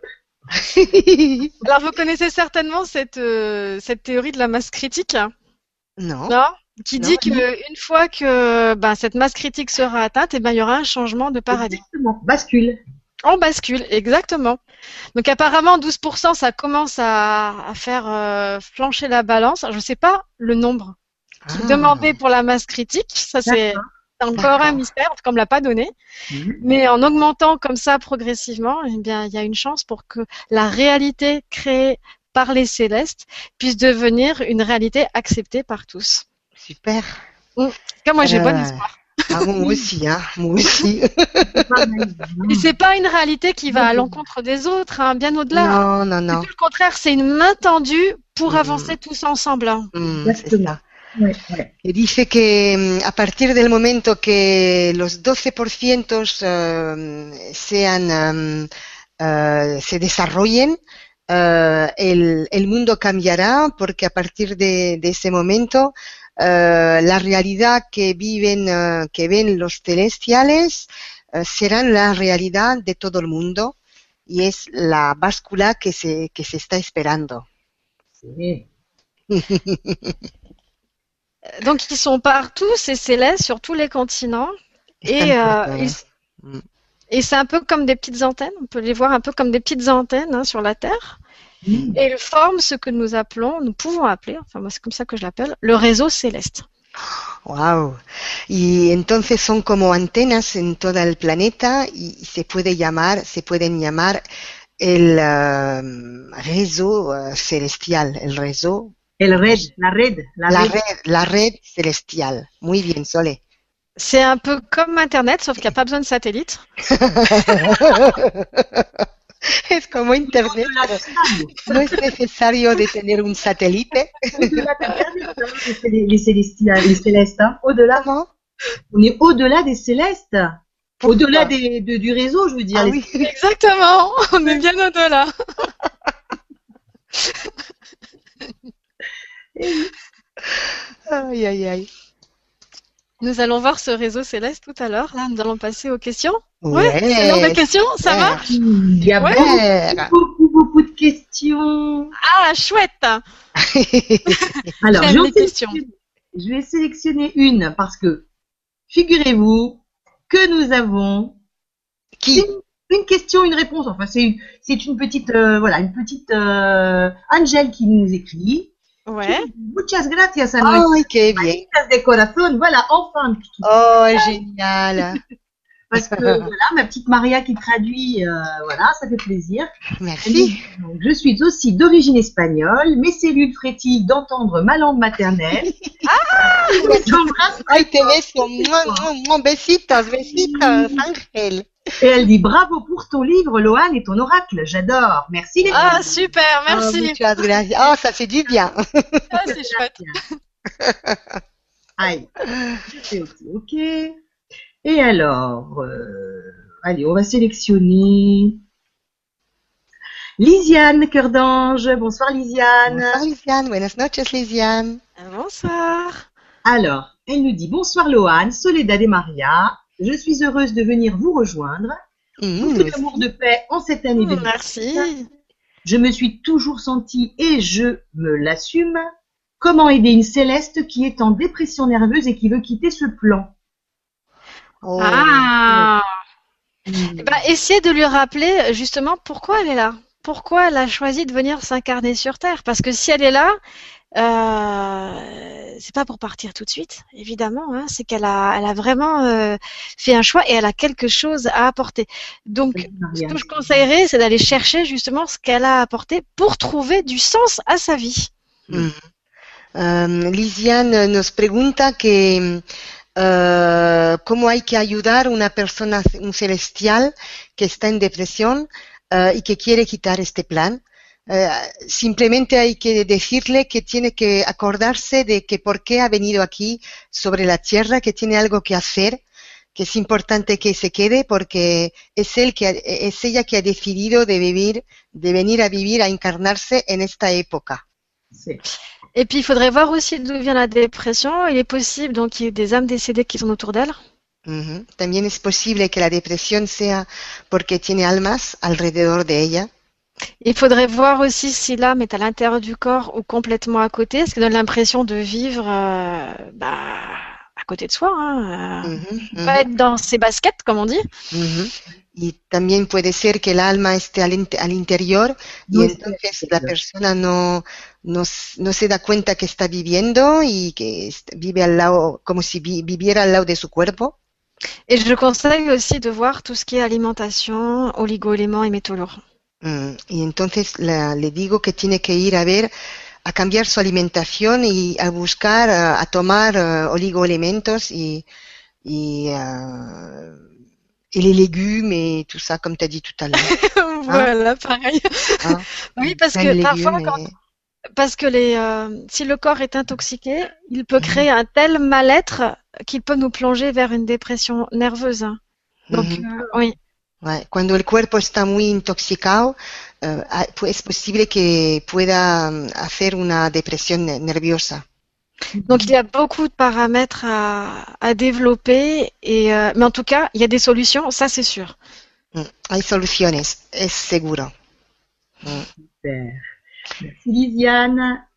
(laughs) Alors vous connaissez certainement cette, euh, cette théorie de la masse critique. non. Non qui Non, dit qu'une fois que ben, cette masse critique sera atteinte, eh ben, il y aura un changement de paradigme. Exactement. Bascule. On bascule, exactement. Donc apparemment, 12%, ça commence à, à faire euh, flancher la balance. Je ne sais pas le nombre qui Ah. demandé pour la masse critique. Ça, c'est c'est encore un mystère, en tout cas, on me l'a pas donné. Mhm. Mais en augmentant comme ça progressivement, eh bien, il y a une chance pour que la réalité créée par les célestes puisse devenir une réalité acceptée par tous. Super. En tout cas, moi, j'ai Euh, bon espoir. Ah, moi (laughs) aussi, hein. Moi aussi. (laughs) Et c'est pas une réalité qui va à l'encontre des autres, hein, bien au-delà. Non, non, C'est non. tout le contraire, c'est une main tendue pour Mhm. avancer tous ensemble. hein. Mm, c'est ça. Y dice que mm, a partir del momento que los 12% eh, sean, em, eh, se desarrollen, eh, el, el mundo cambiará porque a partir de, de ese momento la realidad que viven, que ven los celestiales serán la realidad de todo el mundo y es la báscula que se, que se está esperando. C'est- (laughs) Donc ils sont partout, ces célestes, sur tous les continents. Et, euh, ils- Mm. Et c'est un peu comme des petites antennes, on peut les voir un peu comme des petites antennes hein, sur la Terre. Mhm. Et ils forment ce que nous appelons, nous pouvons appeler, enfin moi c'est comme ça que je l'appelle, le réseau céleste. Wow. Y entonces son como antenas en todo el planeta y, se puede llamar, se pueden llamar el um, réseau uh, celestial, el réseau, El red, la red, la, la red. red, la red celestial. Muy bien, Sole. C'est un peu comme Internet, sauf qu'il n'y a pas besoin de satellite. (laughs) es como internet, no es necesario de tener un satélite. Les, célestes. hein. Au-delà, Comment on est au-delà des célestes. Au-delà des, de- du réseau, je veux dire. Ah oui. Exactement, on est bien au-delà. (laughs) Ay, ay, ay. Nous allons voir ce réseau céleste tout à l'heure. Là, nous allons passer aux questions. Ouais, c'est l'heure des questions, ça va Il y a Ouais. beaucoup, beaucoup de questions. Ah, chouette (laughs) Alors, fais- questions. je vais sélectionner une parce que figurez-vous que nous avons Qui? une, une question, une réponse. Enfin, c'est une, c'est une petite, euh, voilà, une petite euh, Angel qui nous écrit. Ouais. Muchas gracias a nuestras Ay, qué bien. de corazón. Voilà, enfin Oh, génial. (laughs) Parce (laughs) que voilà, ma petite Maria qui traduit, euh, voilà, ça fait plaisir. Merci. Donc, je suis aussi d'origine espagnole. Mes cellules frétillent d'entendre ma langue maternelle? (laughs) Ah Je t'embrasse. Ay, te beso. Besitos, besitos, Ángel. Et elle dit bravo pour ton livre, Lohan et ton oracle. J'adore. Merci les Ah, filles. super, Oh, merci. muchas gracias. Oh, ça fait du bien. Ah, c'est chouette. Aïe. OK. OK. Et alors, euh, allez, on va sélectionner Lisiane, cœur d'ange. Bonsoir Lisiane. Bonsoir, Lisiane. Buenas noches, Lisiane. Bonsoir. Alors, elle nous dit bonsoir Lohan, Soledad et Maria. Je suis heureuse de venir vous rejoindre. Mm, Beaucoup d'amour de paix en cette année 2020. Merci. Je me suis toujours sentie et je me l'assume. Comment aider une céleste qui est en dépression nerveuse et qui veut quitter ce plan? Oh. Ah. Ben, essayez de lui rappeler justement pourquoi elle est là? Pourquoi elle a choisi de venir s'incarner sur Terre? Parce que si elle est là, euh, c'est pas pour partir tout de suite, évidemment. Hein, c'est qu'elle a, elle a vraiment euh, fait un choix et elle a quelque chose à apporter. Donc, ce que je conseillerais, c'est d'aller chercher justement ce qu'elle a apporté pour trouver du sens à sa vie. Mm. Um, Lisiane nos pregunta que uh, cómo hay que ayudar a una persona, un celestial que está en depresión uh, y que quiere quitar este plan. Uh, simplemente hay que decirle que tiene que acordarse de que por qué ha venido aquí sobre la tierra, que tiene algo que hacer, que es importante que se quede porque es él que ha- es ella que ha decidido de vivir, de venir a vivir, a encarnarse en esta época. C'est- Et puis, il faudrait voir aussi d'où vient la dépression. Il est possible donc qu'il y ait des âmes décédées qui sont autour d'elle. Ujú. También es posible que la depresión sea porque tiene almas alrededor de ella. Il faudrait voir aussi si l'âme est à l'intérieur du corps ou complètement à côté, ce qui donne l'impression de vivre euh, bah, à côté de soi. Hein, euh, Ujú, ujú, pas être dans ses baskets, comme on dit? ujú. Y también puede ser que el alma esté al, al interior y No entonces la persona no, no, s- no se da cuenta que está viviendo y que vive al lado, como si vi- viviera al lado de su cuerpo. Et je conseille aussi de voir tout ce qui est alimentation, oligo-éléments et métaux lourds. Mm, Y entonces la- le digo que tiene que ir a ver, a cambiar su alimentación y a buscar, a, a tomar eh, oligoelementos y, y, eh, et les légumes et tout ça, comme tu as dit tout à l'heure. (laughs) voilà, pareil. Hein. (laughs) oui, parce que parfois, légumes quand- et- parce que les, euh, si le corps est intoxiqué, il peut créer un tel mal-être qu'il peut nous plonger vers une dépression nerveuse. hein. Donc, euh, oui. Ouais, Cuando el cuerpo está muy intoxicado, eh, es posible que pueda mm, hacer una depresión ne- nerviosa. Donc il y a beaucoup de paramètres à, à développer, et, euh, mais en tout cas, il y a des solutions, ça c'est sûr. Mm, Hay soluciones, es seguro. Mm. Super. Merci Lisiane.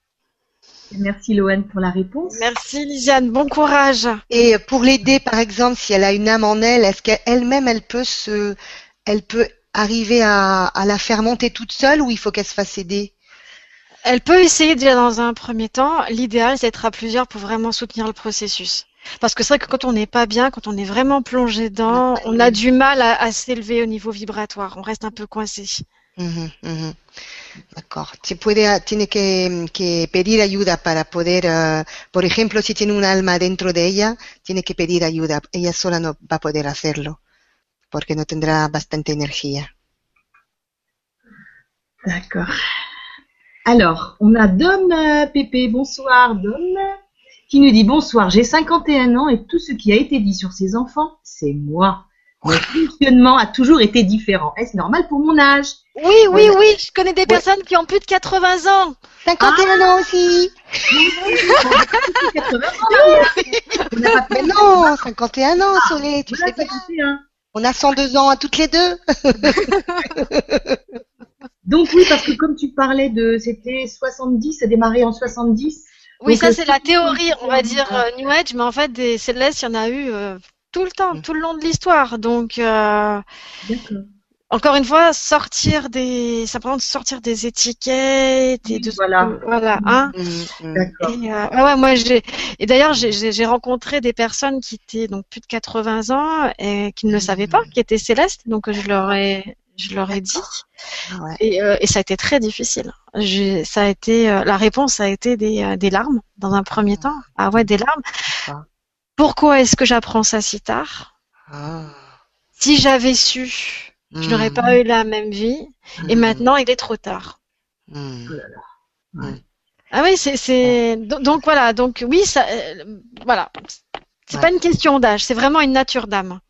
Merci Lohan pour la réponse. Merci Lisiane, bon courage. Et pour l'aider, par exemple, si elle a une âme en elle, est-ce qu'elle-même, elle peut se, elle peut arriver à, à la faire monter toute seule ou il faut qu'elle se fasse aider? Elle peut essayer déjà dans un premier temps. L'idéal, c'est d'être à plusieurs pour vraiment soutenir le processus. Parce que c'est vrai que quand on n'est pas bien, quand on est vraiment plongé dedans, on a du mal à, à s'élever au niveau vibratoire. On reste un peu coincé. Ujú, ujú. D'accord. Se puede, tiene que, que pedir ayuda para poder, eh, por ejemplo, si tiene un alma dentro de ella, tiene que pedir ayuda. Ella sola no va a poder hacerlo porque no tendrá bastante energía. D'accord. Alors, on a Dom euh, Pépé. Bonsoir Dom. Qui nous dit bonsoir, j'ai 51 ans et tout ce qui a été dit sur ces enfants, c'est moi. Mon fonctionnement a toujours été différent. Est-ce normal pour mon âge? Oui, oui, oui, je connais des personnes qui ont plus de 80 ans. 51 ans aussi (laughs) 80 ans, Mais fait non, 51 ans, Solé, tu sais bien. 51. On a 102 ans à toutes les deux. (laughs) Donc oui, parce que comme tu parlais de, c'était 70, ça démarrait en 70. Oui, ça c'est la théorie, on va dire New Age, mais en fait des célestes, il y en a eu tout le temps, mm. tout le long de l'histoire. Donc, euh, encore une fois, sortir des, ça prend sortir des étiquettes et de, voilà, voilà, hein. Mm, mm, et, euh, ouais, moi j'ai, et d'ailleurs j'ai rencontré des personnes qui étaient donc plus de 80 ans et qui ne le savaient pas, qui étaient célestes, donc je leur ai, je leur ai dit. Et, euh, et, ça a été très difficile. Ça a été, la réponse a été des, des larmes dans un premier temps. Ah ouais, des larmes. Pourquoi est-ce que j'apprends ça si tard? Ah. Si j'avais su, je n'aurais pas hmm. eu la même vie. Et hmm. maintenant, il est trop tard. Hmm. Oh ah oui, c'est donc voilà. Donc oui, ça, euh, voilà. C'est pas une question d'âge, c'est vraiment une nature d'âme.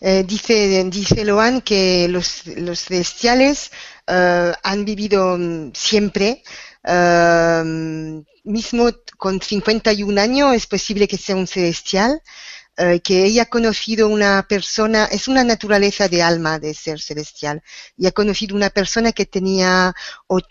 Eh, dice, dice Loan que los, los celestiales uh, han vivido siempre uh, mismo con 51 años es posible que sea un celestial, eh, que ella ha conocido una persona, es una naturaleza de alma de ser celestial, y ha conocido una persona que tenía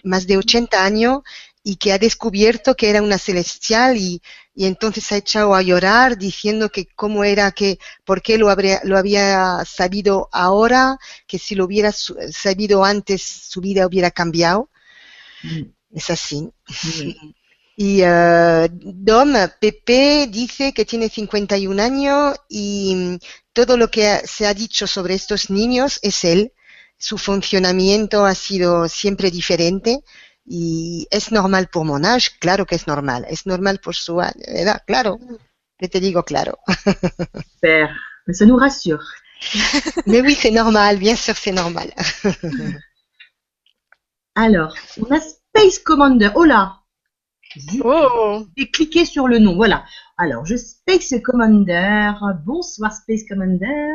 más de 80 años y que ha descubierto que era una celestial y, y entonces ha echado a llorar diciendo que cómo era que, por qué lo, habría, lo había sabido ahora, que si lo hubiera sabido antes su vida hubiera cambiado. Mm. Es así. Y uh, Dom, Pepe, dice que tiene 51 años y mm, todo lo que se ha dicho sobre estos niños es él. Su funcionamiento ha sido siempre diferente y es normal por Monage, claro que es normal. Es normal por su edad, claro. Je te digo claro. Super, ça nous rassure. Mais oui, c'est normal, bien sûr, c'est normal. Alors, on a Space Commander. Oh là, Oh. Et cliquez sur le nom. Voilà. Alors, je Space Commander. Bonsoir Space Commander.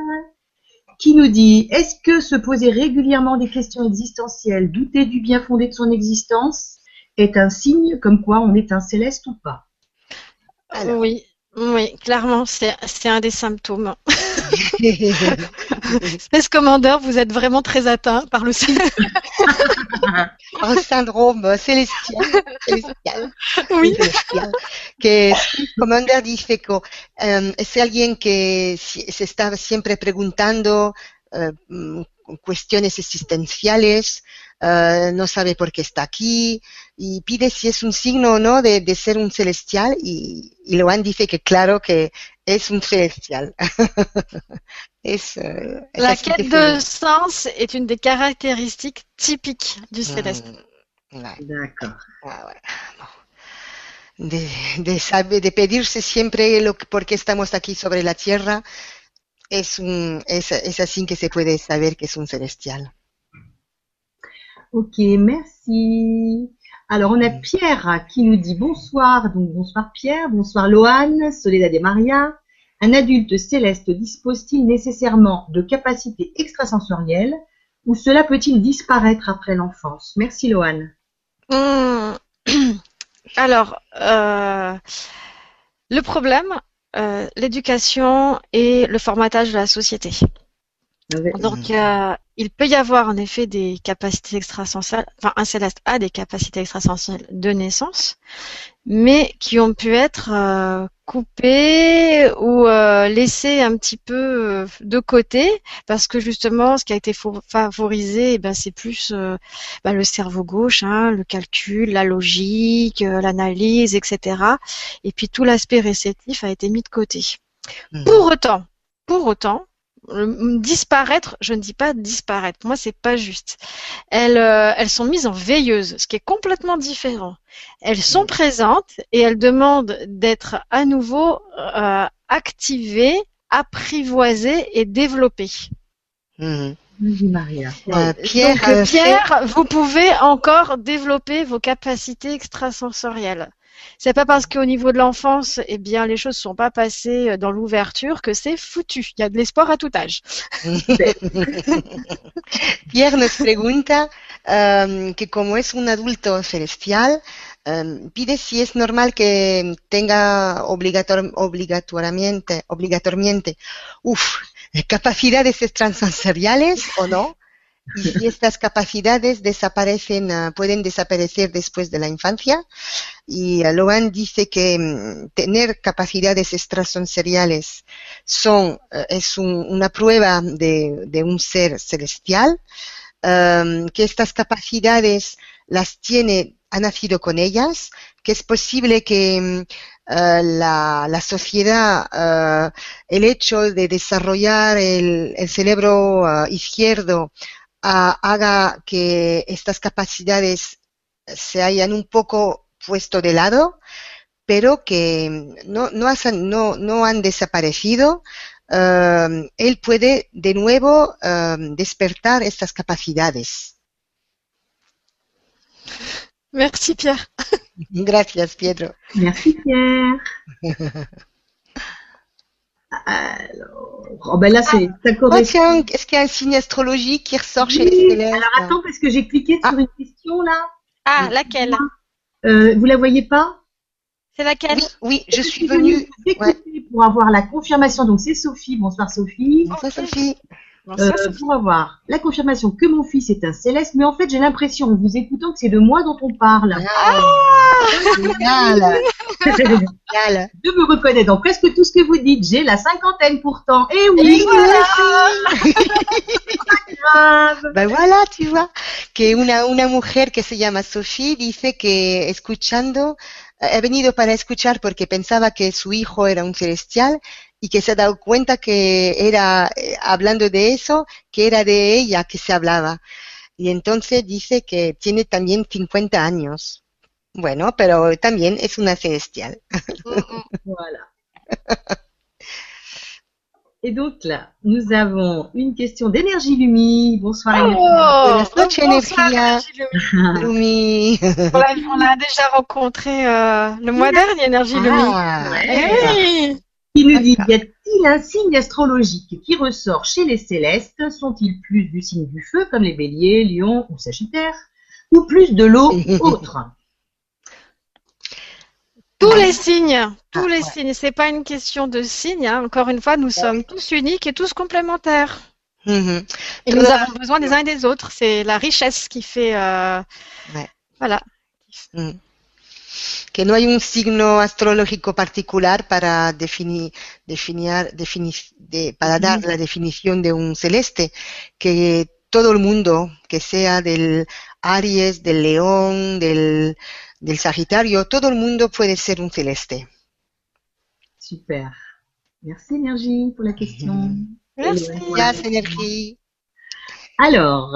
Qui nous dit Est-ce que se poser régulièrement des questions existentielles, douter du bien fondé de son existence, est un signe comme quoi on est un céleste ou pas? Oui, oui, clairement, c'est un des symptômes. (laughs) Space Commander, vous êtes vraiment très atteint par le (laughs) un syndrome célestial. celestial oui. Que Space Commander dice que um, es alguien que se está siempre preguntando uh, cuestiones existenciales, uh, no sabe por qué está aquí y pide si es un signo o no de, de ser un celestial y, y Loan dice que claro que es un celestial. (laughs) es, euh, La quête de sens est une des caractéristiques typiques du céleste. Mm, D'accord. Ah, ouais. de, de, saber, de pedirse siempre lo, por qué estamos aquí sobre la tierra, es, un, es, es así que se puede saber que es un celestial. Ok, merci. Alors, on a Pierre qui nous dit bonsoir. Donc, bonsoir Pierre, bonsoir Loane, Soledad et Maria. Un adulte céleste dispose-t-il nécessairement de capacités extrasensorielles ou cela peut-il disparaître après l'enfance? Merci Loane. Hmm. (clears throat) Alors, euh, le problème, euh, l'éducation et le formatage de la société. Donc, euh, il peut y avoir en effet des capacités extrasensorielles, enfin un céleste a des capacités extrasensorielles de naissance, mais qui ont pu être euh, coupées ou euh, laissées un petit peu de côté, parce que justement, ce qui a été favorisé, eh ben, c'est plus ben, le cerveau gauche, hein, le calcul, la logique, l'analyse, etc. Et puis tout l'aspect réceptif a été mis de côté. Mmh. Pour autant, pour autant, disparaître, je ne dis pas disparaître, moi c'est pas juste. Elles, euh, elles sont mises en veilleuse, ce qui est complètement différent. Elles sont présentes et elles demandent d'être à nouveau euh, activées, apprivoisées et développées. Mmh. Maria. Euh, Pierre, Pierre vous pouvez encore développer vos capacités extrasensorielles. C'est pas parce qu'au niveau de l'enfance, eh bien, les choses sont pas passées dans l'ouverture que c'est foutu. Il y a de l'espoir à tout âge. (laughs) Pierre nos pregunta um, que como es un adulto celestial, um, pide si es normal que tenga obligator obligatoriamente, obligatoriamente, uf, capacidades extrasensoriales o no? Y si estas capacidades desaparecen, uh, pueden desaparecer después de la infancia. y Loan dice que mm, tener capacidades extrasensoriales son, eh, es un- una prueba de, un ser celestial, que estas capacidades las tiene, ha nacido con ellas, que es posible que mm, eh, la, la sociedad, eh, el hecho de desarrollar el, el cerebro eh, izquierdo ah, haga que estas capacidades se hayan un poco puesto de lado, pero que no, no, has- no, no han desaparecido. Eh, él puede de nuevo eh, despertar estas capacidades. Merci Pierre. Gracias, Pietro. Merci Pierre. (laughs) Alors, oh ben là, c'est, ça Oh correspond. tiens, est-ce qu'il y a un signe astrologique qui ressort chez les célestes alors attends, parce que j'ai cliqué sur Ah. une question là. Ah, laquelle? Euh, vous la voyez pas? C'est laquelle? Oui, oui, je suis venue. vous écouter pour avoir la confirmation. Donc c'est Sophie. Bonsoir Sophie. Bonsoir Sophie. Euh, pour avoir la confirmation que mon fils est un céleste, mais en fait j'ai l'impression en vous écoutant que c'est de moi dont on parle. Génial, Je génial. me reconnais dans presque tout ce que vous dites. J'ai la cinquantaine pourtant. Eh Et oui, nous aussi. grave. Ben voilà, tu vois, que una, una mujer que se llama Sophie dice que escuchando, eh, he venido para escuchar porque pensaba que su hijo era un celestial y que se ha dado cuenta que era, eh, hablando de eso, que era de ella que se hablaba. Y entonces dice que tiene también 50 años. Bueno, pero también es una celestial. Voilà. Et donc là, nous avons une question d'énergie Lumi. Bonsoir. Noches, bonsoir, Lumi. (laughs) Lumi. On l'a déjà rencontré euh, le mois dernier, Énergie Lumi. Ah, Eh oui. Qui nous dit, y a-t-il un signe astrologique qui ressort chez les célestes Sont-ils plus du signe du feu, comme les béliers, lions ou sagittaires Ou plus de l'eau (laughs) autre? Tous les signes, tous Ah, les ouais. signes. C'est pas une question de signes. hein. Encore une fois, nous sommes tous uniques et tous complémentaires. mhm. Et nous avons besoin des uns et des autres. C'est la richesse qui fait. euh, Ouais. Voilà. Mm. Que no hay un signo astrológico particular para definir, definir, defini- de- para dar la definición de un celeste, que todo el mundo, que sea del Aries, del León, del, del Sagitario, todo el mundo puede ser un celeste. Super. Merci Énergie pour la question. Merci. Gracias, Energía. Alors,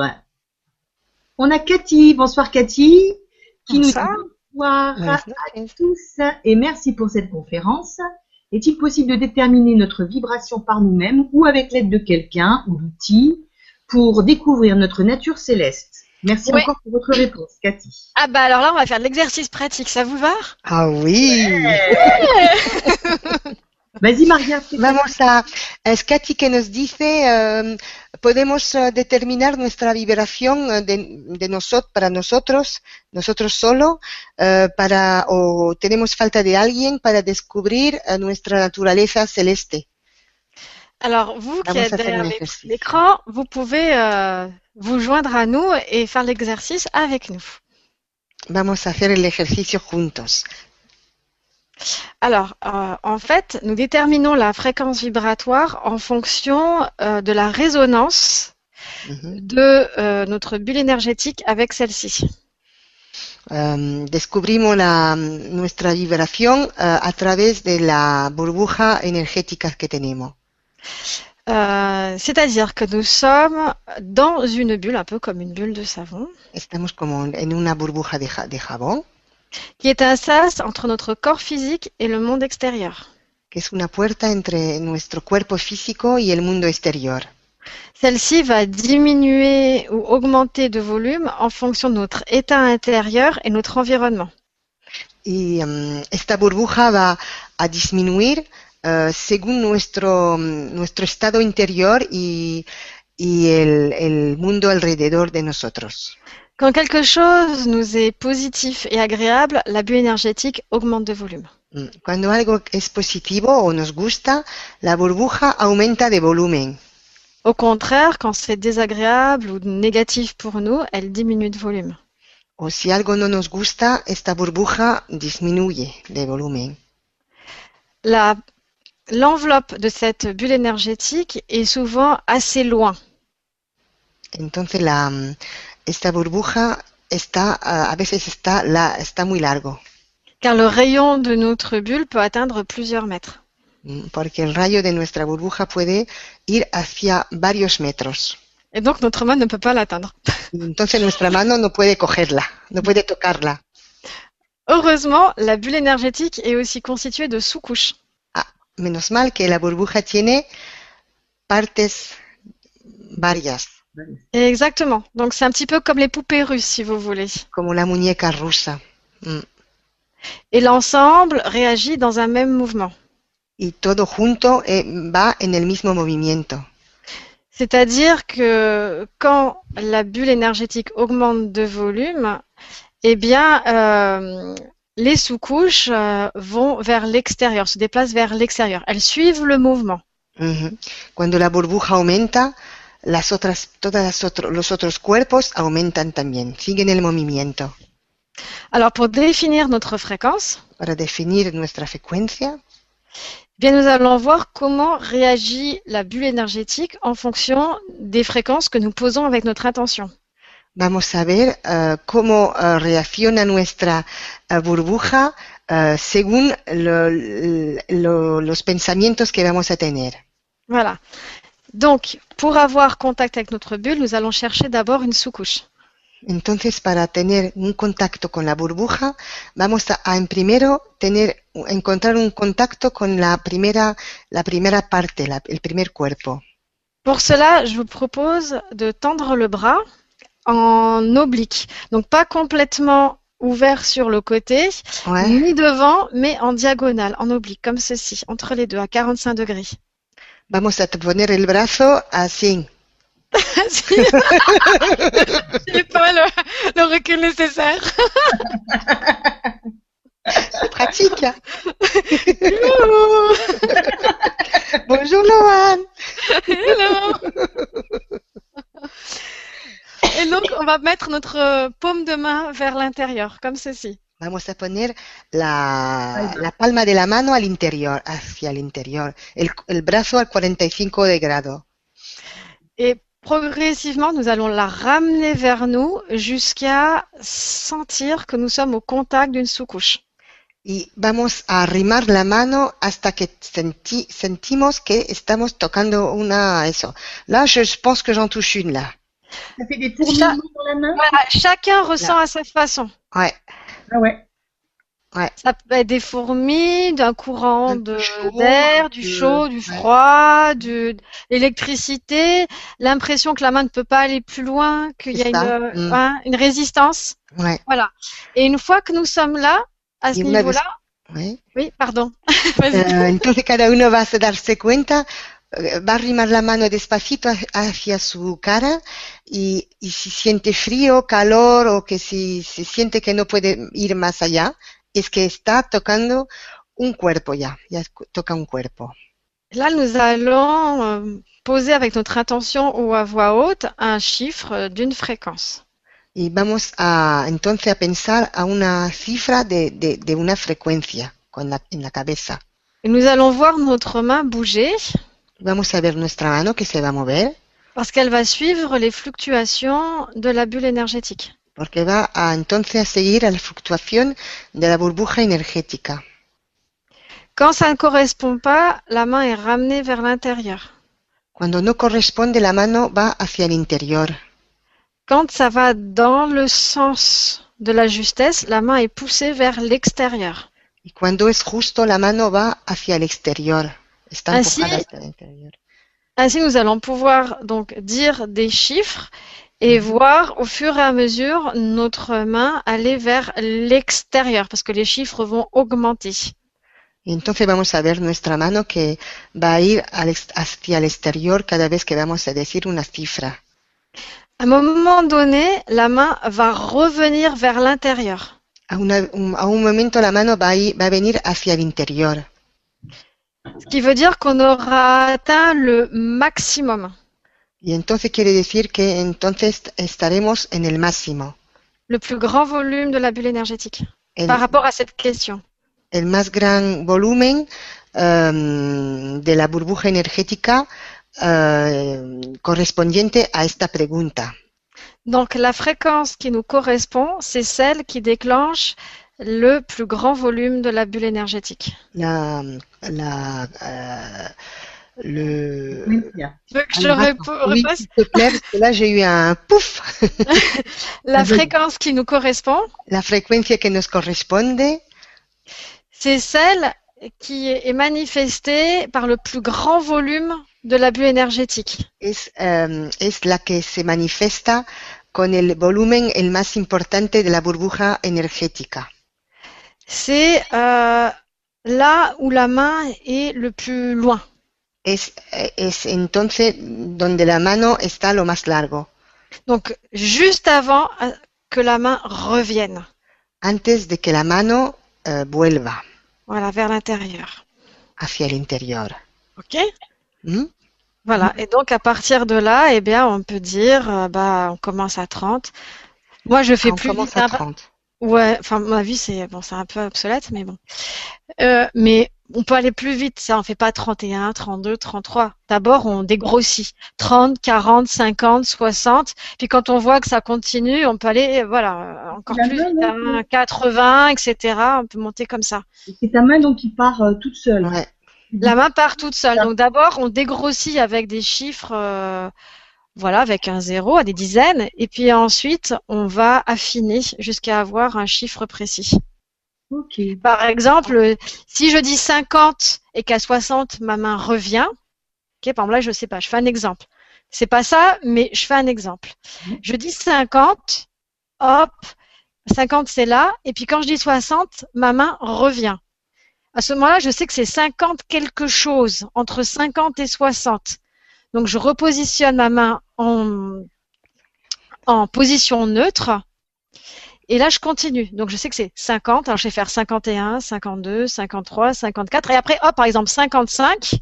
on a Cathy. Bonsoir Cathy. Qui Bonsoir. nous dit bonsoir à tous et merci pour cette conférence. Est-il possible de déterminer notre vibration par nous-mêmes ou avec l'aide de quelqu'un ou d'outils pour découvrir notre nature céleste? Merci encore pour votre réponse, Cathy. Ah bah alors là, on va faire de l'exercice pratique. Ça vous va? Ah oui. (laughs) Vas-y, Maria. Vamos a, es Katy que nos dice, podemos eh, determinar nuestra vibración eh, de, de nosotros, para nosotros, nosotros solo, eh, para, o tenemos falta de alguien para descubrir nuestra naturaleza celeste. Alors, vous qui êtes derrière l'écran, vous pouvez euh, vous joindre à nous et faire l'exercice avec nous. Vamos a hacer el ejercicio juntos. Alors, euh, en fait, nous déterminons la fréquence vibratoire en fonction euh, de la résonance Ujú. de euh, notre bulle énergétique avec celle-ci. Em, descubrimos la, nuestra vibración eh, a través de la burbuja energética que tenemos. Euh, C'est-à-dire que nous sommes dans une bulle, un peu comme une bulle de savon, Estamos como en una burbuja de, ja- de jabón, qui est un sas entre notre corps physique et le monde extérieur. que es una puerta entre nuestro cuerpo físico y el mundo exterior. Celle-ci va diminuer ou augmenter de volume en fonction de notre état intérieur et notre environnement. Y em, esta burbuja va a disminuir eh, según nuestro, mm, nuestro estado interior y, y el, el mundo alrededor de nosotros. Quand quelque chose nous est positif et agréable, la bulle énergétique augmente de volume. Mm, Cuando algo es positivo o nos gusta, la burbuja aumenta de volumen. Au contraire, quand c'est désagréable ou négatif pour nous, elle diminue de volume. O si algo no nos gusta, esta burbuja disminuye de volumen. La- L'enveloppe de cette bulle énergétique est souvent assez loin. Entonces la, esta burbuja está, ah, a veces está, la, está muy largo, car le rayon de notre bulle peut atteindre plusieurs mètres. mm, porque el rayo de nuestra burbuja puede ir hacia varios metros. Et donc notre main ne peut pas l'atteindre. (laughs) Entonces nuestra mano no puede cogerla, no puede tocarla. Heureusement, la bulle énergétique est aussi constituée de sous-couches. Menos mal que la burbuja tiene partes varias, Exactement. Donc c'est un petit peu comme les poupées russes, si vous voulez. como la muñeca rusa. Mm. Et l'ensemble réagit dans un même mouvement. Y todo junto eh, va en el mismo movimiento. C'est-à-dire que quand la bulle énergétique augmente de volume, eh bien, euh, les sous-couches euh, vont vers l'extérieur, se déplacent vers l'extérieur. Elles suivent le mouvement. Ujú. Cuando la burbuja aumenta, las otras, otro- los otros cuerpos aumentan también, siguen el movimiento. Alors, pour définir notre fréquence, Para definir nuestra frecuencia, eh bien, nous allons voir comment réagit la bulle énergétique en fonction des fréquences que nous posons avec notre intention. vamos a ver eh, cómo eh, reacciona nuestra eh, burbuja según lo- lo- los pensamientos que vamos a tener. Voilà. Donc, pour avoir contact avec notre bulle, nous allons chercher d'abord une sous-couche. Entonces, para tener un contacto con la burbuja, vamos a, primero tener, encontrar un contacto con la primera, la primera parte, la- el primer cuerpo. Pour cela, je vous propose de tendre le bras en oblique. Donc pas complètement ouvert sur le côté, Ouais. ni devant, mais en diagonale, en oblique, comme ceci, entre les deux, à 45 degrés. Vamos a poner el brazo así. Si. J'ai pas le, le recul nécessaire. C'est pratique. hein. Bonjour Loan. Hello. Et donc, on va mettre notre paume de main vers l'intérieur, comme ceci. Vamos a poner la, la palma de la mano al interior, hacia el interior. El, el brazo al 45 de grado. Et progressivement, nous allons la ramener vers nous jusqu'à sentir que nous sommes au contact d'une sous-couche. Y vamos a arrimar la mano hasta que senti- sentimos que estamos tocando una, eso. Là, je, pense que j'en touche une, là. Ça fait des fourmillements dans la main? Voilà, chacun ressent à sa façon. Ouais. Ah ouais. Ça peut être des fourmis, d'un courant d'air, du chaud, du ouais. froid, de l'électricité, l'impression que la main ne peut pas aller plus loin, qu'il y a une, Mm. hein, une résistance. Ouais. Voilà. Et une fois que nous sommes là, à ce niveau-là, ouais. oui, pardon. (laughs) Eh, entonces cada uno va a darse cuenta, va a arrimar la mano despacito ha- hacia su cara y, y si siente frío, calor o que si se siente que no puede ir más allá, es que está tocando un cuerpo ya, ya toca un cuerpo. Là, nous allons euh, poser avec notre intention ou à voix haute un chiffre d'une fréquence. Y vamos a entonces a pensar a una cifra de, de, de una frecuencia con la- en la cabeza. Et nous allons voir notre main bouger Vamos a ver nuestra mano que se va a mover parce qu'elle va suivre les fluctuations de la bulle énergétique. porque va a entonces a seguir a la fluctuación de la burbuja energética. Quand ça ne correspond pas, la main est ramenée vers l'intérieur. Cuando no corresponde, la mano va hacia el interior. Quand ça va dans le sens de la justesse, la main est poussée vers l'extérieur. Y cuando es justo, la mano va hacia el exterior. Interior. Ainsi, nous allons pouvoir donc dire des chiffres et voir au fur et à mesure notre main aller vers l'extérieur parce que les chiffres vont augmenter. Y entonces vamos a ver nuestra mano que va a ir al hacia el exterior cada vez que vamos a decir una cifra. À un moment donné, la main va revenir vers l'intérieur. A, a un momento la mano va a, ir- va a venir hacia el interior. Ce qui veut dire qu'on aura atteint le maximum. Y entonces quiere decir que entonces estaremos en el máximo. Le plus grand volume de la bulle énergétique El, par rapport à cette question. el más gran volumen em, de la burbuja energética eh, correspondiente a esta pregunta. Donc la fréquence qui nous correspond, c'est celle qui déclenche le plus grand volume de la bulle énergétique. La, la, euh, le, Frecuencia. Tu veux que je oui, repasse s'il te plaît, parce que là j'ai eu un pouf. (laughs) La fréquence qui nous correspond, La frecuencia que nos corresponde c'est celle qui est manifestée par le plus grand volume de la bulle énergétique. es, es la que se manifiesta con el volumen el más importante de la burbuja energética. C'est euh, là où la main est le plus loin. Es, es entonces donde la mano está lo más largo, Donc juste avant euh, que la main revienne, antes de que la mano eh, vuelva voilà, vers l'intérieur. hacia el interior. Ok? ¿Mm? Voilà. Et donc à partir de là, eh bien, on peut dire, euh, bah, on commence à 30. Moi, je fais On plus commence vite, à hein. 30. Ouais, enfin, ma vie, c'est bon, c'est un peu obsolète, mais bon. Euh, mais on peut aller plus vite, ça, on fait pas 31, 32, 33. D'abord, on dégrossit. 30, 40, 50, 60. Puis quand on voit que ça continue, on peut aller, voilà, euh, encore plus main, vite, non, hein, 80, etc. On peut monter comme ça. C'est ta main donc qui part euh, toute seule. Ouais. La main part toute seule. Donc d'abord, on dégrossit avec des chiffres, euh, voilà, avec un zéro à des dizaines. Et puis ensuite, on va affiner jusqu'à avoir un chiffre précis. Par exemple, si je dis 50 et qu'à 60, ma main revient, ok, par exemple là, je sais pas, je fais un exemple. C'est pas ça, mais je fais un exemple. Mhm. Je dis 50, hop, 50 c'est là, et puis quand je dis 60, ma main revient. À ce moment-là, je sais que c'est 50 quelque chose, entre 50 et 60. Donc je repositionne ma main en, en position neutre. Et là, je continue. Donc, je sais que c'est 50. Alors, je vais faire 51, 52, 53, 54. Et après, hop, par exemple, 55.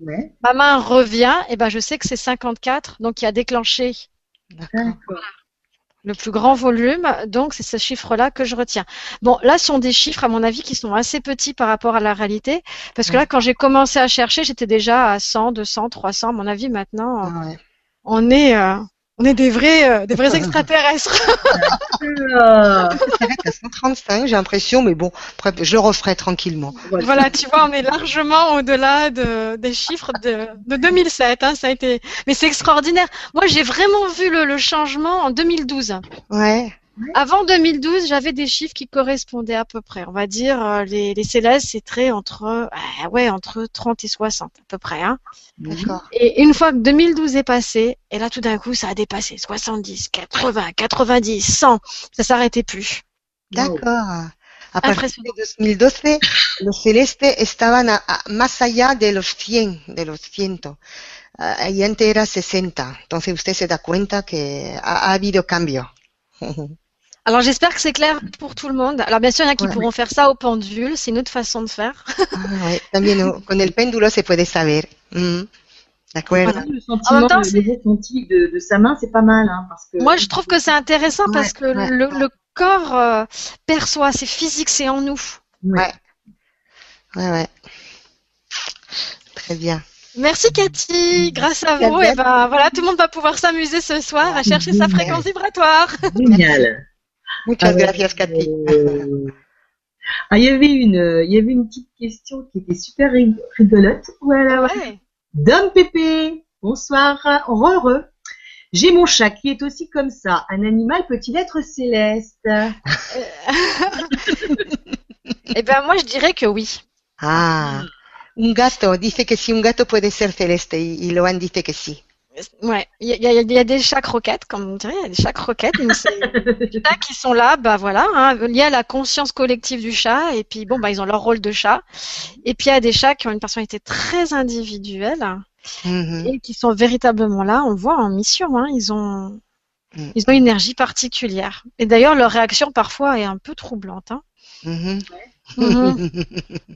Ouais. Ma main revient. Et ben, je sais que c'est 54. Donc, il a déclenché D'accord. D'accord. Le plus grand volume. Donc, c'est ce chiffre-là que je retiens. Bon, là, ce sont des chiffres, à mon avis, qui sont assez petits par rapport à la réalité. Parce que Ouais. là, quand j'ai commencé à chercher, j'étais déjà à 100, 200, 300. À mon avis, maintenant, Ah ouais. on est, euh, on est des vrais, euh, des vrais extraterrestres. Ça s'arrête à 135, j'ai l'impression, mais bon, je le referai tranquillement. voilà. Voilà, tu vois, on est largement au-delà de, des chiffres de, de 2007. Hein, ça a été, mais c'est extraordinaire. Moi, j'ai vraiment vu le, le changement en 2012. Ouais. Avant 2012, j'avais des chiffres qui correspondaient à peu près. On va dire euh, les, les célestes, c'est très entre, euh, ouais, entre 30 et 60 à peu près. Hein. D'accord. Et une fois que 2012 est passé, et là tout d'un coup, ça a dépassé 70, 80, 90, 100. Ça s'arrêtait plus. D'accord. A partir de 2012, los celestes estaban a- a- más allá de los 100, de los 100. Ah, y antes era 60. Entonces usted se da cuenta que ha, ha habido cambio. (laughs) Alors j'espère que c'est clair pour tout le monde. Alors bien sûr, il y en a qui pourront faire ça au pendule, c'est une autre façon de faire. Ah, ouais. También con el péndulo se puede saber. Mm. Voilà. Le sentiment, En même temps, le, de, de sa main, c'est pas mal. Hein, parce que, Moi, je trouve que c'est intéressant Ouais, parce que ouais. le, le corps euh, perçoit, c'est physique, c'est en nous. Ouais. Ouais, ouais. Très bien. Merci Cathy, grâce à vous, et ben voilà, tout le monde va pouvoir s'amuser ce soir à chercher sa fréquence vibratoire. Génial. Muchas Alors, gracias, Cathy. euh, Ah, il y avait une, il y avait une petite question qui était super rig- rigolote. Voilà. Ouais. Dom Pépé, bonsoir, heureux. J'ai mon chat qui est aussi comme ça. Un animal peut-il être céleste? Et (laughs) ben moi je dirais que oui. Ah, un gato. Dice que si un gato puede ser celeste y, y Loan dice que sí. Ouais, il y a, il y a- il y a des chats croquettes, comme on dirait, il y a des chats croquettes, donc c'est (laughs) des chats qui sont là, bah voilà, hein, liés à la conscience collective du chat, et puis bon, bah ils ont leur rôle de chat. Et puis il y a des chats qui ont une personnalité très individuelle Mhm. et qui sont véritablement là, on le voit en mission, hein, ils ont Mm. ils ont une énergie particulière. Et d'ailleurs leur réaction parfois est un peu troublante. Hein. Mhm.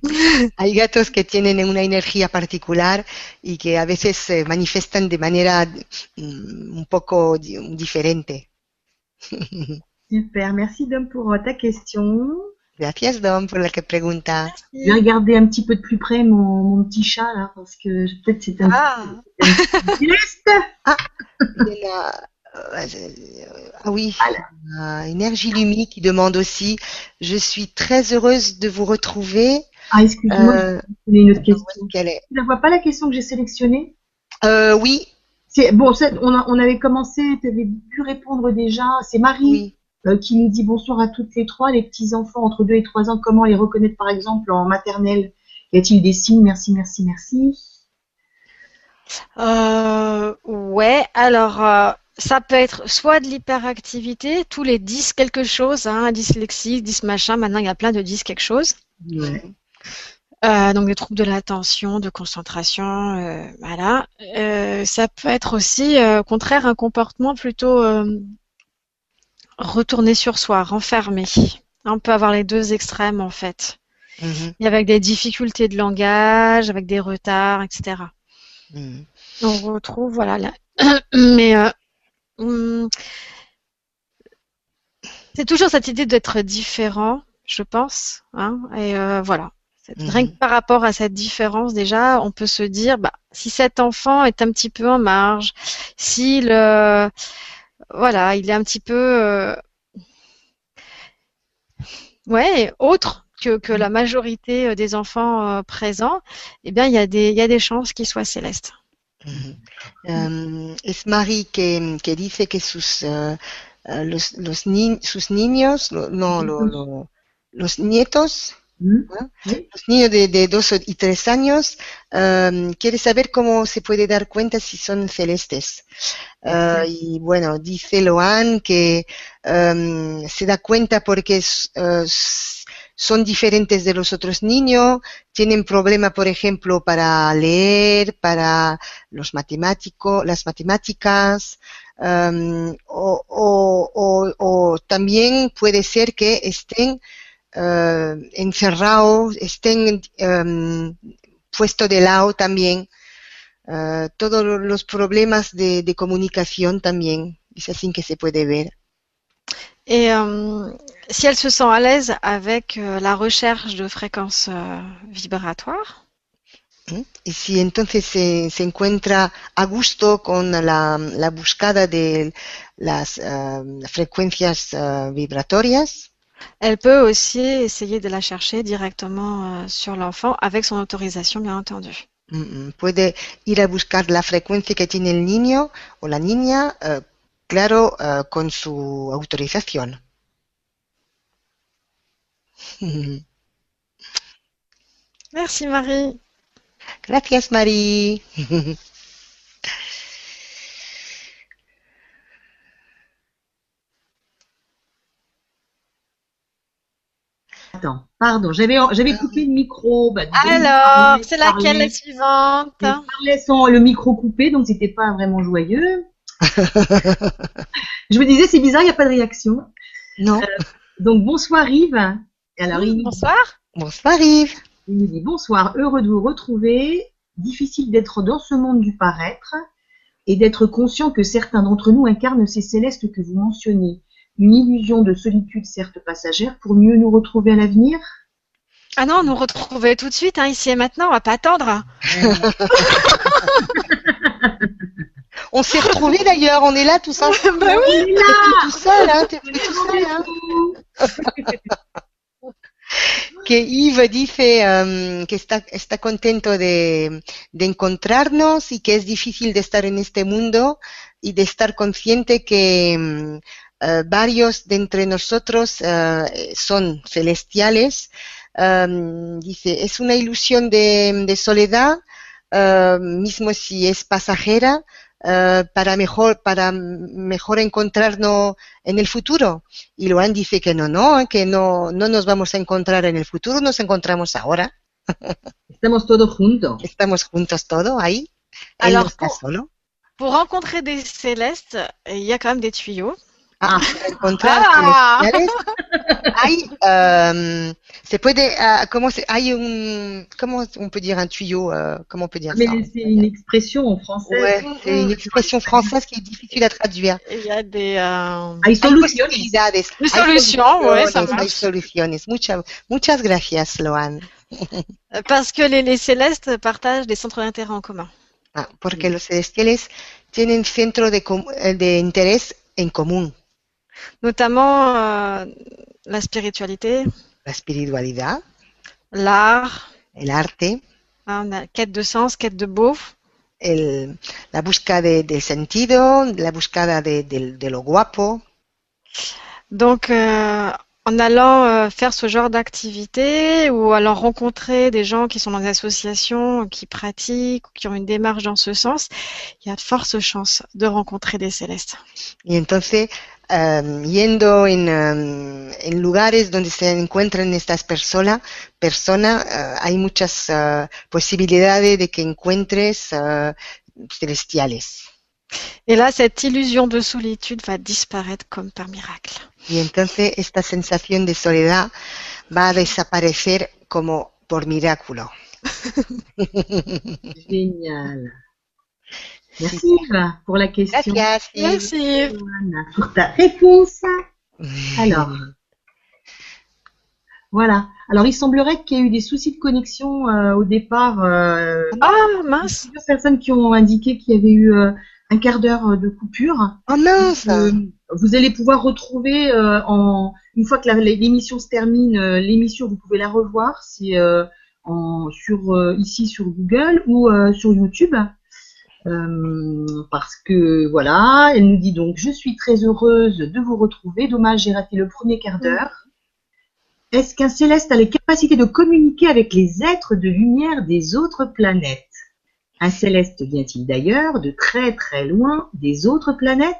Mhm. Hay gatos que tienen una energía particular y que a veces se manifiestan de manera mm, un poco di- diferente. Super, merci Dom pour euh, ta question. Gracias, Dom, por la que pregunta. Je vais regarder un petit peu de plus près mon, mon petit chat là, parce que peut-être c'est un Ah, céleste. A, euh, ah oui, euh, Énergie Lumi qui demande aussi Je suis très heureuse de vous retrouver. Ah, excuse-moi, Euh, une autre question. qu'elle est Tu ne vois pas la question que j'ai sélectionnée? Euh, Oui, C'est bon, c'est- on, a- on avait commencé, tu avais pu répondre déjà. C'est Marie oui. euh, qui nous dit bonsoir à toutes les trois, les petits enfants entre 2 et 3 ans, comment les reconnaître par exemple en maternelle? Y a-t-il des signes? Merci, merci, merci. Euh, ouais, alors euh, ça peut être soit de l'hyperactivité, tous les 10 quelque chose, hein, dyslexie, 10 machin, maintenant il y a plein de 10 quelque chose. Ouais. Euh, donc des troubles de l'attention, de concentration, euh, voilà. Euh, ça peut être aussi, au contraire, un comportement plutôt retourné sur soi, renfermé. On peut avoir les deux extrêmes en fait, et avec des difficultés de langage, avec des retards, etc. mhm. On retrouve, voilà, là. (coughs) mais hum, c'est toujours cette idée d'être différent, je pense, hein, et euh, voilà. Mhm. Rien que par rapport à cette différence, déjà, on peut se dire, bah, si cet enfant est un petit peu en marge, s'il, euh, voilà, il est un petit peu, euh, ouais, autre que, que la majorité euh, des enfants euh, présents, eh bien, il y a des, il y a des chances qu'il soit céleste. Em, es Mari que, que dice que sus, eh, eh, los, los ni- sus niños, lo- no, lo- lo- los nietos, los niños de, de dos y tres años, em, quiere saber cómo se puede dar cuenta si son celestes. Eh, y bueno, dice Loan que em, se da cuenta porque eh, son diferentes de los otros niños, tienen problema, por ejemplo, para leer, para los matemáticos, las matemáticas, em, o, también puede ser que estén eh, encerrados, estén em, puesto de lado también. Eh, todos los problemas de comunicación también, es así que se puede ver. Et euh, si elle se sent à l'aise avec euh, la recherche de fréquences euh, vibratoires, ¿Mm? Y si entonces se, se encuentra a gusto con la, la buscada de las eh, frecuencias eh, vibratorias, elle peut aussi essayer de la chercher directement euh, sur l'enfant avec son autorisation, bien entendu. mm, mm, puede ir a buscar la frecuencia que tiene el niño o la niña, eh, claro, eh, con su autorización. Merci Marie. Gracias, Mari. Attends, pardon, j'avais j'avais coupé le micro. Bah, Alors, c'est laquelle la suivante? Il parlait sans le micro coupé, donc c'était pas vraiment joyeux. Je me disais, c'est bizarre, il n'y a pas de réaction. non. Donc bonsoir Yves. Et alors il, Bonsoir. Bonsoir, Yves. il nous dit bonsoir, heureux de vous retrouver. Difficile d'être dans ce monde du paraître et d'être conscient que certains d'entre nous incarnent ces célestes que vous mentionnez. Une illusion de solitude certes passagère pour mieux nous retrouver à l'avenir. Ah non, nous retrouver tout de suite, hein, ici et maintenant, on va pas attendre. (laughs) On s'est retrouvés d'ailleurs, on est là tous ensemble. bah oui. T'es plus tout seul, hein, t'es plus tout seul, hein. (laughs) Que Yves dice em, que está, está contento de, de encontrarnos y que es difícil de estar en este mundo y de estar consciente que em, eh, varios de entre nosotros eh, son celestiales. Em, dice, es una ilusión de, de soledad, eh, mismo si es pasajera, eh, para mejor, para mejor encontrarnos en el futuro. Y Luan dice que no, no, que no, no nos vamos a encontrar en el futuro, nos encontramos ahora. (laughs) Estamos todos juntos. Estamos juntos todos ahí. Él Alors, no está solo. Pour rencontrer des célestes, il y a quand même des tuyaux. Ah, ah. hay, um, se puede, uh, ¿cómo se, hay un, comment on peut dire un tuyau, uh, comment on peut dire Mais ça c'est une expression en français. Ouais, c'est une expression française qui est difficile à traduire. Il y a des... Euh... Hay soluciones. Hay solutions, ouais, ça soluciones, hay marche. soluciones. Muchas, muchas gracias, Loan. Parce que les, les célestes partagent des centres d'intérêt en commun. Ah, porque los celestiales tienen centro de, de interés en común. Notamment euh, la spiritualité, La l'art, el arte, hein, la quête de sens, quête de beau. el- la búsqueda de- del sentido, la búsqueda de, lo guapo. Donc, euh, en allant euh, faire ce genre d'activité ou allant rencontrer des gens qui sont dans des associations, qui pratiquent, ou qui ont une démarche dans ce sens, il y a de fortes chances de rencontrer des célestes. Y entonces, yendo en, em, en lugares donde se encuentran estas personas, persona, eh, hay muchas eh, posibilidades de que encuentres eh, celestiales. Et là, cette illusion de solitude va disparaître comme par miracle. Y entonces esta sensación de soledad va a desaparecer como por milagro. (laughs) Génial. Merci Eva, pour la question. Merci. Johanna, pour ta réponse. (laughs) Alors, voilà. Alors, il semblerait qu'il y ait eu des soucis de connexion euh, au départ. Euh, Ah, mince. plusieurs personnes qui ont indiqué qu'il y avait eu euh, un quart d'heure de coupure. Oh mince Euh, vous allez pouvoir retrouver euh, en une fois que l'émission se termine, euh, l'émission vous pouvez la revoir c'est euh, en sur euh, ici sur Google ou euh, sur YouTube. Euh, parce que voilà, elle nous dit donc je suis très heureuse de vous retrouver. Dommage, j'ai raté le premier quart d'heure. Est-ce qu'un céleste a les capacités de communiquer avec les êtres de lumière des autres planètes? Un céleste vient-il d'ailleurs de très très loin des autres planètes?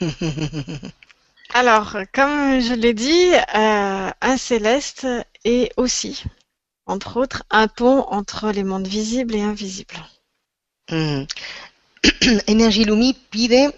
(laughs) Alors, comme je l'ai dit, euh, un céleste est aussi, entre autres, un pont entre les mondes visibles et invisibles. Mm. (clears throat) Energy Lumi pide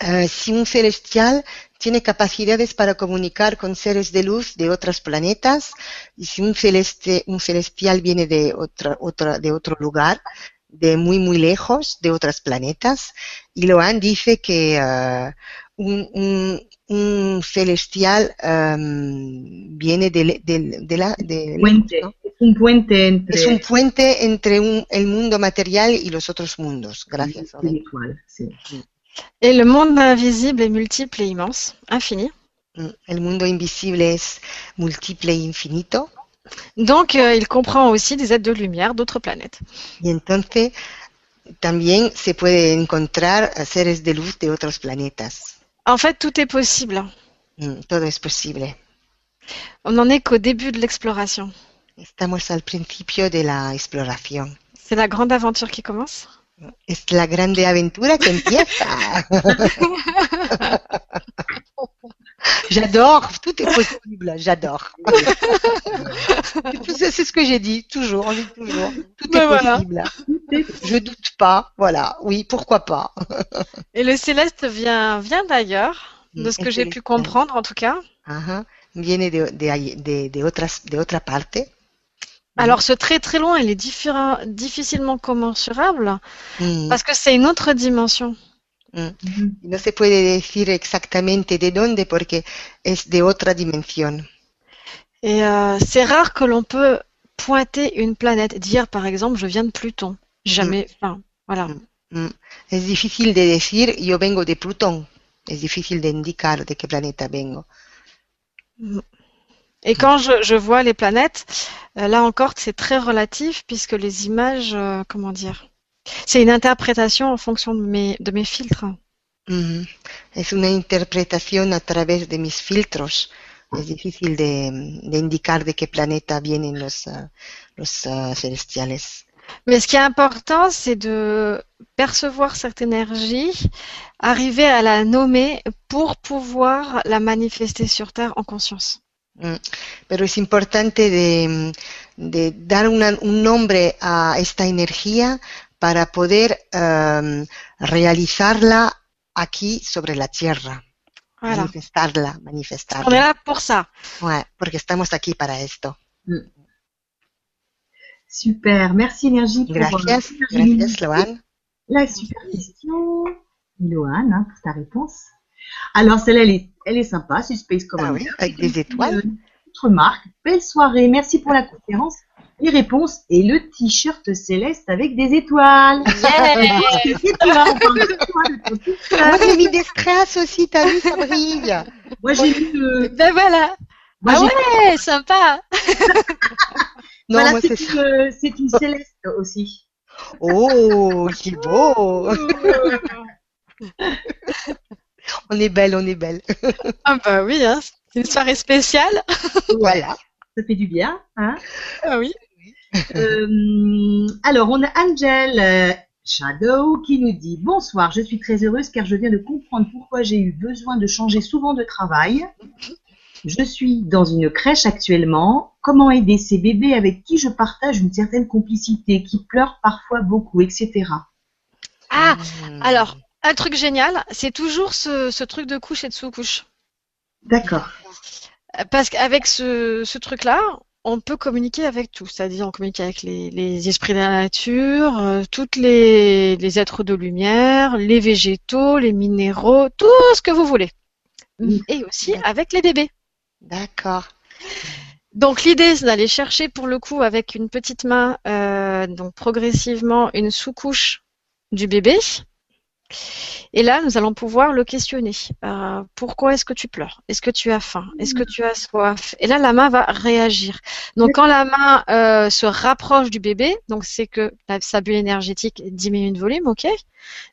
eh, si un celestial tiene capacidades para comunicar con seres de luz de otros planetas y si un celeste, un celestial viene de otra, otra, de otro lugar, de muy muy lejos, de otros planetas. Y Loan dice que eh, un, un, un celestial em, viene de, de, de la, de Puente. ¿no? Es un puente entre Es un puente entre un- el mundo material y los otros mundos. Gracias. Ole. l'étoile. c'est- Et le monde invisible est multiple et immense, infini. Mm, El mundo invisible es múltiple e infinito. Donc, euh, il comprend aussi des êtres de lumière d'autres planètes. Y entonces también se puede encontrar a seres de luz de otros planetas. En fait, tout est possible. Mm, Todo es posible. On n'en est qu'au début de l'exploration. Estamos al principio de la exploración. C'est la grande aventure qui commence. Es la grande aventura que empieza. (laughs) (laughs) J'adore, tout est possible, j'adore. (laughs) C'est ce que j'ai dit, toujours, on dit toujours. Tout est voilà. possible. Je doute pas, voilà, oui, pourquoi pas. Et le céleste vient, vient d'ailleurs, de Mm, ce que j'ai pu comprendre en tout cas. Ajá. Viene de, de, ahí- de, de otras, de otra parte. Alors, ce très très loin, il est difficilement commensurable Mm, parce que c'est une autre dimension. Mm. Mhm. No se puede decir exactamente de dónde porque es de otra dimensión. Et euh, c'est rare que l'on peut pointer une planète, dire par exemple, je viens de Pluton. Jamais. Enfin, voilà. Mm. Mm. Es difícil de decir yo vengo de Plutón. Es difícil de indicar de qué planeta vengo. Et quand je, je vois les planètes, euh, là encore, c'est très relatif puisque les images, euh, comment dire, c'est une interprétation en fonction de mes, de mes filtres. Mhm. Es una interpretación a través de mis filtros. Es difícil de, de indicar de qué planeta vienen los, los celestiales. Mais ce qui est important, c'est de percevoir cette énergie, arriver à la nommer pour pouvoir la manifester sur Terre en conscience. Mm. Pero es importante de, de dar una- un nombre a esta energía para poder am, realizarla aquí sobre la Tierra. Voilà. manifestarla, On est manifestarla. là pour ça. Ouais, porque estamos aquí para esto. Super, merci Énergie pour Gracias, Énergie gracias, Loan. la super question. Loane, hein, pour ta réponse. Alors celle-là, elle est, elle est sympa, c'est Space Ah Commander. oui, avec des étoiles. petite remarque, belle soirée, merci pour la conférence. Les réponses et le t-shirt céleste avec des étoiles. Des étoiles, on parle de ton t-shirt. Moi, j'ai mis des strass aussi, t'as vu, ça brille. Moi j'ai vu le. Ben voilà. Moi, ah ouais, sympa. (laughs) Non, voilà, moi, c'est c'est une, c'est une céleste aussi. Oh, c'est beau. (laughs) On est belle, on est belle. Ah bah oui, hein. c'est une soirée spéciale. Voilà. Ça fait du bien. Hein Ah oui. (laughs) Euh, alors, on a Angel euh, Shadow qui nous dit Bonsoir, je suis très heureuse car je viens de comprendre pourquoi j'ai eu besoin de changer souvent de travail. Je suis dans une crèche actuellement. Comment aider ces bébés avec qui je partage une certaine complicité, qui pleurent parfois beaucoup, etc. Ah, Mm. alors, un truc génial, c'est toujours ce, ce truc de couche et de sous-couche. D'accord. Euh, Parce qu'avec ce, ce truc-là, on peut communiquer avec tout. C'est-à-dire, on communique avec les, les esprits de la nature, euh, toutes les, les êtres de lumière, les végétaux, les minéraux, tout ce que vous voulez. Oui. Et aussi avec les bébés. D'accord. Donc l'idée, c'est d'aller chercher pour le coup avec une petite main, euh, donc progressivement une sous-couche du bébé. Et là, nous allons pouvoir le questionner. Euh, pourquoi est-ce que tu pleures? Est-ce que tu as faim? Est-ce que tu as soif? Et là, la main va réagir. Donc quand la main euh, se rapproche du bébé, donc c'est que la, sa bulle énergétique diminue de volume, ok?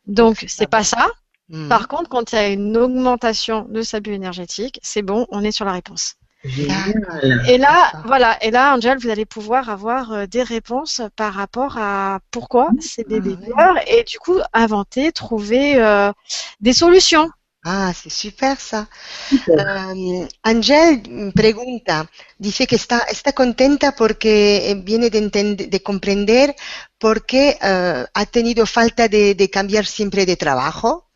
Donc c'est pas ça. Mm. Par contre, quand il y a une augmentation de sa bulle énergétique, c'est bon, on est sur la réponse. Génial. Et là, voilà, et là, Angel, vous allez pouvoir avoir euh, des réponses par rapport à pourquoi ces bébés pleurent et du coup inventer, trouver euh, des solutions. Ah, c'est super ça. Super. Um, Angel pregunta, dice que está, está contenta porque eh, viene de, de comprender por qué eh, ha tenido falta de, de cambiar siempre de trabajo.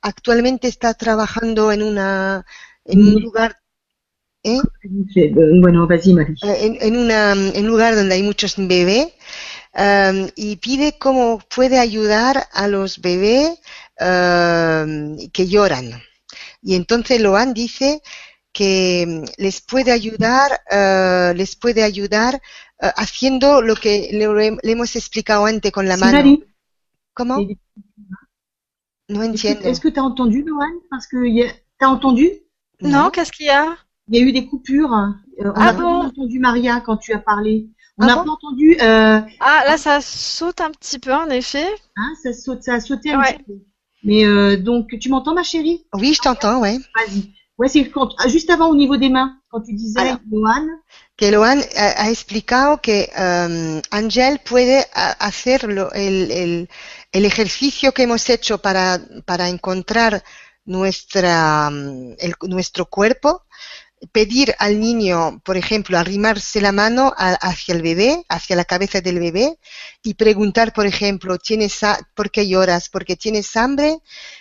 Actualmente está trabajando en una en un Oui. lugar ¿eh? Bueno, vas-y, Marie. Eh, en, en una, en un lugar donde hay muchos bebés um, y pide cómo puede ayudar a los bebés um, que lloran. Y entonces Loan dice que mm, les puede ayudar, eh, les puede ayudar eh, haciendo lo que le, le hemos explicado antes con la mano. Marie, ¿Cómo? No entiendo. est-ce que tu as entendu, Noël Parce que a- t'as entendu Non, qu'est-ce qu'il y a Il y a eu des coupures. Euh, on Ah n'a pas bon entendu Maria quand tu as parlé. On Ah n'a bon pas entendu. euh, Ah, là, ça saute un petit peu, en effet. hein, ça, saute, ça a sauté un Ouais. petit peu. Mais euh, donc, tu m'entends, ma chérie? Oui, je t'entends, ouais. Vas-y. Ouais, c'est quand, ah, juste avant au niveau des mains, quand tu disais, Alors. Johan. que Loan ha, ha explicado que Angel puede a- hacer lo- el, el- el ejercicio que hemos hecho para, para encontrar nuestra, mm, el- nuestro cuerpo, pedir al niño, por ejemplo, arrimarse la mano hacia el bebé, hacia la cabeza del bebé, y preguntar, por ejemplo, ¿tienes ¿por qué lloras? ¿Porque tienes hambre?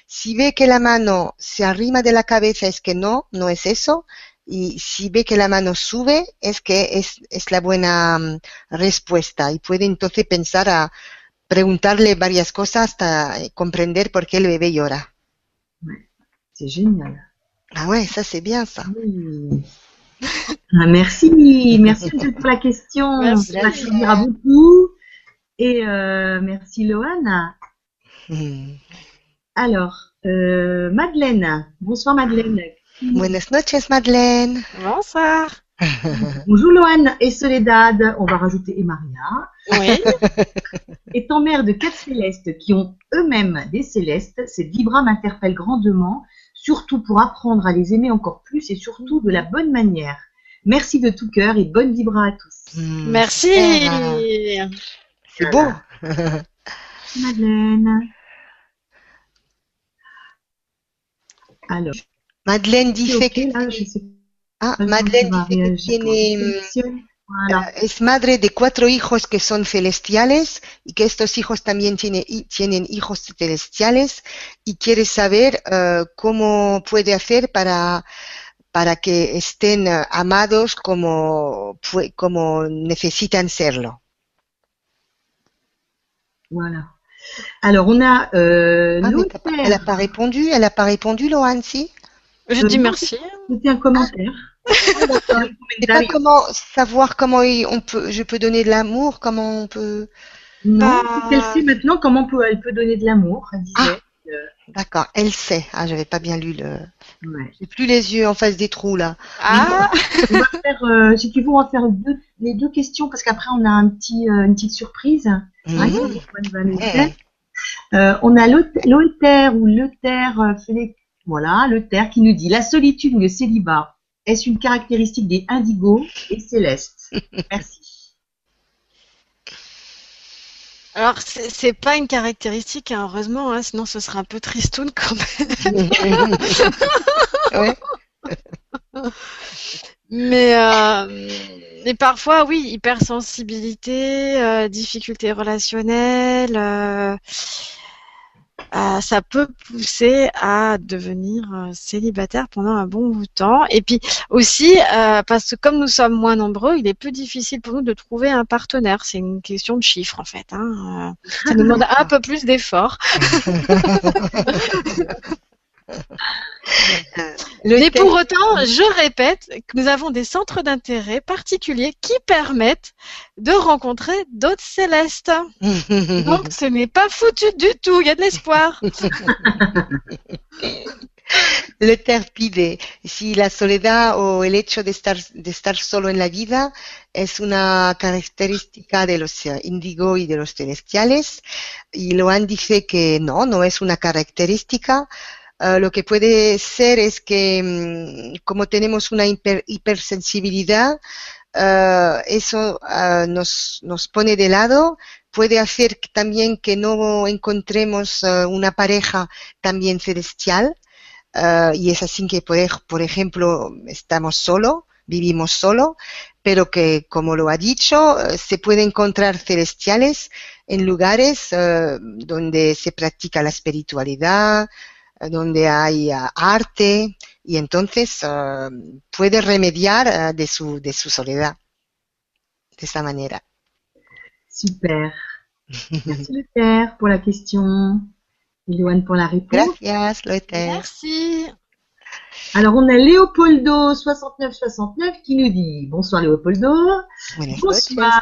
Si ve que la mano se arrima de la cabeza, es que no, no es eso. Y si ve que la mano sube, es que es, la buena mm, respuesta. Y puede entonces pensar a preguntarle varias cosas hasta eh, comprender por qué el bebé llora. C'est génial. Ah ouais, ça c'est bien ça. Oui. Ah, merci, merci pour la question. Merci. Ça servira beaucoup. Et euh, merci Lohan. Mm. Alors, euh, Madeleine. Bonsoir Madeleine. Buenas noches, Madeleine. Bonsoir. (laughs) Bonjour Lohan et Soledad. On va rajouter et Maria. Oui. (laughs) Étant mère de quatre célestes qui ont eux-mêmes des célestes, cette vibra m'interpelle grandement, surtout pour apprendre à les aimer encore plus et surtout de la bonne manière. Merci de tout cœur et bonne vibra à tous. Mm, Merci. C'est beau. (laughs) Madeleine. Alors, Madeleine que là, je sais ah, Madeleine que Eh, es madre de cuatro hijos que son celestiales y que estos hijos también tiene- y- tienen hijos celestiales y quiere saber eh, cómo puede hacer para, para que estén eh, amados como, como necesitan serlo. Voilà. Alors, on a euh, Ah, pas- elle n'a pas répondu, elle n'a pas répondu, Laurent, si Je Euh, dis merci. C'était un commentaire. (laughs) Pas comment savoir comment on peut, je peux donner de l'amour, comment on peut. Non, Bah- elle sait maintenant comment peut, elle peut donner de l'amour, disait. D'accord, elle sait. Ah, j'avais pas bien lu le. Ouais. J'ai plus les yeux en face des trous là. Ah, (laughs) On va faire, euh, si tu veux, on va faire deux, les deux questions parce qu'après on a un petit, euh, une petite surprise. Faire. Euh, on a Lothaire ou euh, Félix- voilà, Lothaire qui nous dit la solitude ou le célibat? Est-ce une caractéristique des indigos et célestes? (laughs) Merci. alors c'est pas une caractéristique, hein, heureusement, hein, sinon ce serait un peu tristoun quand même. Mais, euh, mais parfois, oui, hypersensibilité, euh, difficultés relationnelles, euh, euh, ça peut pousser à devenir euh, célibataire pendant un bon bout de temps. Et puis aussi, euh, parce que comme nous sommes moins nombreux, il est plus difficile pour nous de trouver un partenaire. C'est une question de chiffres, en fait. Hein. Euh, Ça nous demande un (laughs) peu plus d'efforts. (laughs) Le Mais pour autant, je répète que nous avons des centres d'intérêt particuliers qui permettent de rencontrer d'autres célestes. (laughs) Donc ce n'est pas foutu du tout, il y a de l'espoir. (laughs) Le ter pide si la soledad o el hecho de estar, de estar solo en la vida es una característica de los eh, índigo y de los celestiales. Y Loan dice que no, no es una característica. Eh, lo que puede ser es que mm, como tenemos una hiper- hipersensibilidad, eh, eso eh, nos, nos pone de lado. Puede hacer también que no encontremos una pareja también celestial. Y es así que, por, ej- por ejemplo, estamos solo, vivimos solo, pero que, como lo ha dicho, se puede encontrar celestiales en lugares donde se practica la espiritualidad, donde hay ah, arte, y entonces eh, puede remediar eh, de, su, de su soledad de esta manera. Super. Merci Lothaire pour la question. Et Loane pour la réponse. Gracias, Lothar. Merci. Alors on a Léopoldo 6969 qui nous dit bonsoir Léopoldo. Buenas noches. Bonsoir.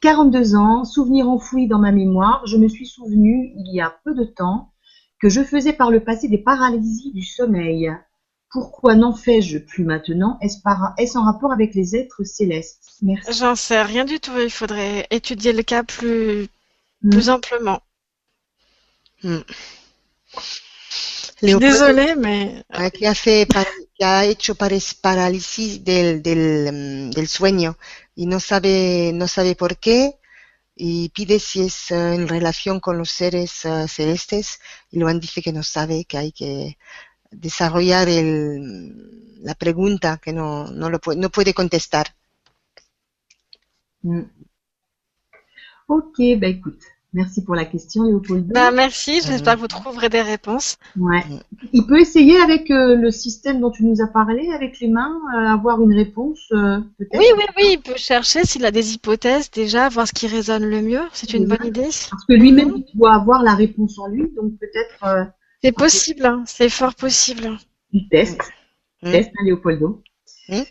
42 ans, souvenir enfoui dans ma mémoire, je me suis souvenu il y a peu de temps que je faisais par le passé des paralysies du sommeil. Pourquoi n'en fais-je plus maintenant? Est-ce par- en rapport avec les êtres célestes? Merci. J'en sais rien du tout, il faudrait étudier le cas plus, Mm. plus amplement. Mm. Je suis Leopoldo- désolée, mais que, hace que ha hecho parálisis del, del, del sueño y no sabe, no sabe por qué y pide si es eh, en relación con los seres eh, celestes y Luan dice que no sabe, que hay que desarrollar el, la pregunta que no, no, lo puede, no puede contestar. Mm. Ok, bah écoute, merci pour la question Léopoldo. bah, merci, j'espère que vous trouverez des réponses. Ouais. Il peut essayer avec euh, le système dont tu nous as parlé, avec les mains, euh, avoir une réponse euh, peut-être? Oui, oui, oui, il peut chercher s'il a des hypothèses déjà, voir ce qui résonne le mieux. C'est une bonne idée. Parce que lui-même il doit avoir la réponse en lui, donc peut-être euh, C'est possible, hein, c'est fort possible. il teste. Mm. Test, hein, Léopoldo. Mm.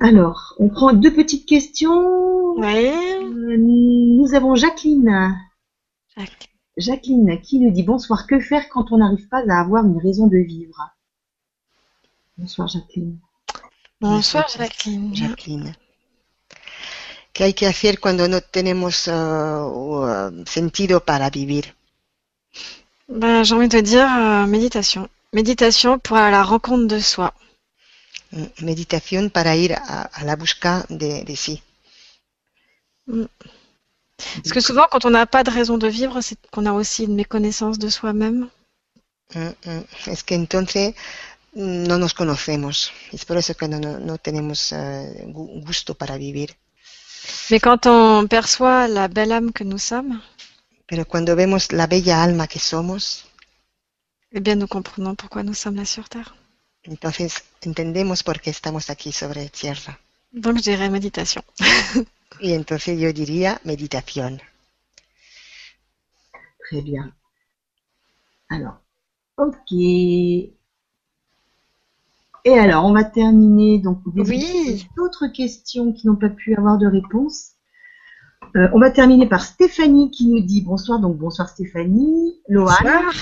Alors, on prend deux petites questions. Oui. Euh, nous avons Jacqueline. Jacqueline qui nous dit bonsoir, que faire quand on n'arrive pas à avoir une raison de vivre? Bonsoir Jacqueline. Bonsoir Jacqueline. Jacqueline. ¿Qué hay que hacer cuando no tenemos eh, uh, sentido para vivir? Ben, j'ai envie de dire euh, méditation. Méditation pour aller à la rencontre de soi. Mm, Meditación para ir a, a la busca de, de sí. Parce que souvent, quand on n'a pas de raison de vivre, c'est qu'on a aussi une méconnaissance de soi-même. Mm, mm. Es que entonces no nos conocemos. Es por eso que no, no, tenemos eh, gu- gusto para vivir. Mais quand on perçoit la belle âme que nous sommes, Pero cuando vemos la bella alma que somos, eh bien, nous comprenons pourquoi nous sommes là sur Terre. Entonces entendemos por qué estamos aquí sobre tierra. Donc, je dirais méditation. Y entonces yo diría meditación. Très bien. Alors, ok. Et alors, on va terminer donc Oui. d'autres questions qui n'ont pas pu avoir de réponse. Euh, on va terminer par Stéphanie qui nous dit bonsoir. Donc bonsoir Stéphanie. Lohan, Bonsoir.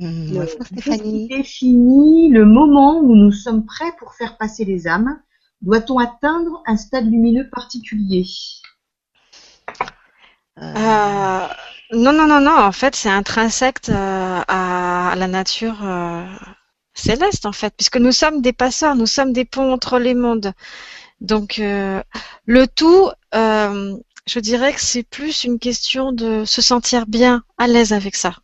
Mm, le- Stéphanie. définit le moment où nous sommes prêts pour faire passer les âmes Doit-on atteindre un stade lumineux particulier? Euh, non, non, non, non. En fait, c'est intrinsèque euh, à la nature euh, céleste, en fait, puisque nous sommes des passeurs, nous sommes des ponts entre les mondes. Donc, euh, le tout, je dirais que c'est plus une question de se sentir bien, à l'aise avec ça.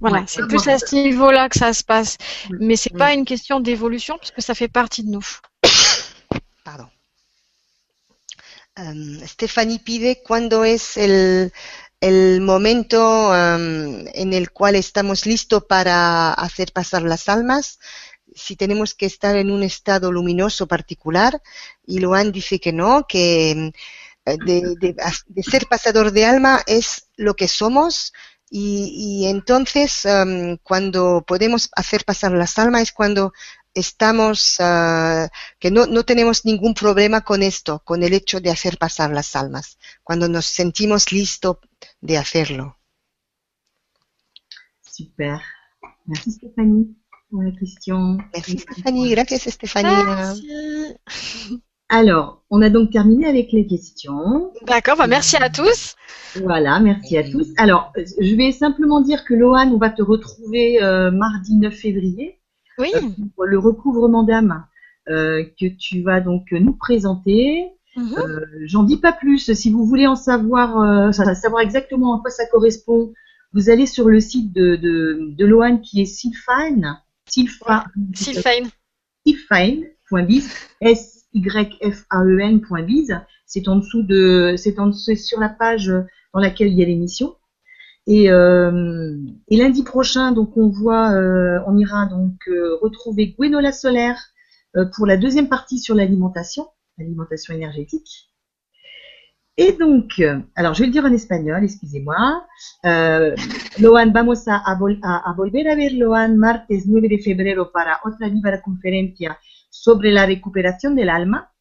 Voilà, Ouais, c'est plus à ce niveau-là que ça se passe. Ouais. Mais c'est pas une question d'évolution, puisque ça fait partie de nous. Pardon. Em, Stephanie pide cuándo es el, el momento em, en el cual estamos listos para hacer pasar las almas, si tenemos que estar en un estado luminoso particular, y Luan dice que no, que em, de, de- de ser pasador de alma es lo que somos, y, y entonces em, cuando podemos hacer pasar las almas es cuando estamos ah, que no, no tenemos ningún problema con esto, con el hecho de hacer pasar las almas, cuando nos sentimos listos de hacerlo. Super. Merci Stéphanie pour la question. Merci Stephanie, gracias Estefanía. Merci. Alors, on a donc terminé avec les questions. D'accord, bah merci à tous. Voilà, merci à tous. Alors, je vais simplement dire que Lohan, on va te retrouver euh, mardi 9 février Oui, euh, pour le recouvrement d'âme euh, que tu vas donc nous présenter. Mhm. Euh, J'en dis pas plus. Si vous voulez en savoir, sa- savoir exactement à quoi ça correspond, vous allez sur le site de, de, de Lohan qui est. Sylpha, Sylvain. sylphane.biz, S-Y-F-A-E-N.biz. C'est en dessous de, c'est sur la page dans laquelle il y a l'émission. Et, euh, et lundi prochain, donc on voit, euh, on ira donc euh, retrouver Gwenola Solaire pour la deuxième partie sur l'alimentation, l'alimentation énergétique. Et donc, alors je vais le dire en espagnol, excusez-moi. Loan, vamos a, vol- a volver a ver Loan martes 9 de febrero para otra viva conferencia sobre la recuperación del alma.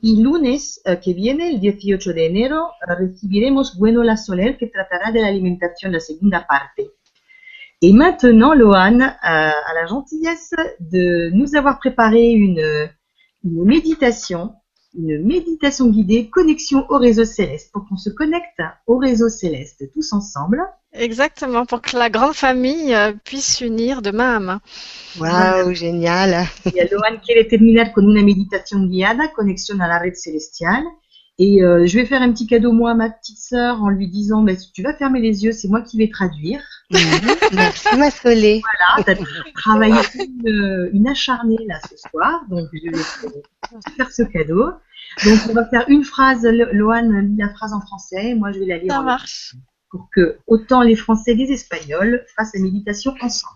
Y lunes eh, que viene, el 18 de enero, recibiremos Gwenola Soler que tratará de la alimentación, la segunda parte. Et maintenant, Lohan euh, a la gentillesse de nous avoir préparé une méditation, une méditation guidée, connexion au réseau céleste, pour qu'on se connecte au réseau céleste tous ensemble. Exactement, pour que la grande famille euh, puisse s'unir de main à main. Wow, genial. Y a Lohan quiere terminar con una meditación guiada, conexión a la red celestiale. Et euh, je vais faire un petit cadeau moi à ma petite sœur en lui disant, bah, si tu vas fermer les yeux, c'est moi qui vais traduire. Merci (laughs) Masolé. Voilà, t'as travaillé une, une acharnée là ce soir, donc je vais te faire ce cadeau. Donc on va faire une phrase, Lo- Lohan lit la phrase en français, moi je vais la lire Ça en marche. pour que autant les Français et les Espagnols fassent la méditation ensemble.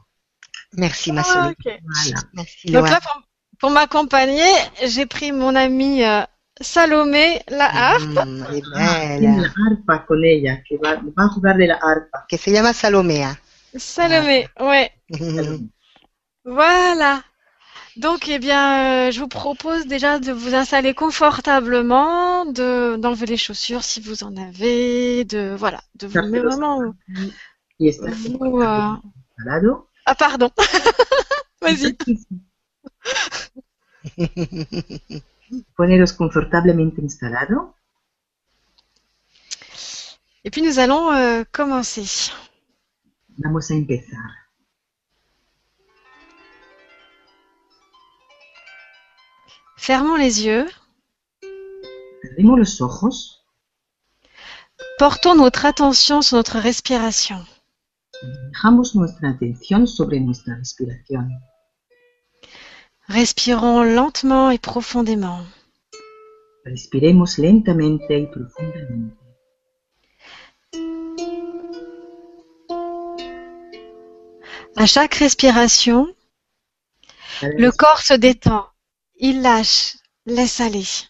Merci Ah, Masolé. ok. Voilà. Merci Donc là, pour, pour m'accompagner, j'ai pris mon amie euh, Salomé, la harpe. Mm, belle. la arpa con ella, que va, va a jugar de la arpa. Que se llama Salomea. Salomé, ouais. (laughs) Voilà. Donc, eh bien, euh, je vous propose déjà de vous installer confortablement, de d'enlever les chaussures si vous en avez, de voilà, de vous los vraiment vous. euh. Ah pardon. (laughs) Vas-y. (laughs) Poneros confortablemente instalado? Et puis nous allons euh, commencer. Vamos a empezar. Fermons les yeux, Abrimos los ojos. portons notre attention sur notre respiration. Dejamos nuestra atención sobre nuestra respiración. Respirons lentement et profondément. Respiremos lentamente y profundamente. À chaque respiration, le corps se détend. Il lâche, laisse aller.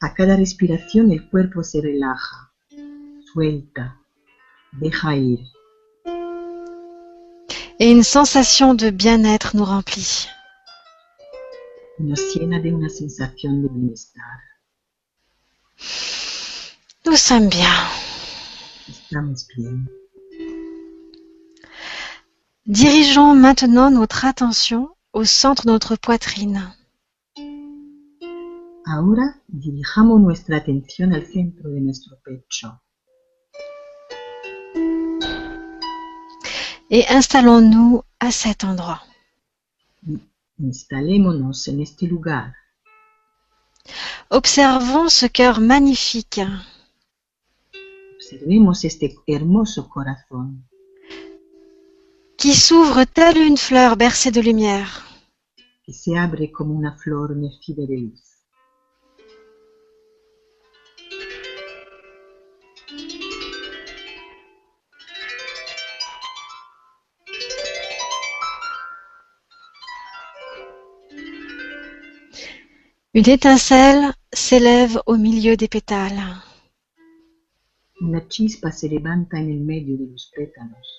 A cada respiración el cuerpo se relaja, suelta, deja ir. Et une sensation de bien-être nous remplit. Nous sommes bien. Dirigeons maintenant notre attention au centre de notre poitrine. Ahora dirijamos nuestra atención al centro de nuestro pecho et installons-nous à cet endroit. instalémonos en este lugar. Observons ce cœur magnifique Observemos este hermoso corazón qui s'ouvre telle une fleur bercée de lumière. que se abre como una flor nacida de luz. Une étincelle s'élève au milieu des pétales. Una chispa se levanta en el medio de los pétalos.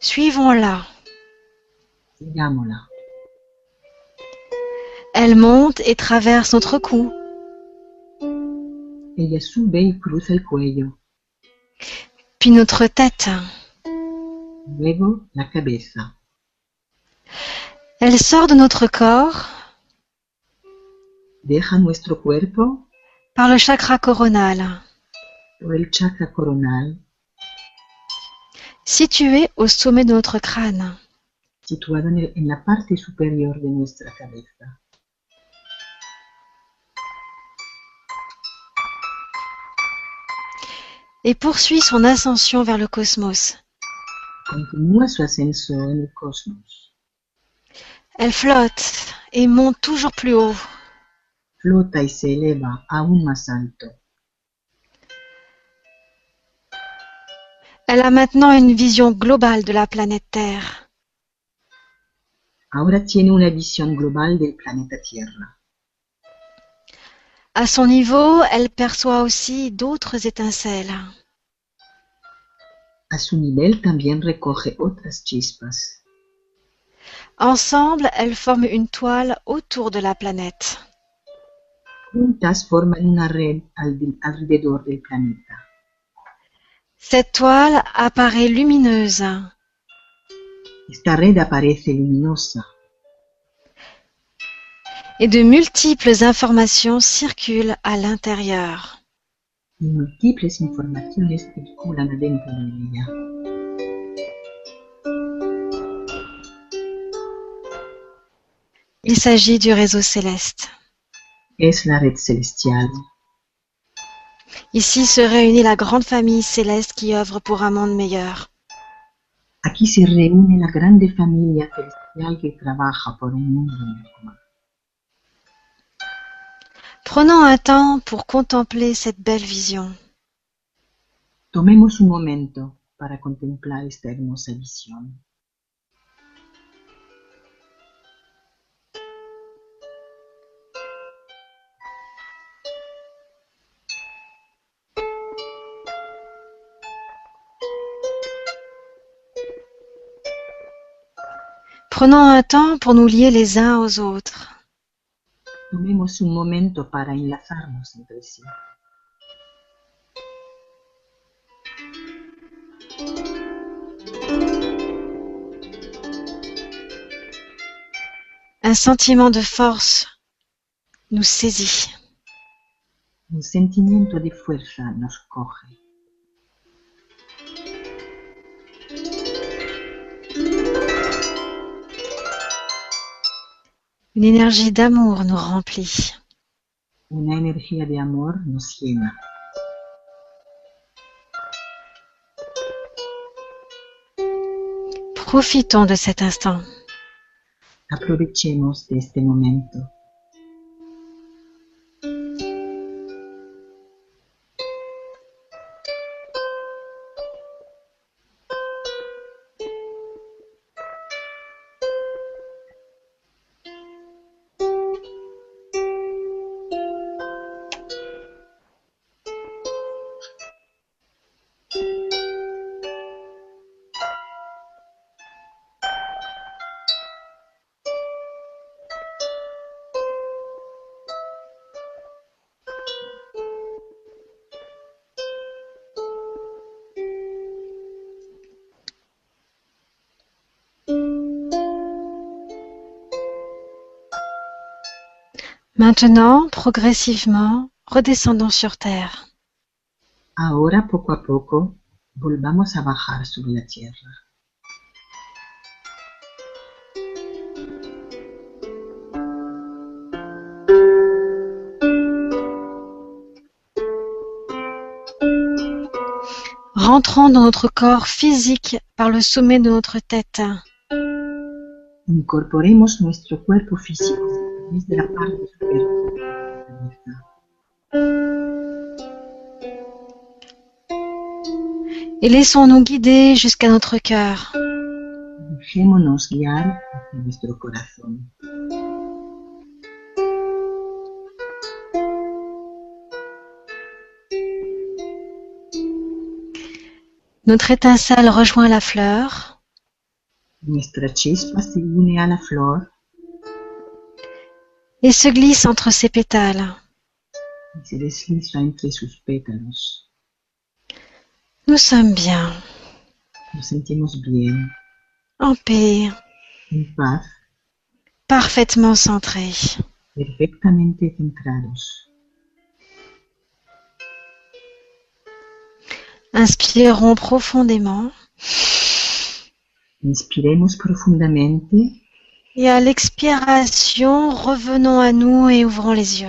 Suivons-la. Sigámosla. Elle monte et traverse notre cou, Ella sube y cruza el cuello, puis notre tête. luego la cabeza. Elle sort de notre corps Deja nuestro cuerpo par le chakra coronal, por el chakra coronal, situé au sommet de notre crâne. situado en, el- en la parte superior de nuestra cabeza. et poursuit son ascension vers le cosmos. Elle flotte et monte toujours plus haut. Flota y se eleva aún más alto. Elle a maintenant une vision globale de la planète Terre. Ahora tiene una visión global del planeta Tierra. À son niveau, elle perçoit aussi d'autres étincelles. A su nivel también recoge otras chispas. Ensemble, elles forment une toile autour de la planète. Juntas forman una red al- alrededor del planeta. Cette toile apparaît lumineuse Esta red aparece luminosa et de multiples informations circulent à l'intérieur. y múltiples informaciones circulan adentro de ella. Il s'agit du réseau céleste. Es la red celestial. Ici se réunit la grande famille céleste qui œuvre pour un monde meilleur. Aquí se reúne la grande familia celestial que trabaja por un mundo mejor. Prenons un temps pour contempler cette belle vision. Tomemos un momento para contemplar esta hermosa visión. Prenons un temps pour nous lier les uns aux autres. Tomemos un momento para enlazarnos entre sí. Un sentiment de force nous saisit. Un sentimiento de fuerza nos coge. Une énergie d'amour nous remplit. Una energía de amor nos llena. Profitons de cet instant. Aprovechemos de este momento. Maintenant, progressivement, redescendons sur terre. Ahora, poco a poco, volvamos a bajar sobre la tierra. Rentrons dans notre corps physique par le sommet de notre tête. Incorporemos nuestro cuerpo físico la de. Et laissons-nous guider jusqu'à notre cœur. Dejémonos guiar hacia nuestro corazón. Notre étincelle rejoint la fleur Nuestra chispa se une a la flor et se glisse entre ses pétales. Nous sommes bien, Nos sentimos bien, en paix, en paz, parfaitement centrés. perfectamente centrados. Inspirons profondément. Inspiremos profundamente et à l'expiration, revenons à nous et ouvrons les yeux.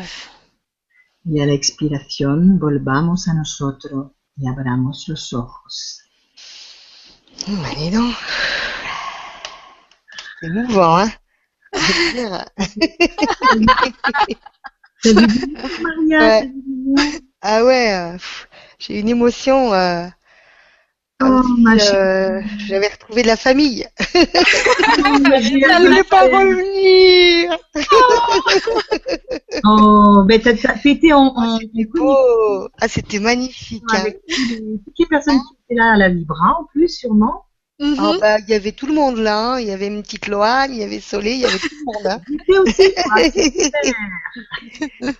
y a la expiración volvamos a nosotros y abramos los ojos. Marido. C'est émouvant, hein? Je veux dire. Maria, Ouais. Ah ouais, euh, j'ai une émotion. euh, Oh, si, ma euh, J'avais retrouvé de la famille. (laughs) Elle ne voulait pas revenir. Oh, ben t'as t'as fêté en, en, C'était beau. Ah, c'était magnifique. hein. avec toutes les personnes qui étaient là à la Libra en plus sûrement. Ah, bah, il y avait tout le monde là. hein. Il y avait une petite Loane, il y avait Soleil, il y avait tout le monde. Hein. Aussi.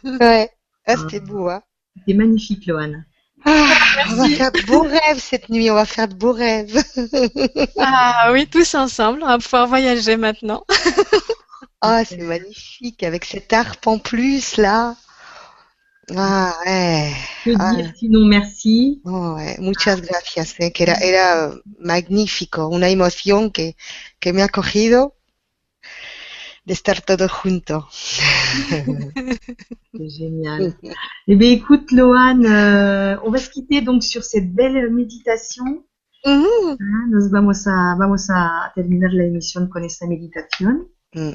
ah, (laughs) ouais. Ah, c'était beau. Hein. C'était magnifique, Loane. Ah, on va faire de beaux rêves cette nuit. On va faire de beaux rêves. (laughs) Ah oui, tous ensemble, on va pouvoir voyager maintenant. (laughs) Ah, c'est magnifique avec cette harpe en plus là. Ah, ouais. Que Ah. dire sinon merci. Oh, ouais. Muchas gracias, eh, que era, era magnífico, una emoción que, que me ha cogido de estar todos juntos. (laughs) (laughs) C'est génial. Eh bien, écoute, Loane, euh, on va se quitter donc sur cette belle méditation. Mhm. Ah, Nos vamos a, vamos a terminar la emisión con esta meditación. Mm.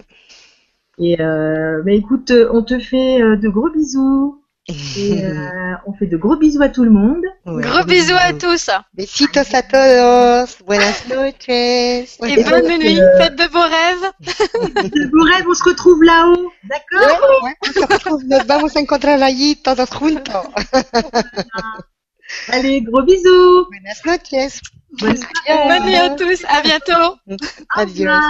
Et euh, ben, écoute, on te fait euh, de gros bisous. Et euh, (laughs) on fait de gros bisous à tout le monde. Ouais, Gros bisous à tous Besitos a todos. Buenas noches. et Et bonne donc, nuit, euh, faites de beaux rêves. (laughs) De beaux rêves, on se retrouve là-haut. D'accord? Ouais, ouais, on se retrouve, nos vamos a encontrar allí todos juntos. (laughs) Allez, gros bisous. Buenas noches. Bonne Bonne nuit à tous, à bientôt. Revoir.